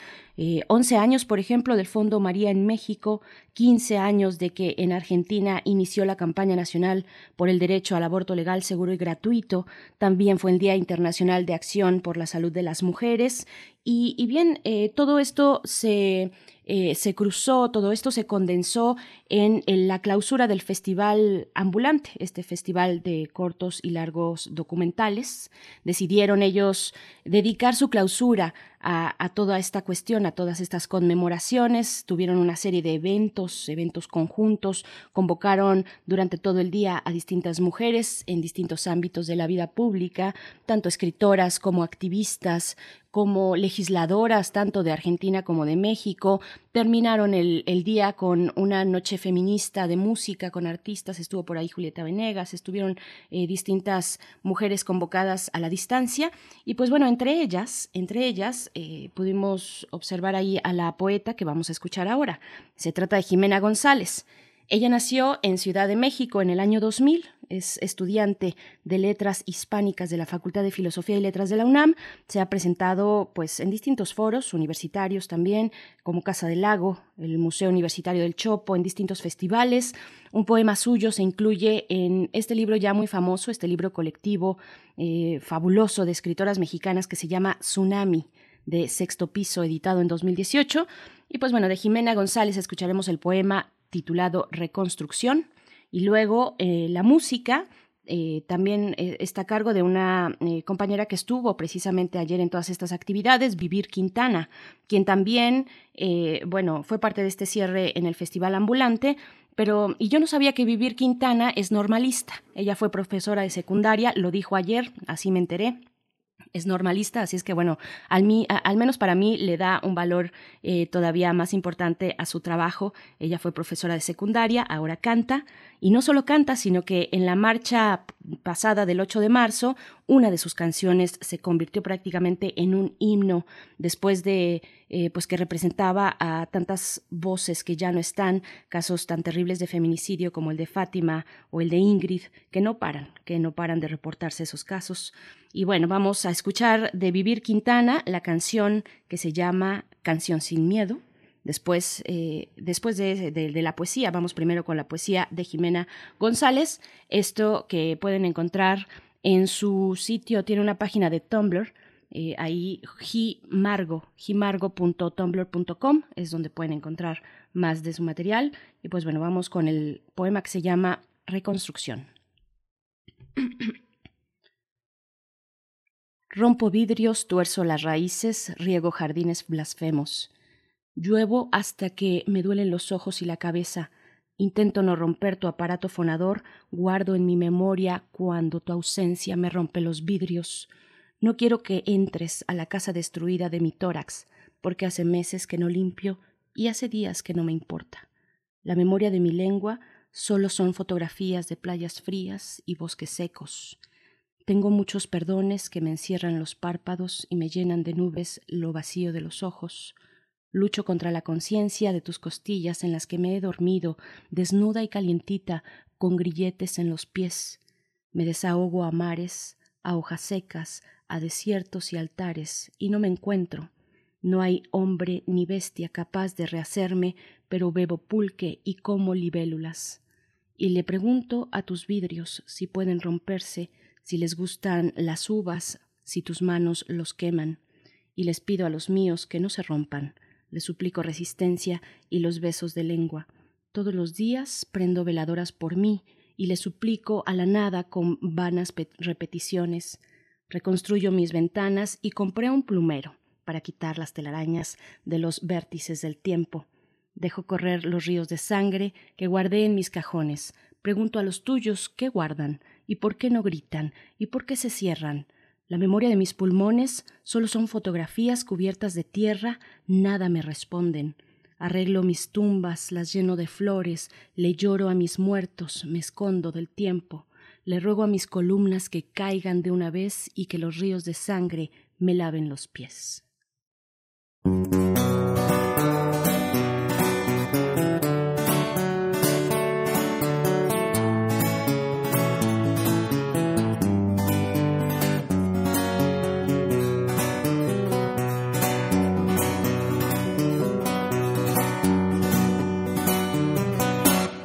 eh, 11 años, por ejemplo, del Fondo María en México, 15 años de que en Argentina inició la campaña nacional por el derecho al aborto legal, seguro y gratuito. También fue el Día Internacional de Acción por la Salud de las Mujeres. Y, bien, eh, todo esto se eh, se cruzó, todo esto se condensó en, la clausura del Festival Ambulante, este festival de cortos y largos documentales. Decidieron ellos dedicar su clausura a, toda esta cuestión, a todas estas conmemoraciones. Tuvieron una serie de eventos, eventos conjuntos, convocaron durante todo el día a distintas mujeres en distintos ámbitos de la vida pública, tanto escritoras como activistas, como legisladoras tanto de Argentina como de México. Terminaron el, día con una noche feminista de música con artistas, estuvo por ahí Julieta Venegas, estuvieron eh, distintas mujeres convocadas a la distancia y pues bueno, entre ellas, entre ellas eh, pudimos observar ahí a la poeta que vamos a escuchar ahora. Se trata de Jimena González. Ella nació en Ciudad de México en el año 2000, es estudiante de Letras Hispánicas de la Facultad de Filosofía y Letras de la UNAM, se ha presentado pues en distintos foros universitarios también, como Casa del Lago, el Museo Universitario del Chopo, en distintos festivales. Un poema suyo se incluye en este libro ya muy famoso, este libro colectivo eh, fabuloso de escritoras mexicanas que se llama Tsunami de sexto piso, editado en 2018. Y pues bueno, de Jimena González escucharemos el poema titulado Reconstrucción. Y luego eh, la música eh, también eh, está a cargo de una compañera que estuvo precisamente ayer en todas estas actividades, Vivir Quintana, quien también, bueno, fue parte de este cierre en el Festival Ambulante. Pero, y yo no sabía que Vivir Quintana es normalista. Ella fue profesora de secundaria, lo dijo ayer, así me enteré es normalista, así es que bueno, al, mí, al menos para mí le da un valor eh, todavía más importante a su trabajo. Ella fue profesora de secundaria, ahora canta, y no solo canta, sino que en la marcha pasada del 8 de marzo una de sus canciones se convirtió prácticamente en un himno después de eh, pues que representaba a tantas voces que ya no están, casos tan terribles de feminicidio como el de Fátima o el de Ingrid, que no paran, que no paran de reportarse esos casos. Y bueno, vamos a escuchar de Vivir Quintana la canción que se llama Canción sin Miedo, Después, eh, después de, la poesía, vamos primero con la poesía de Jimena González. Esto que pueden encontrar en su sitio, tiene una página de Tumblr, eh, ahí jimargo, jimargo.tumblr.com es donde pueden encontrar más de su material. Y pues bueno, vamos con el poema que se llama Reconstrucción. Rompo vidrios, tuerzo las raíces, riego jardines blasfemos. Lluevo hasta que me duelen los ojos y la cabeza. Intento no romper tu aparato fonador, guardo en mi memoria cuando tu ausencia me rompe los vidrios. No quiero que entres a la casa destruida de mi tórax, porque hace meses que no limpio y hace días que no me importa. La memoria de mi lengua solo son fotografías de playas frías y bosques secos. Tengo muchos perdones que me encierran los párpados y me llenan de nubes lo vacío de los ojos. Lucho contra la conciencia de tus costillas en las que me he dormido, desnuda y calientita, con grilletes en los pies. Me desahogo a mares, a hojas secas, a desiertos y altares, y no me encuentro. No hay hombre ni bestia capaz de rehacerme, pero bebo pulque y como libélulas. Y le pregunto a tus vidrios si pueden romperse, si les gustan las uvas, si tus manos los queman, y les pido a los míos que no se rompan, le suplico resistencia y los besos de lengua. Todos los días prendo veladoras por mí y le suplico a la nada con vanas repeticiones. Reconstruyo mis ventanas y compré un plumero para quitar las telarañas de los vértices del tiempo. Dejo correr los ríos de sangre que guardé en mis cajones. Pregunto a los tuyos qué guardan y por qué no gritan y por qué se cierran. La memoria de mis pulmones solo son fotografías cubiertas de tierra, nada me responden. Arreglo mis tumbas, las lleno de flores, le lloro a mis muertos, me escondo del tiempo. Le ruego a mis columnas que caigan de una vez y que los ríos de sangre me laven los pies.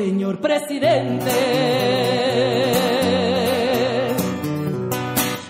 señor presidente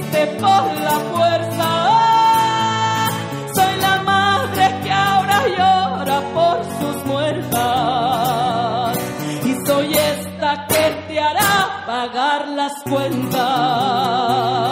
Por la fuerza. Soy la madre que ahora llora por sus muertas. Y soy esta que te hará pagar las cuentas.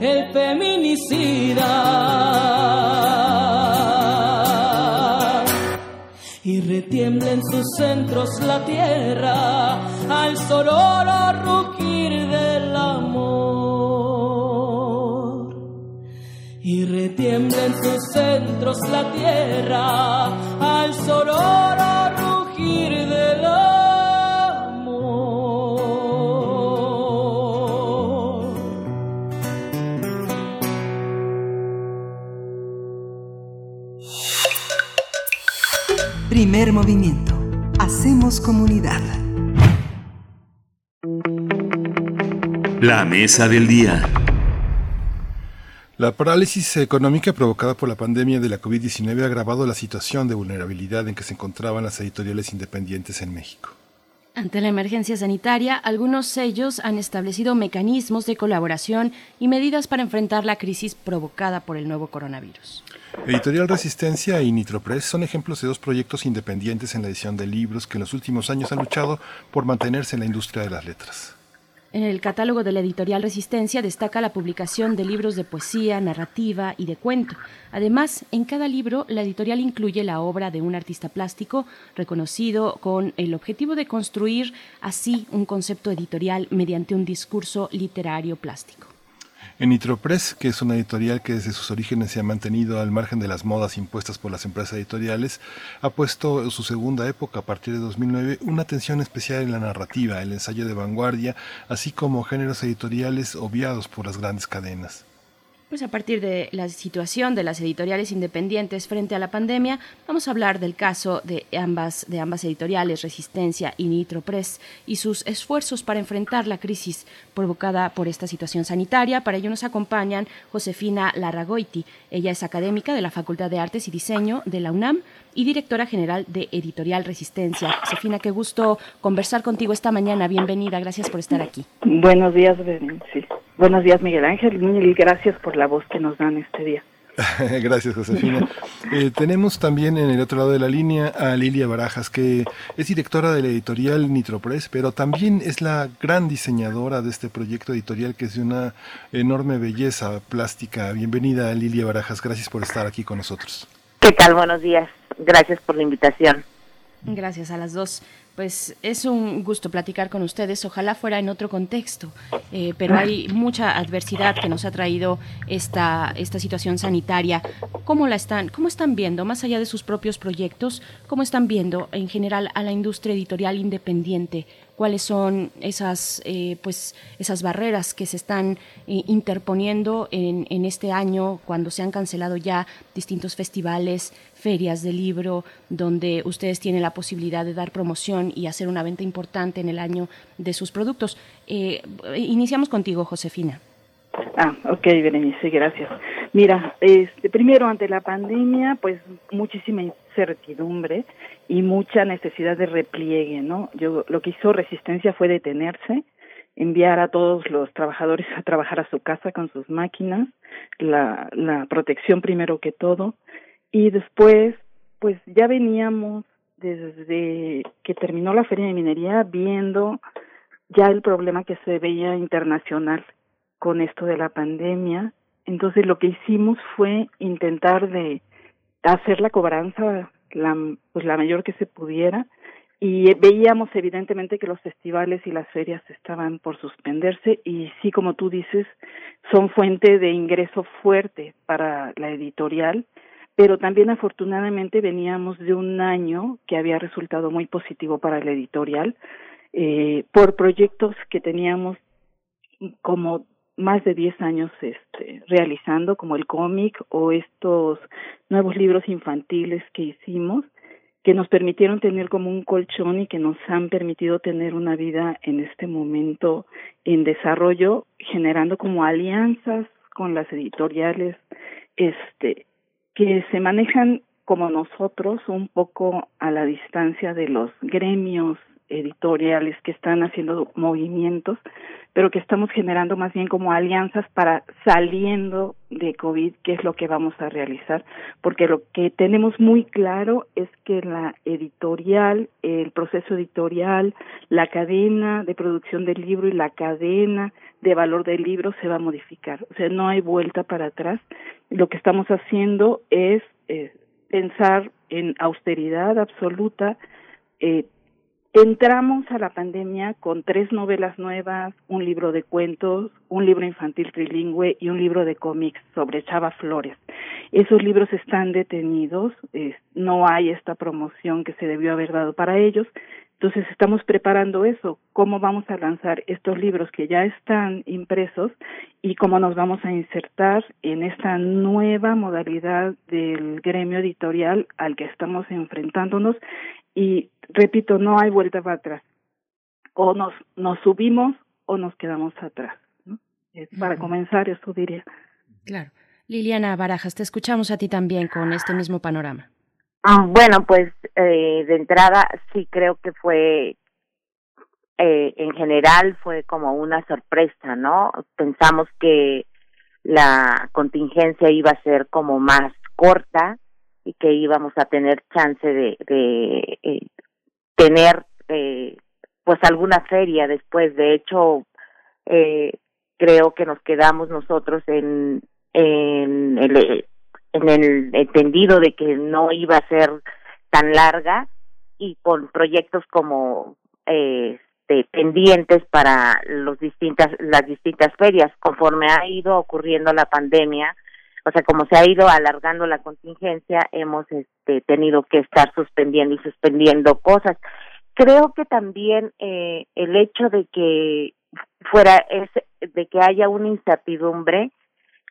el feminicida y retiembla en sus centros la tierra al sonoro rugir del amor. Y retiembla en sus centros la tierra al sonoro rugir del amor. Primer movimiento. Hacemos comunidad. La mesa del día. La parálisis económica provocada por la pandemia de la COVID-19 ha agravado la situación de vulnerabilidad en que se encontraban las editoriales independientes en México. Ante la emergencia sanitaria, algunos sellos han establecido mecanismos de colaboración y medidas para enfrentar la crisis provocada por el nuevo coronavirus. Editorial Resistencia y Nitropress son ejemplos de dos proyectos independientes en la edición de libros que en los últimos años han luchado por mantenerse en la industria de las letras. En el catálogo de la editorial Resistencia destaca la publicación de libros de poesía, narrativa y de cuento. Además, en cada libro, la editorial incluye la obra de un artista plástico reconocido con el objetivo de construir así un concepto editorial mediante un discurso literario plástico. En Nitropress, que es una editorial que desde sus orígenes se ha mantenido al margen de las modas impuestas por las empresas editoriales, ha puesto en su segunda época, a partir de 2009, una atención especial en la narrativa, el ensayo de vanguardia, así como géneros editoriales obviados por las grandes cadenas. Pues a partir de la situación de las editoriales independientes frente a la pandemia, vamos a hablar del caso de ambas, de ambas editoriales, Resistencia y Nitro Press, y sus esfuerzos para enfrentar la crisis provocada por esta situación sanitaria. Para ello nos acompañan Josefina Larragoiti. Ella es académica de la Facultad de Artes y Diseño de la UNAM y directora general de Editorial Resistencia. Josefina, qué gusto conversar contigo esta mañana. Bienvenida, gracias por estar aquí. Buenos días, sí. Buenos días, Miguel Ángel. Mil gracias por la voz que nos dan este día. Gracias, Josefina. Eh, tenemos también en el otro lado de la línea a Lilia Barajas, que es directora de la editorial Nitropress, pero también es la gran diseñadora de este proyecto editorial que es de una enorme belleza plástica. Bienvenida, Lilia Barajas. Gracias por estar aquí con nosotros. ¿Qué tal? Buenos días. Gracias por la invitación. Gracias a las dos. Pues es un gusto platicar con ustedes. Ojalá fuera en otro contexto, eh, pero hay mucha adversidad que nos ha traído esta, esta situación sanitaria. ¿Cómo la están, cómo están viendo, más allá de sus propios proyectos, cómo están viendo en general a la industria editorial independiente? ¿Cuáles son esas, eh, pues, esas barreras que se están eh, interponiendo en, en este año cuando se han cancelado ya distintos festivales, ferias de libro, donde ustedes tienen la posibilidad de dar promoción y hacer una venta importante en el año de sus productos. Eh, iniciamos contigo, Josefina. Ah, ok, Berenice, gracias. Mira, este, primero ante la pandemia, pues muchísima incertidumbre y mucha necesidad de repliegue, ¿no? Yo lo que hizo Resistencia fue detenerse, enviar a todos los trabajadores a trabajar a su casa con sus máquinas, la, la protección primero que todo, y después, pues ya veníamos desde que terminó la feria de minería viendo ya el problema que se veía internacional con esto de la pandemia. Entonces lo que hicimos fue intentar de hacer la cobranza la, pues la mayor que se pudiera y veíamos evidentemente que los festivales y las ferias estaban por suspenderse y sí como tú dices son fuente de ingreso fuerte para la editorial pero también afortunadamente veníamos de un año que había resultado muy positivo para la editorial eh, por proyectos que teníamos como más de 10 años este, realizando, como el cómic o estos nuevos libros infantiles que hicimos, que nos permitieron tener como un colchón y que nos han permitido tener una vida en este momento en desarrollo, generando como alianzas con las editoriales, este, que se manejan como nosotros, un poco a la distancia de los gremios editoriales que están haciendo movimientos, pero que estamos generando más bien como alianzas para saliendo de COVID, que es lo que vamos a realizar, porque lo que tenemos muy claro es que la editorial, el proceso editorial, la cadena de producción del libro y la cadena de valor del libro se va a modificar, o sea, no hay vuelta para atrás. Lo que estamos haciendo es eh, pensar en austeridad absoluta, eh, Entramos a la pandemia con tres novelas nuevas, un libro de cuentos, un libro infantil trilingüe y un libro de cómics sobre Chava Flores. Esos libros están detenidos, no hay esta promoción que se debió haber dado para ellos. Entonces estamos preparando eso, cómo vamos a lanzar estos libros que ya están impresos y cómo nos vamos a insertar en esta nueva modalidad del gremio editorial al que estamos enfrentándonos y repito, no hay vuelta para atrás. O nos, nos subimos o nos quedamos atrás. Para comenzar, eso diría. Claro. Liliana Barajas, te escuchamos a ti también con este mismo panorama. Ah, bueno, pues eh, de entrada sí creo que fue, eh, en general fue como una sorpresa, ¿no? Pensamos que la contingencia iba a ser como más corta y que íbamos a tener chance de, de eh, tener eh, pues alguna feria después. De hecho, eh, creo que nos quedamos nosotros en, en, el, en el entendido de que no iba a ser tan larga y con proyectos como eh, pendientes para los distintas las distintas ferias conforme ha ido ocurriendo la pandemia o sea, como se ha ido alargando la contingencia, hemos este, tenido que estar suspendiendo y suspendiendo cosas. Creo que también eh, el hecho de que fuera es de que haya una incertidumbre,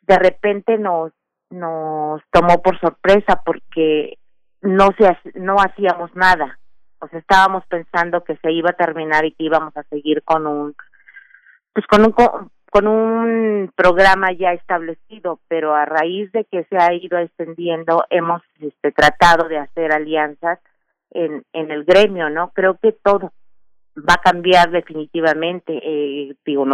de repente nos nos tomó por sorpresa porque no se no hacíamos nada. O sea, estábamos pensando que se iba a terminar y que íbamos a seguir con un pues con un con un programa ya establecido, pero a raíz de que se ha ido extendiendo, hemos este, tratado de hacer alianzas en, en el gremio, ¿no? Creo que todo va a cambiar definitivamente. Eh, digo,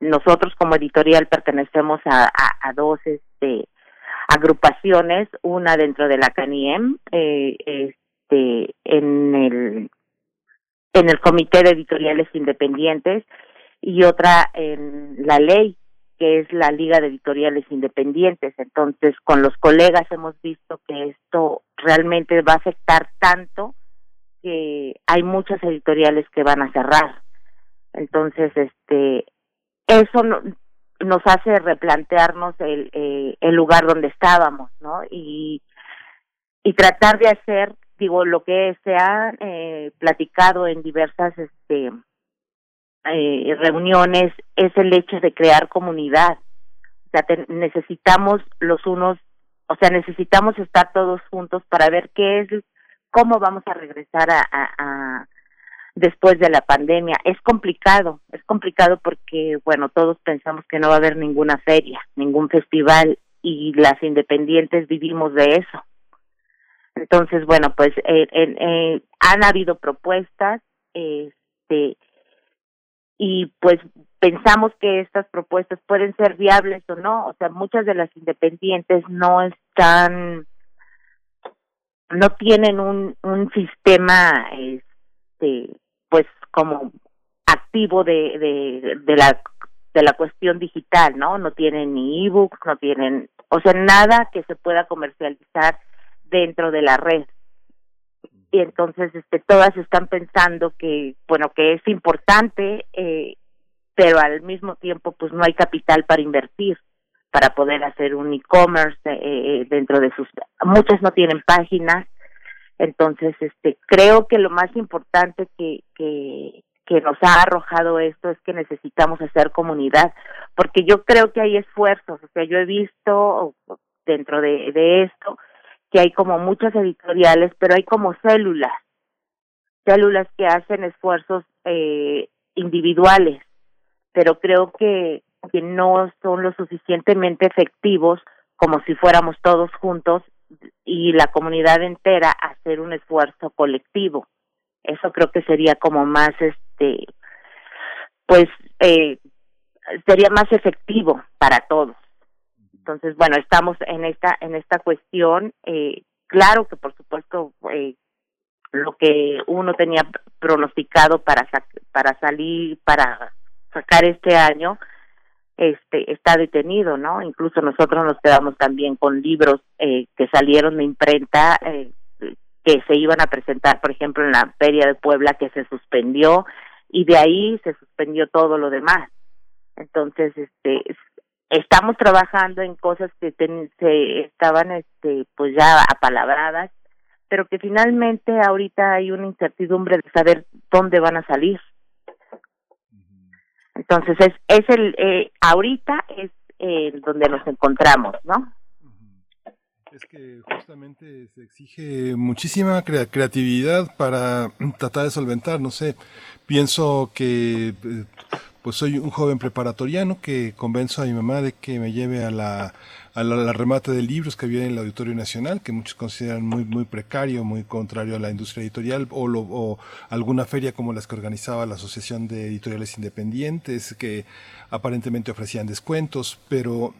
nosotros como editorial pertenecemos a, a, dos este, agrupaciones, una dentro de la CANIEM, eh, este, en el en el Comité de Editoriales Independientes y otra en la ley que es la Liga de Editoriales Independientes. Entonces, con los colegas hemos visto que esto realmente va a afectar tanto que hay muchas editoriales que van a cerrar. Entonces, este, eso nos hace replantearnos el, eh, el lugar donde estábamos, ¿no? Y, y tratar de hacer, digo, lo que se ha eh, platicado en diversas, este, eh, reuniones es el hecho de crear comunidad. O sea, necesitamos los unos, o sea, necesitamos estar todos juntos para ver qué es, cómo vamos a regresar a, a, después de la pandemia. Es complicado, es complicado porque, bueno, todos pensamos que no va a haber ninguna feria, ningún festival y las independientes vivimos de eso. Entonces, bueno, pues eh, eh, han habido propuestas, este, y pues pensamos que estas propuestas pueden ser viables o no, o sea, muchas de las independientes no están no tienen un un sistema este pues como activo de de la de la cuestión digital, ¿no? No tienen ni ebooks, no tienen, o sea, nada que se pueda comercializar dentro de la red y entonces este todas están pensando que bueno que es importante eh, pero al mismo tiempo pues no hay capital para invertir para poder hacer un e-commerce eh, eh, dentro de sus muchas no tienen páginas. Entonces este creo que lo más importante que que que nos ha arrojado esto es que necesitamos hacer comunidad porque yo creo que hay esfuerzos o sea yo he visto dentro de, de esto que hay como muchas editoriales, pero hay como células, células que hacen esfuerzos eh, individuales, pero creo que, que no son lo suficientemente efectivos como si fuéramos todos juntos y la comunidad entera hacer un esfuerzo colectivo. Eso creo que sería como más, este, pues, eh, sería más efectivo para todos. Entonces, bueno, estamos en esta en esta cuestión. Eh, claro que, por supuesto, eh, lo que uno tenía pronosticado para para salir, para sacar este año, este está detenido, ¿no? Incluso nosotros nos quedamos también con libros eh, que salieron de imprenta eh, que se iban a presentar, por ejemplo, en la Feria de Puebla que se suspendió y de ahí se suspendió todo lo demás. Entonces, este estamos trabajando en cosas que se estaban este pues ya apalabradas, pero que finalmente ahorita hay una incertidumbre de saber dónde van a salir. Entonces es es el eh, ahorita es eh, donde nos encontramos, ¿no? Es que justamente se exige muchísima creatividad para tratar de solventar, no sé, pienso que eh, pues soy un joven preparatoriano que convenzo a mi mamá de que me lleve a la, a la, remate de libros que había en el Auditorio Nacional, que muchos consideran muy, muy precario, muy contrario a la industria editorial, o, lo, o alguna feria como las que organizaba la Asociación de Editoriales Independientes, que aparentemente ofrecían descuentos, pero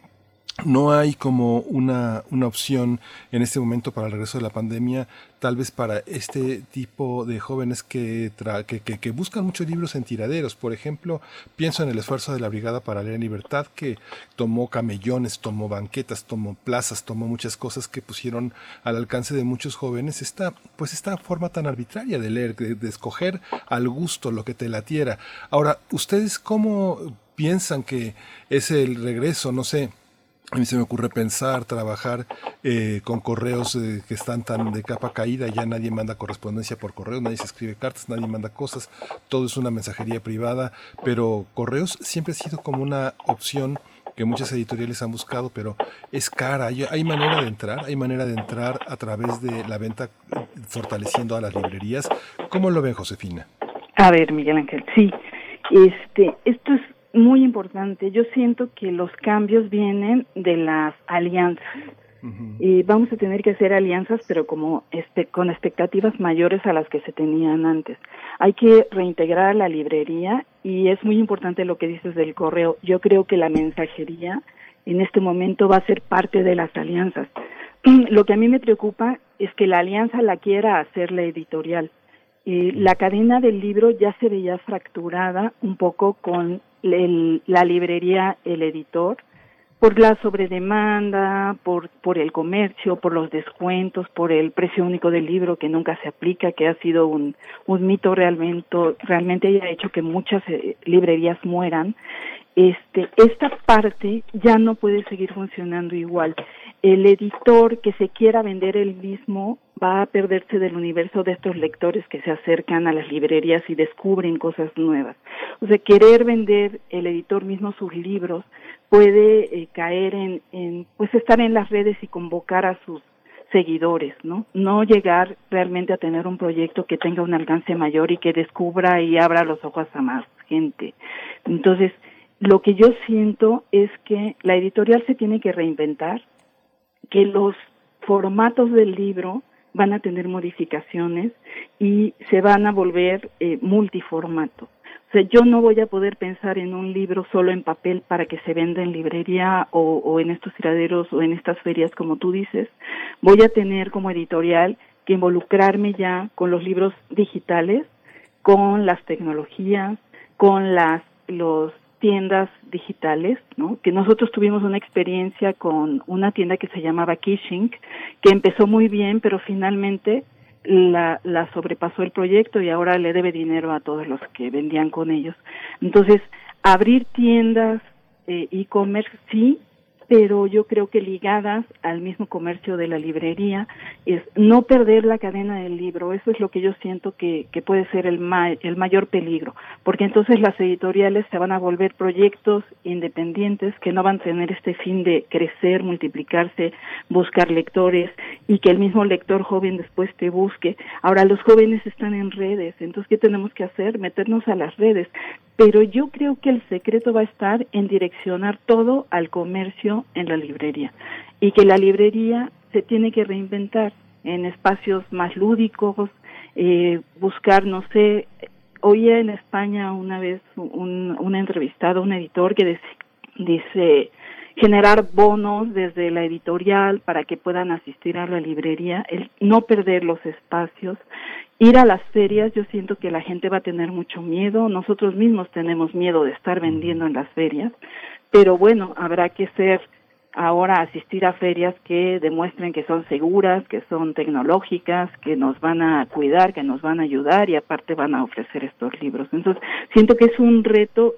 no hay como una, una opción en este momento para el regreso de la pandemia, tal vez para este tipo de jóvenes que, que, que, buscan muchos libros en tiraderos. Por ejemplo, pienso en el esfuerzo de la Brigada para leer libertad, que tomó camellones, tomó banquetas, tomó plazas, tomó muchas cosas que pusieron al alcance de muchos jóvenes esta, pues esta forma tan arbitraria de leer, de, de escoger al gusto lo que te latiera. Ahora, ¿ustedes cómo piensan que es el regreso? No sé a mí se me ocurre pensar, trabajar eh, con correos eh, que están tan de capa caída, ya nadie manda correspondencia por correo, nadie se escribe cartas, nadie manda cosas, todo es una mensajería privada, pero correos siempre ha sido como una opción que muchas editoriales han buscado, pero es cara. Hay, manera de entrar, hay manera de entrar a través de la venta fortaleciendo a las librerías. ¿Cómo lo ven, Josefina? A ver, Miguel Ángel, sí. Este, esto es muy importante. Yo siento que los cambios vienen de las alianzas. Y vamos a tener que hacer alianzas, pero como este, con expectativas mayores a las que se tenían antes. Hay que reintegrar la librería y es muy importante lo que dices del correo. Yo creo que la mensajería en este momento va a ser parte de las alianzas. Lo que a mí me preocupa es que la alianza la quiera hacer la editorial. La cadena del libro ya se veía fracturada un poco con la librería, el editor, por la sobredemanda, por, por el comercio, por los descuentos, por el precio único del libro que nunca se aplica, que ha sido un, un mito realmente, realmente ha hecho que muchas eh, librerías mueran. Este, esta parte ya no puede seguir funcionando igual. El editor que se quiera vender el mismo va a perderse del universo de estos lectores que se acercan a las librerías y descubren cosas nuevas. O sea, querer vender el editor mismo sus libros puede eh, caer en, en, pues estar en las redes y convocar a sus seguidores, ¿no? No llegar realmente a tener un proyecto que tenga un alcance mayor y que descubra y abra los ojos a más gente. Entonces, lo que yo siento es que la editorial se tiene que reinventar, que los formatos del libro van a tener modificaciones y se van a volver eh, multiformato. O sea, yo no voy a poder pensar en un libro solo en papel para que se venda en librería o, o en estos tiraderos o en estas ferias, como tú dices. Voy a tener como editorial que involucrarme ya con los libros digitales, con las tecnologías, con las los tiendas digitales, ¿no? Que nosotros tuvimos una experiencia con una tienda que se llamaba Kishing, que empezó muy bien, pero finalmente la, la sobrepasó el proyecto y ahora le debe dinero a todos los que vendían con ellos. Entonces, abrir tiendas eh, e-commerce sí, pero yo creo que ligadas al mismo comercio de la librería es no perder la cadena del libro. Eso es lo que yo siento que, que puede ser el, el mayor peligro, porque entonces las editoriales se van a volver proyectos independientes que no van a tener este fin de crecer, multiplicarse, buscar lectores y que el mismo lector joven después te busque. Ahora los jóvenes están en redes, entonces ¿qué tenemos que hacer? Meternos a las redes. Pero yo creo que el secreto va a estar en direccionar todo al comercio en la librería. Y que la librería se tiene que reinventar en espacios más lúdicos, eh, buscar, no sé, oía en España una vez un, un entrevistado, un editor que dice generar bonos desde la editorial para que puedan asistir a la librería, el no perder los espacios, ir a las ferias, yo siento que la gente va a tener mucho miedo, nosotros mismos tenemos miedo de estar vendiendo en las ferias, pero bueno, habrá que ser ahora asistir a ferias que demuestren que son seguras, que son tecnológicas, que nos van a cuidar, que nos van a ayudar y aparte van a ofrecer estos libros. Entonces, siento que es un reto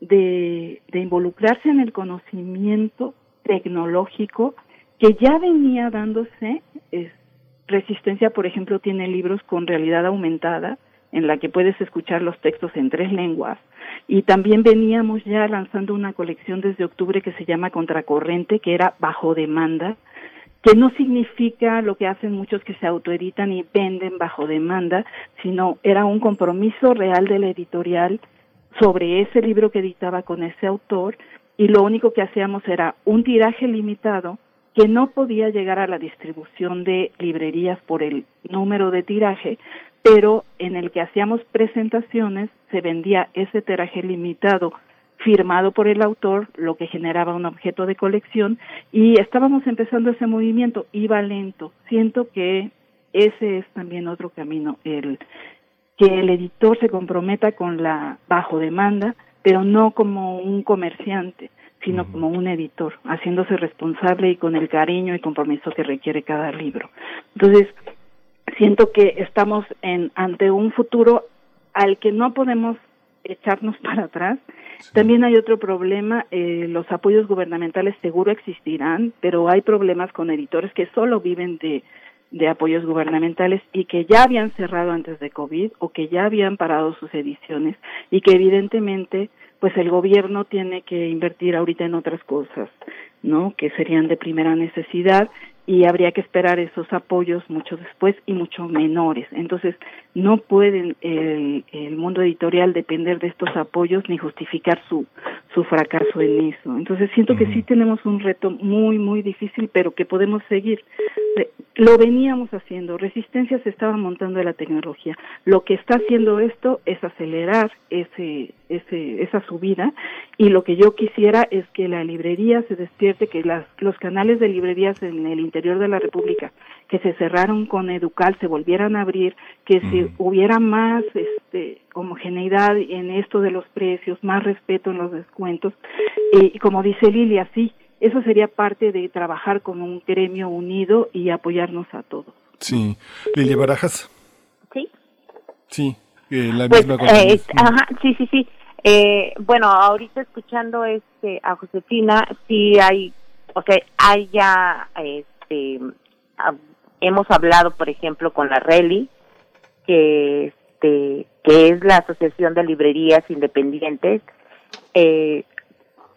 de, involucrarse en el conocimiento tecnológico que ya venía dándose. Es, Resistencia, por ejemplo, tiene libros con realidad aumentada en la que puedes escuchar los textos en tres lenguas. Y también veníamos ya lanzando una colección desde octubre que se llama Contracorrente, que era bajo demanda, que no significa lo que hacen muchos que se autoeditan y venden bajo demanda, sino era un compromiso real de la editorial sobre ese libro que editaba con ese autor y lo único que hacíamos era un tiraje limitado que no podía llegar a la distribución de librerías por el número de tiraje, pero en el que hacíamos presentaciones se vendía ese tiraje limitado firmado por el autor, lo que generaba un objeto de colección y estábamos empezando ese movimiento, iba lento. Siento que ese es también otro camino, el que el editor se comprometa con la bajo demanda, pero no como un comerciante, sino como un editor, haciéndose responsable y con el cariño y compromiso que requiere cada libro. Entonces, siento que estamos en ante un futuro al que no podemos echarnos para atrás. También hay otro problema, eh, los apoyos gubernamentales seguro existirán, pero hay problemas con editores que solo viven de de apoyos gubernamentales y que ya habían cerrado antes de COVID o que ya habían parado sus ediciones y que evidentemente pues el gobierno tiene que invertir ahorita en otras cosas, ¿no? Que serían de primera necesidad y habría que esperar esos apoyos mucho después y mucho menores. Entonces, no pueden el, el mundo editorial depender de estos apoyos ni justificar su, su fracaso en eso. Entonces, siento que sí tenemos un reto muy, muy difícil, pero que podemos seguir. Lo veníamos haciendo, Resistencia se estaba montando de la tecnología. Lo que está haciendo esto es acelerar ese, ese, esa subida y lo que yo quisiera es que la librería se despierte, que las, los canales de librerías en el interior de la República que se cerraron con Educal se volvieran a abrir, que si hubiera más este, homogeneidad en esto de los precios, más respeto en los descuentos. y como dice Lilia, sí, eso sería parte de trabajar como un gremio unido y apoyarnos a todos. Sí. Lilia Barajas. Sí. Sí, eh, la pues, misma eh, ajá, sí, sí, sí. Eh, bueno, ahorita escuchando este a Josefina, sí hay, o sea, hay ya este, hemos hablado, por ejemplo, con la RELI, que, este, que es la Asociación de Librerías Independientes, eh,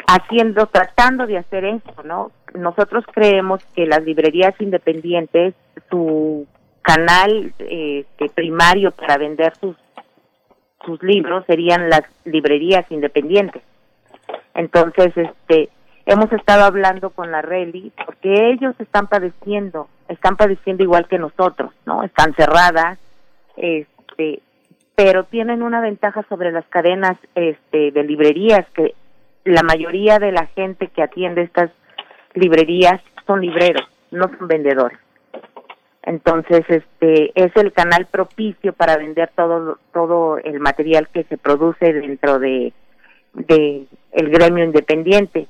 haciendo, tratando de hacer esto, ¿no? Nosotros creemos que las librerías independientes, su canal este, primario para vender sus, sus libros serían las librerías independientes. Entonces, este, hemos estado hablando con la Reli porque ellos están padeciendo, están padeciendo igual que nosotros, ¿no? Están cerradas, este, pero tienen una ventaja sobre las cadenas este, de librerías que la mayoría de la gente que atiende estas librerías son libreros, no son vendedores. Entonces, este es el canal propicio para vender todo todo el material que se produce dentro de de el gremio independiente.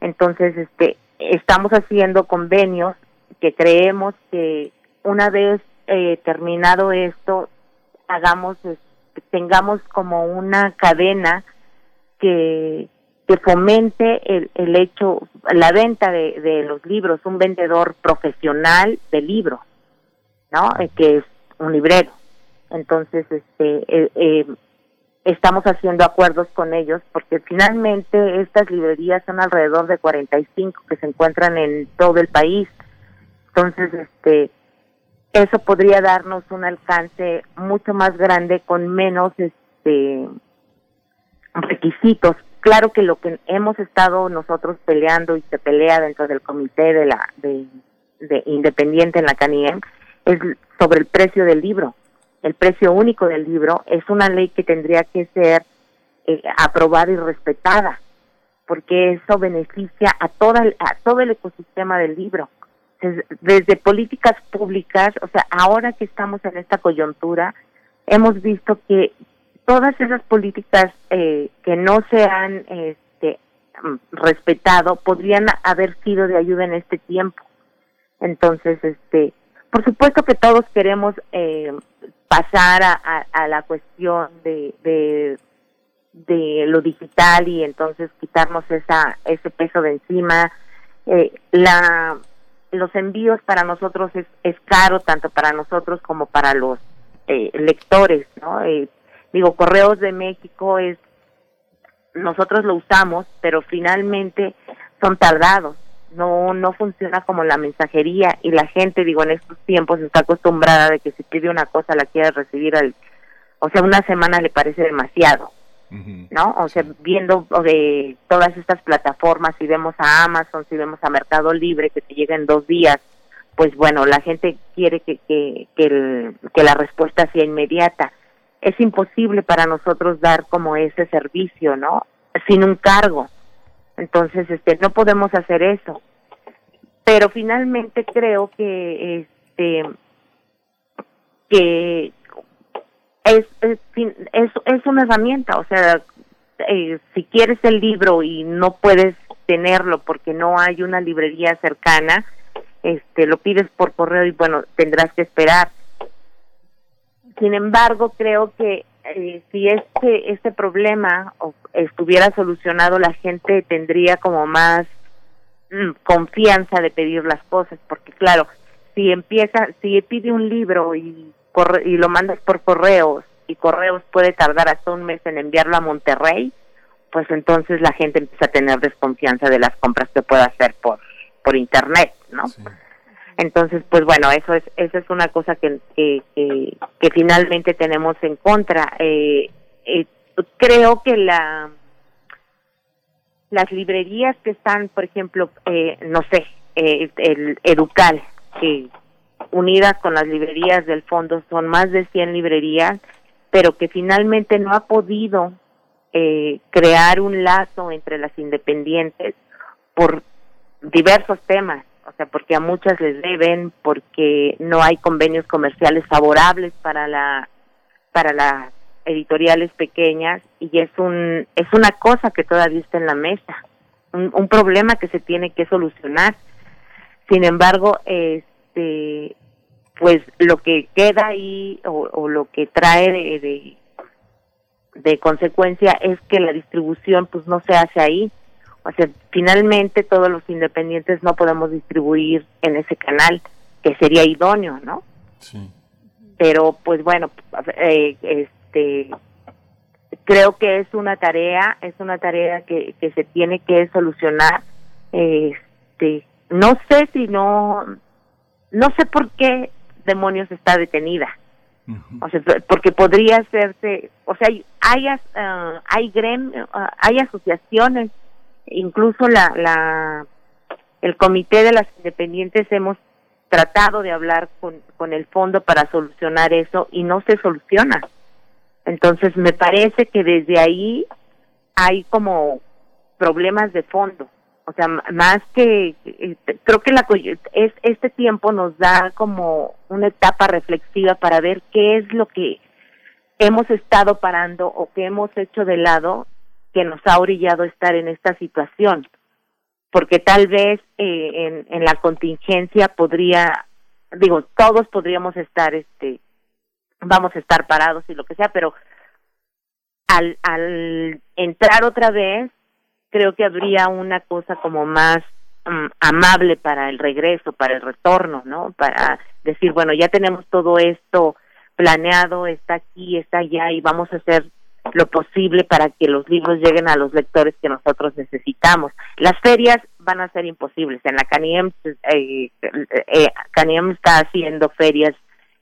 Entonces, este, estamos haciendo convenios que creemos que una vez eh, terminado esto, hagamos, tengamos como una cadena que, que fomente el, el hecho, la venta de, de los libros, un vendedor profesional de libros, ¿no? Eh, que es un librero. Entonces, este, eh, eh estamos haciendo acuerdos con ellos porque finalmente estas librerías son alrededor de 45 que se encuentran en todo el país. Entonces, este eso podría darnos un alcance mucho más grande con menos este requisitos. Claro que lo que hemos estado nosotros peleando y se pelea dentro del comité de la de, de independiente en la CANIEM es sobre el precio del libro el precio único del libro, es una ley que tendría que ser eh, aprobada y respetada, porque eso beneficia a, toda, a todo el ecosistema del libro. Desde, políticas públicas, o sea, ahora que estamos en esta coyuntura, hemos visto que todas esas políticas eh, que no se han este, mm, respetado podrían haber sido de ayuda en este tiempo. Entonces, este, por supuesto que todos queremos eh, pasar a, a, la cuestión de, de, de, lo digital y entonces quitarnos esa ese peso de encima. Eh, la los envíos para nosotros es, caro tanto para nosotros como para los eh, lectores, ¿no? Eh, digo, Correos de México es nosotros lo usamos, pero finalmente son tardados no no funciona como la mensajería y la gente digo en estos tiempos está acostumbrada de que si pide una cosa la quiere recibir al o sea una semana le parece demasiado no o sea viendo de todas estas plataformas si vemos a Amazon si vemos a Mercado Libre que te llega en dos días pues bueno la gente quiere que que que, que la respuesta sea inmediata. Es imposible para nosotros dar como ese servicio no sin un cargo. Entonces, este, no podemos hacer eso. Pero finalmente creo que, este, que es, es, es, una herramienta, o sea, eh, si quieres el libro y no puedes tenerlo porque no hay una librería cercana, este, lo pides por correo y bueno, tendrás que esperar. Sin embargo, creo que eh, si este este problema estuviera solucionado, la gente tendría como más mm, confianza de pedir las cosas, porque claro, si empieza, si pide un libro y y lo mandas por correos y correos puede tardar hasta un mes en enviarlo a Monterrey, pues entonces la gente empieza a tener desconfianza de las compras que pueda hacer por por internet, ¿no? Entonces, pues bueno, eso es, eso es una cosa que, que, que, finalmente tenemos en contra. Eh, eh, creo que la las librerías que están, por ejemplo, eh, no sé, eh, el Educal, que unidas con las librerías del fondo son más de 100 librerías, pero que finalmente no ha podido eh, crear un lazo entre las independientes por diversos temas o sea, porque a muchas les deben, porque no hay convenios comerciales favorables para la para las editoriales pequeñas y es un es una cosa que todavía está en la mesa, un, un problema que se tiene que solucionar. Sin embargo, este pues lo que queda ahí o, o lo que trae de, de, de consecuencia es que la distribución pues no se hace ahí o sea, finalmente todos los independientes no podemos distribuir en ese canal, que sería idóneo, ¿no? Sí. Pero pues bueno, eh, este creo que es una tarea, es una tarea que, que se tiene que solucionar. Este, no sé si no, no sé por qué demonios está detenida. O sea, porque podría hacerse, o sea, hay hay, uh, hay uh, hay asociaciones incluso la, la el comité de las independientes hemos tratado de hablar con, con el fondo para solucionar eso y no se soluciona. Entonces me parece que desde ahí hay como problemas de fondo. O sea, más que este, creo que la es este tiempo nos da como una etapa reflexiva para ver qué es lo que hemos estado parando o que hemos hecho de lado que nos ha orillado estar en esta situación, porque tal vez eh, en, en la contingencia podría, digo, todos podríamos estar, este, vamos a estar parados y lo que sea, pero al, al entrar otra vez, creo que habría una cosa como más mm, amable para el regreso, para el retorno, ¿no? Para decir, bueno, ya tenemos todo esto planeado, está aquí, está allá y vamos a hacer lo posible para que los libros lleguen a los lectores que nosotros necesitamos. Las ferias van a ser imposibles. En la CANIEM, eh, eh, CANIEM está haciendo ferias,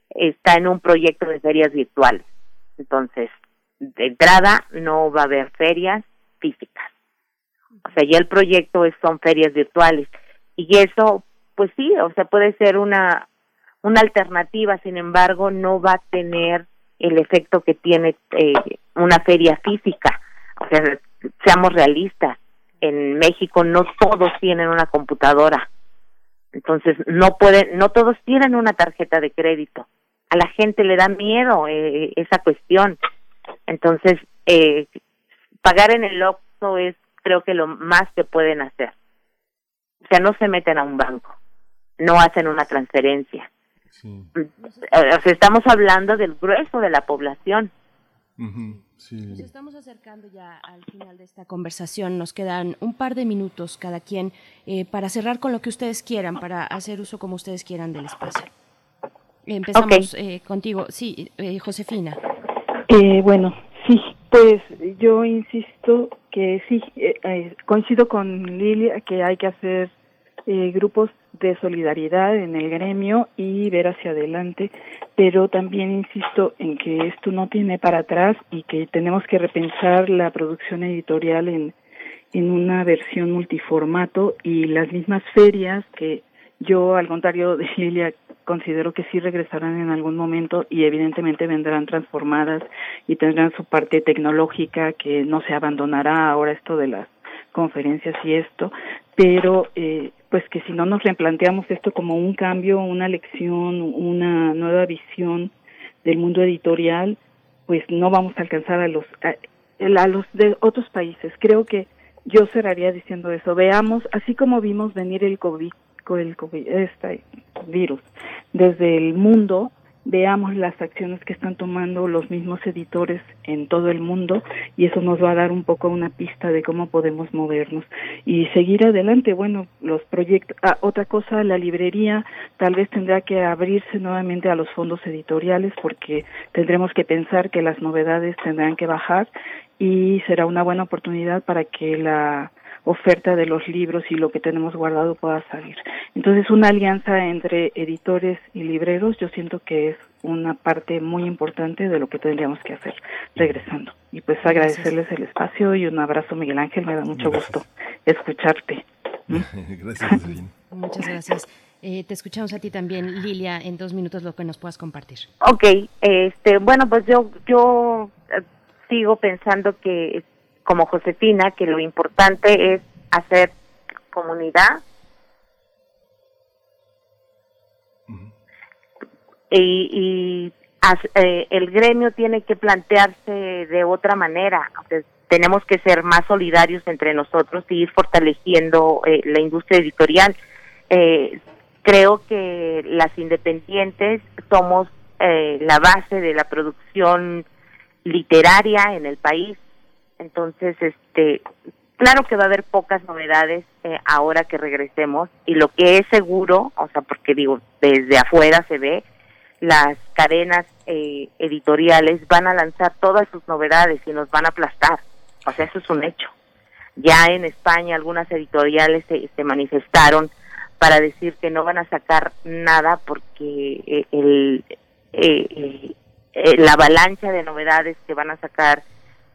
está en un proyecto de ferias virtuales. Entonces, de entrada no va a haber ferias físicas. O sea, ya el proyecto es, son ferias virtuales. Y eso, pues sí, o sea, puede ser una, una alternativa, sin embargo, no va a tener el efecto que tiene eh, una feria física. O sea, seamos realistas, en México no todos tienen una computadora. Entonces, no pueden, no todos tienen una tarjeta de crédito. A la gente le da miedo eh, esa cuestión. Entonces, eh, pagar en el OXXO es creo que lo más que pueden hacer. O sea, no se meten a un banco, no hacen una transferencia. O sea, estamos hablando del grueso de la población. Nos estamos acercando ya al final de esta conversación. Nos quedan un par de minutos cada quien eh, para cerrar con lo que ustedes quieran, para hacer uso como ustedes quieran del espacio. Empezamos eh, contigo. Sí, eh, Josefina. bueno, sí, pues yo insisto que sí, coincido con Lilia que hay que hacer grupos de solidaridad en el gremio y ver hacia adelante, pero también insisto en que esto no tiene para atrás y que tenemos que repensar la producción editorial en, en una versión multiformato y las mismas ferias que yo, al contrario de Lilia, considero que sí regresarán en algún momento y evidentemente vendrán transformadas y tendrán su parte tecnológica que no se abandonará ahora esto de las conferencias y esto, pero eh, pues que si no nos replanteamos esto como un cambio, una lección, una nueva visión del mundo editorial, pues no vamos a alcanzar a los a, los de otros países. Creo que yo cerraría diciendo eso. Veamos, así como vimos venir el COVID, el COVID este virus desde el mundo, veamos las acciones que están tomando los mismos editores en todo el mundo y eso nos va a dar un poco una pista de cómo podemos movernos y seguir adelante. Bueno, los proyectos, ah, otra cosa, la librería tal vez tendrá que abrirse nuevamente a los fondos editoriales porque tendremos que pensar que las novedades tendrán que bajar y será una buena oportunidad para que la oferta de los libros y lo que tenemos guardado pueda salir. Entonces, una alianza entre editores y libreros, yo siento que es una parte muy importante de lo que tendríamos que hacer regresando. Y pues agradecerles el espacio y un abrazo, Miguel Ángel, me da mucho gusto escucharte. gracias, Muchas gracias. Eh, te escuchamos a ti también, Lilia, en dos minutos lo que nos puedas compartir. Ok, este, bueno, pues yo, yo eh, sigo pensando que como Josefina que lo importante es hacer comunidad y, eh, el gremio tiene que plantearse de otra manera. tenemos que ser más solidarios entre nosotros y ir fortaleciendo eh, la industria editorial. Eh, creo que las independientes somos la base de la producción literaria en el país entonces, este, claro que va a haber pocas novedades eh, ahora que regresemos y lo que es seguro, o sea, porque digo, desde afuera se ve, las cadenas eh, editoriales van a lanzar todas sus novedades y nos van a aplastar. O sea, eso es un hecho. Ya en España algunas editoriales se, manifestaron para decir que no van a sacar nada porque eh, el, la avalancha de novedades que van a sacar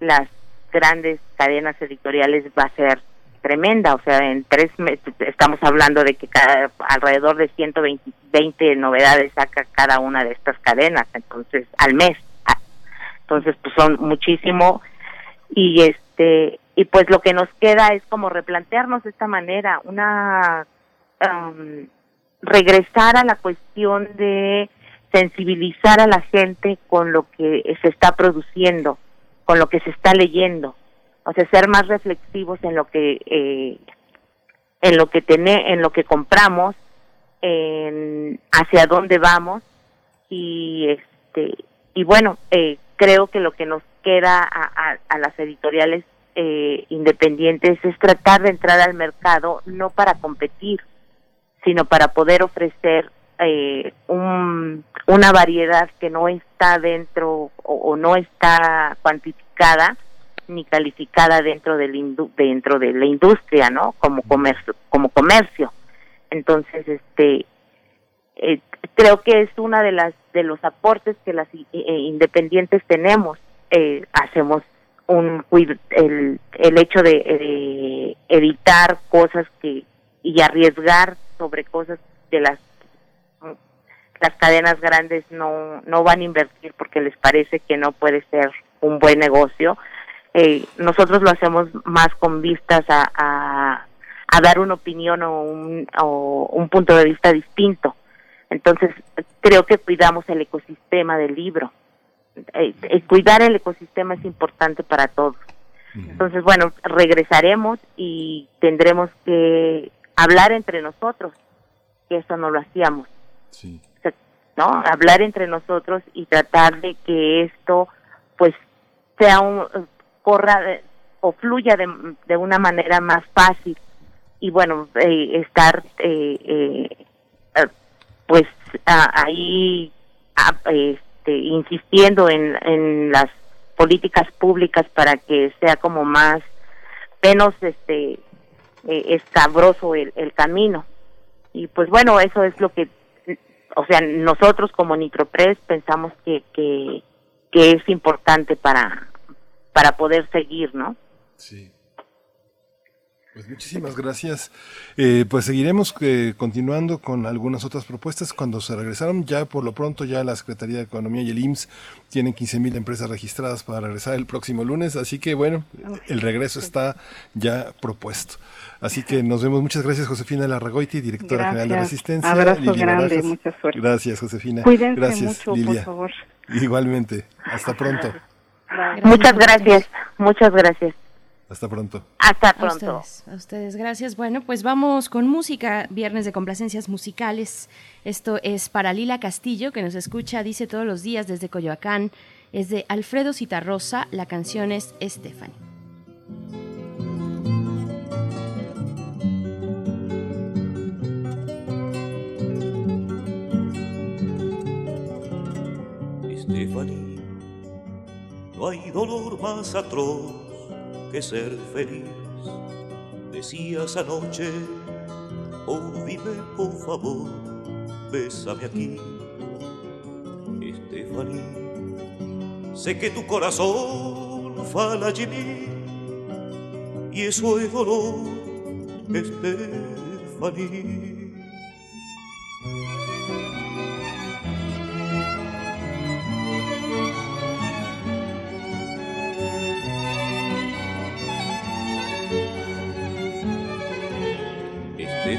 las grandes cadenas editoriales va a ser tremenda, o sea, en tres meses estamos hablando de que cada, alrededor de 120 novedades saca cada una de estas cadenas, entonces al mes. Ah, entonces, pues son muchísimo. Y este y pues lo que nos queda es como replantearnos de esta manera, una um, regresar a la cuestión de sensibilizar a la gente con lo que se está produciendo con lo que se está leyendo, o sea, ser más reflexivos en lo que eh, en lo que tené, en lo que compramos, en hacia dónde vamos. Y este y bueno, eh, creo que lo que nos queda a, a, las editoriales eh, independientes es tratar de entrar al mercado no para competir, sino para poder ofrecer eh, un, una variedad que no está dentro o, no está cuantificada ni calificada dentro del dentro de la industria, ¿no? Como comercio, como comercio. Entonces, este, eh, creo que es una de las de los aportes que las eh, independientes tenemos. Eh, hacemos un el, el hecho de, de evitar cosas que y arriesgar sobre cosas de las las cadenas grandes no, no van a invertir porque les parece que no puede ser un buen negocio. Eh, nosotros lo hacemos más con vistas a, a, a dar una opinión o un, o un punto de vista distinto. Entonces, creo que cuidamos el ecosistema del libro. Eh, eh, cuidar el ecosistema es importante para todos. Entonces, bueno, regresaremos y tendremos que hablar entre nosotros, que eso no lo hacíamos. Sí. ¿No? Hablar entre nosotros y tratar de que esto, pues, sea un, corra de- o fluya de, de una manera más fácil y bueno, eh, estar, eh, eh, pues, a- ahí este, insistiendo en, en las políticas públicas para que sea como más menos este eh, escabroso el, el camino y pues bueno eso es lo que o sea nosotros como Nitropress pensamos que que, que es importante para para poder seguir no Sí. Pues muchísimas gracias. Eh, pues seguiremos eh, continuando con algunas otras propuestas cuando se regresaron. Ya por lo pronto ya la Secretaría de Economía y el IMSS tienen 15.000 empresas registradas para regresar el próximo lunes. Así que bueno, el regreso está ya propuesto. Así que nos vemos. Muchas gracias Josefina Larragoiti, directora general de. Resistencia. Abrazo grande, Barajas. mucha suerte. Gracias Josefina. Cuídense gracias, mucho, Lilia. por favor. Igualmente. Hasta pronto. muchas gracias muchas gracias Hasta pronto. hasta A pronto ustedes, a ustedes, gracias. Bueno, pues vamos con música, viernes de complacencias musicales. Esto es para Lila Castillo, que nos escucha, dice todos los días desde Coyoacán. Es de Alfredo Citarrosa, la canción es Stephanie. Stephanie, no hay dolor más atroz que ser feliz. Decías anoche, oh dime por favor, bésame aquí. Stephanie, sé que tu corazón fala mí y eso es dolor, Stephanie.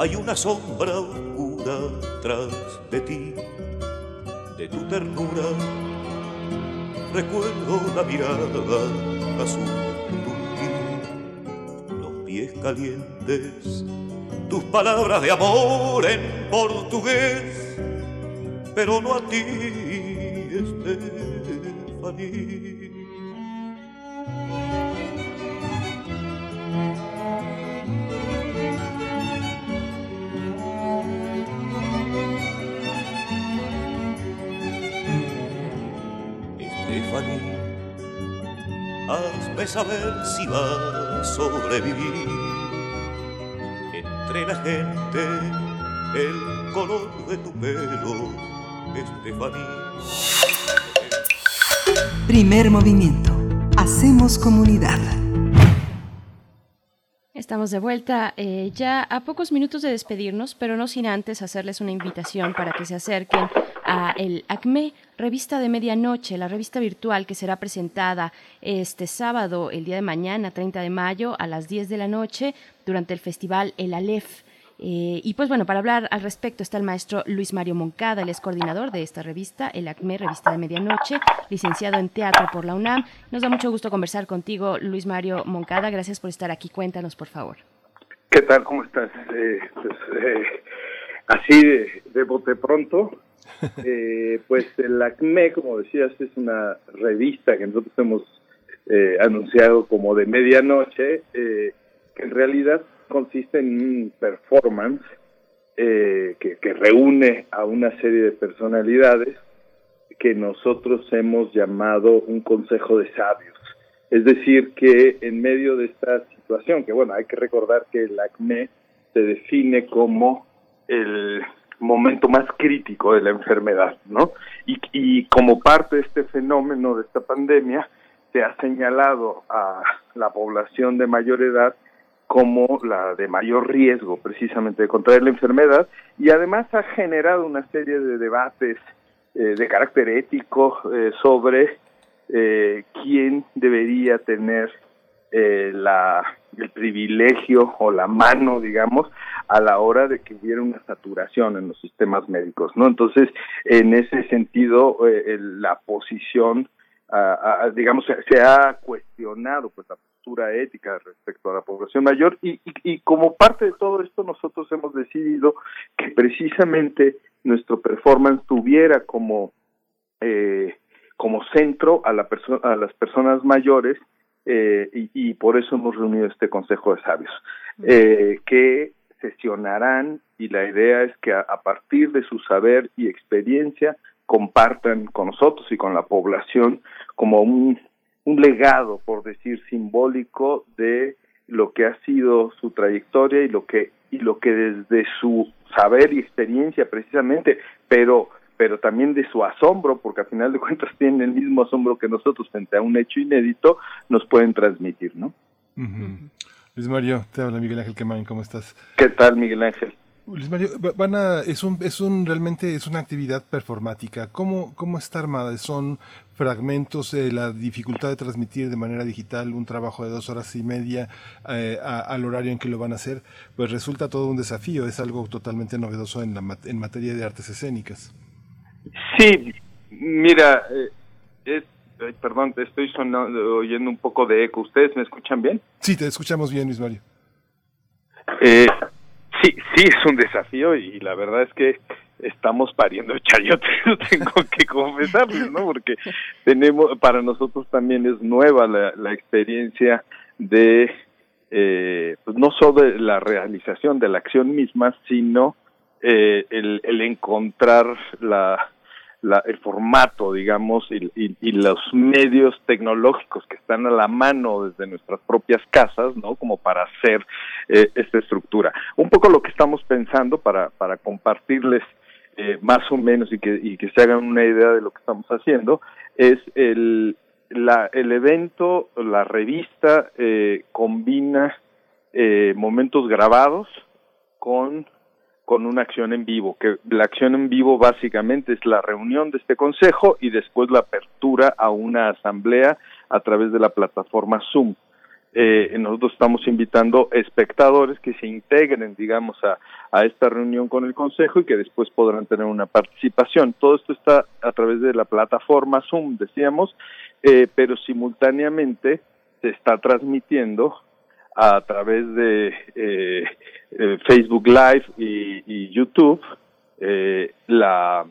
hay una sombra oscura tras de ti, de tu ternura. Recuerdo la mirada azul turquí, los pies calientes, tus palabras de amor en portugués, pero no a ti, Stephanie. Saber si va a sobrevivir entre la gente el color de tu pelo, Stephanie. Primer movimiento. Hacemos comunidad. Estamos de vuelta eh, ya a pocos minutos de despedirnos, pero no sin antes hacerles una invitación para que se acerquen a el ACME, revista de medianoche, la revista virtual que será presentada este sábado, el día de mañana, 30 de mayo, a las 10 de la noche, durante el festival El Aleph. Eh, y pues bueno, para hablar al respecto está el maestro Luis Mario Moncada, él es coordinador de esta revista, el ACME, Revista de Medianoche, licenciado en teatro por la UNAM. Nos da mucho gusto conversar contigo, Luis Mario Moncada. Gracias por estar aquí. Cuéntanos, por favor. ¿Qué tal? ¿Cómo estás? Eh, pues, eh, así de bote pronto, Eh, pues el ACME, como decías, es una revista que nosotros hemos eh, anunciado como de medianoche, eh, que en realidad consiste en un performance que, que reúne a una serie de personalidades que nosotros hemos llamado un consejo de sabios. Es decir, que en medio de esta situación, que bueno, hay que recordar que el acné se define como el momento más crítico de la enfermedad, ¿no? Y, como parte de este fenómeno, de esta pandemia, se ha señalado a la población de mayor edad como la de mayor riesgo precisamente de contraer la enfermedad y además ha generado una serie de debates eh, de carácter ético eh, sobre eh, quién debería tener eh, la, el privilegio o la mano, digamos, a la hora de que hubiera una saturación en los sistemas médicos, ¿no? Entonces, en ese sentido, eh, la posición, digamos, se, ha cuestionado, pues, la postura ética respecto a la población mayor y, y, y como parte de todo esto nosotros hemos decidido que precisamente nuestro performance tuviera como eh, como centro a, la a las personas mayores eh, y, y, por eso hemos reunido este Consejo de Sabios, eh, que sesionarán y la idea es que a, a, partir de su saber y experiencia compartan con nosotros y con la población como un, un legado, por decir, simbólico de lo que ha sido su trayectoria y lo que y lo que desde su saber y experiencia precisamente, pero pero también de su asombro, porque al final de cuentas tienen el mismo asombro que nosotros frente a un hecho inédito, nos pueden transmitir, ¿no? Uh -huh. Luis Mario, te habla Miguel Ángel Quemain, ¿cómo estás? ¿Qué tal, Miguel Ángel? Luis Mario, van a, es un, es un, realmente es una actividad performática. ¿Cómo, cómo está armada? Son fragmentos de la dificultad de transmitir de manera digital un trabajo de dos horas y media eh, a, al horario en que lo van a hacer. Pues resulta todo un desafío, es algo totalmente novedoso en, la, en materia de artes escénicas. Sí, mira, eh, es, perdón, te estoy sonando, oyendo un poco de eco. ¿Ustedes me escuchan bien? Sí, te escuchamos bien, Luis Mario. Eh, sí, sí, es un desafío y la verdad es que estamos pariendo chayotes, tengo que confesarles, ¿no? Porque tenemos, para nosotros también es nueva la, la experiencia de, eh, pues no solo de la realización de la acción misma, sino eh, el, el, encontrar la, la, el formato, digamos, y, los medios tecnológicos que están a la mano desde nuestras propias casas, ¿no? Como para hacer eh, esta estructura. Un poco lo que estamos pensando para, para compartirles eh, más o menos y que, y que se hagan una idea de lo que estamos haciendo es el, la, el evento, la revista eh, combina momentos grabados con con una acción en vivo, que la acción en vivo básicamente es la reunión de este consejo y después la apertura a una asamblea a través de la plataforma Zoom. Eh, nosotros estamos invitando espectadores que se integren, digamos, a, a esta reunión con el consejo y que después podrán tener una participación. Todo esto está a través de la plataforma Zoom, decíamos, eh, pero simultáneamente se está transmitiendo a través de eh, eh, Facebook Live y, YouTube eh, la,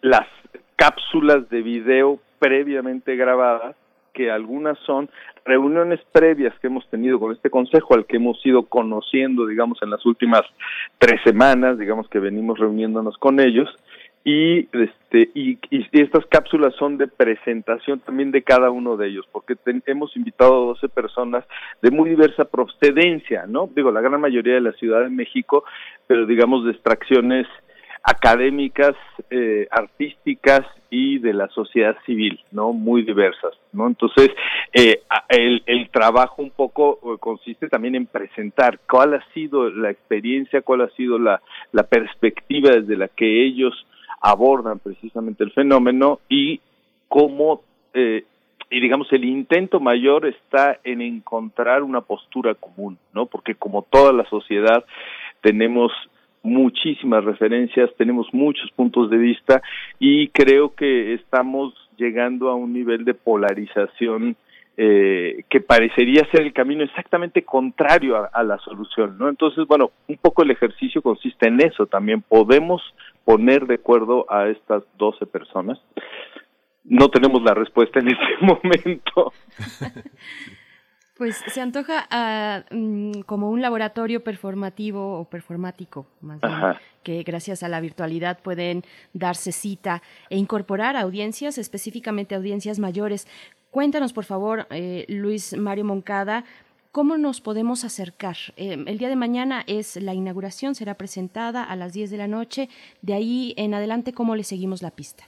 las cápsulas de video previamente grabadas que algunas son reuniones previas que hemos tenido con este consejo al que hemos ido conociendo digamos en las últimas tres semanas digamos que venimos reuniéndonos con ellos y este y, y, estas cápsulas son de presentación también de cada uno de ellos porque hemos invitado a 12 personas de muy diversa procedencia no digo la gran mayoría de la Ciudad de México pero digamos de extracciones académicas eh, artísticas y de la sociedad civil no muy diversas no entonces eh, el, el trabajo un poco eh, consiste también en presentar cuál ha sido la experiencia cuál ha sido la la perspectiva desde la que ellos abordan precisamente el fenómeno y cómo, eh, y digamos, el intento mayor está en encontrar una postura común, ¿no? Porque como toda la sociedad tenemos muchísimas referencias, tenemos muchos puntos de vista y creo que estamos llegando a un nivel de polarización eh, que parecería ser el camino exactamente contrario a, la solución, ¿no? Entonces, bueno, un poco el ejercicio consiste en eso también. Podemos poner de acuerdo a estas 12 personas. No tenemos la respuesta en este momento. Pues se antoja ah, mm, como un laboratorio performativo o performático, más bien, que gracias a la virtualidad pueden darse cita e incorporar audiencias, específicamente audiencias mayores. Cuéntanos, por favor, eh, Luis Mario Moncada, ¿Cómo nos podemos acercar? Eh, el día de mañana es la inauguración, será presentada a las 10 de la noche. De ahí en adelante, ¿cómo le seguimos la pista?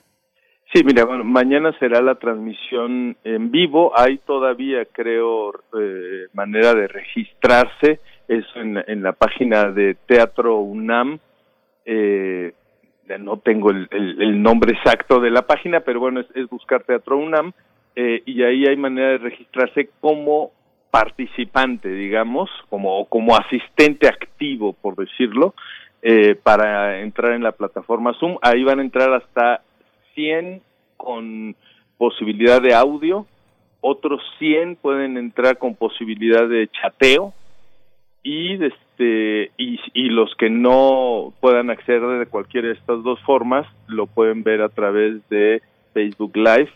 Sí, mira, bueno, mañana será la transmisión en vivo. Hay todavía, creo, eh, manera de registrarse. Eso en, la página de Teatro UNAM. no tengo el, nombre exacto de la página, pero bueno, es buscar Teatro UNAM eh, y ahí hay manera de registrarse como participante, digamos, como, como asistente activo, por decirlo, eh, para entrar en la plataforma Zoom. Ahí van a entrar hasta 100 con posibilidad de audio, otros 100 pueden entrar con posibilidad de chateo y este y, y los que no puedan acceder de cualquiera de estas dos formas lo pueden ver a través de Facebook Live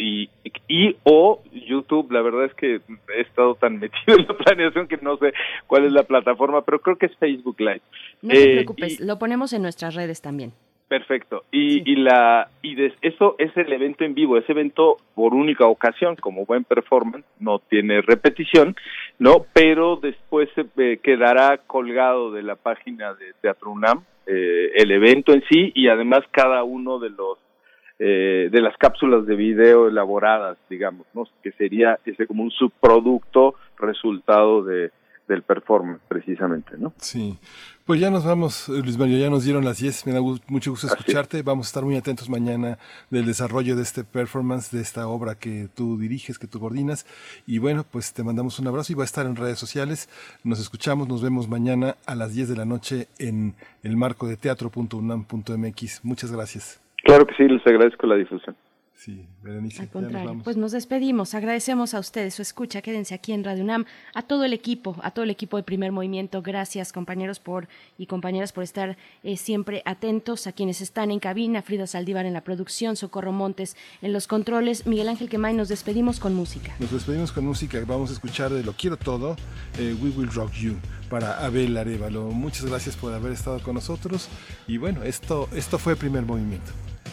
y, y o YouTube, la verdad es que he estado tan metido en la planeación que no sé cuál es la plataforma, pero creo que es Facebook Live. No te eh, preocupes, lo ponemos en nuestras redes también. Perfecto. Y, y la y eso es el evento en vivo, ese evento por única ocasión, como buen performance, no tiene repetición, ¿no? Pero después se eh, quedará colgado de la página de Teatro UNAM eh, el evento en sí y además cada uno de los eh, de las cápsulas de video elaboradas, digamos, ¿no? que sería ese como un subproducto resultado de, del performance, precisamente, ¿no? Sí. Pues ya nos vamos, Luis Mario, ya nos dieron las 10, me da mucho gusto escucharte, vamos a estar muy atentos mañana del desarrollo de este performance, de esta obra que tú diriges, que tú coordinas, y bueno, pues te mandamos un abrazo y va a estar en redes sociales, nos escuchamos, nos vemos mañana a las 10 de la noche en el marco de teatro.unam.mx. Muchas gracias. Claro que sí, les agradezco la difusión. Sí, Berenice. Al contrario, pues nos despedimos. Agradecemos a ustedes su escucha. Quédense aquí en Radio UNAM. A todo el equipo, a todo el equipo de Primer Movimiento. Gracias, compañeros por y compañeras, por estar eh, siempre atentos. A quienes están en cabina, Frida Saldívar en la producción, Socorro Montes en los controles, Miguel Ángel Quemay. Nos despedimos con música. Nos despedimos con música. Vamos a escuchar de Lo Quiero Todo, eh, We Will Rock You para Abel Arevalo. Muchas gracias por haber estado con nosotros. Y bueno, esto, esto fue Primer Movimiento.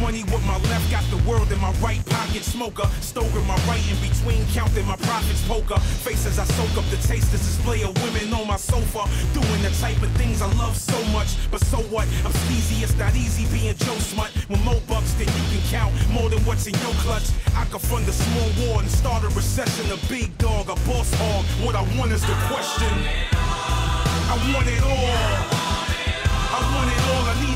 Money with my left, got the world in my right pocket. Smoker, stoker, my right in between, counting my profits. Poker, faces I soak up the taste, this display of women on my sofa. Doing the type of things I love so much, but so what? I'm sleazy, it's not easy being Joe Smut. With more bucks than you can count, more than what's in your clutch. I could fund a small war and start a recession. A big dog, a boss hog. What I want is the question. I want it all. I want it all, I need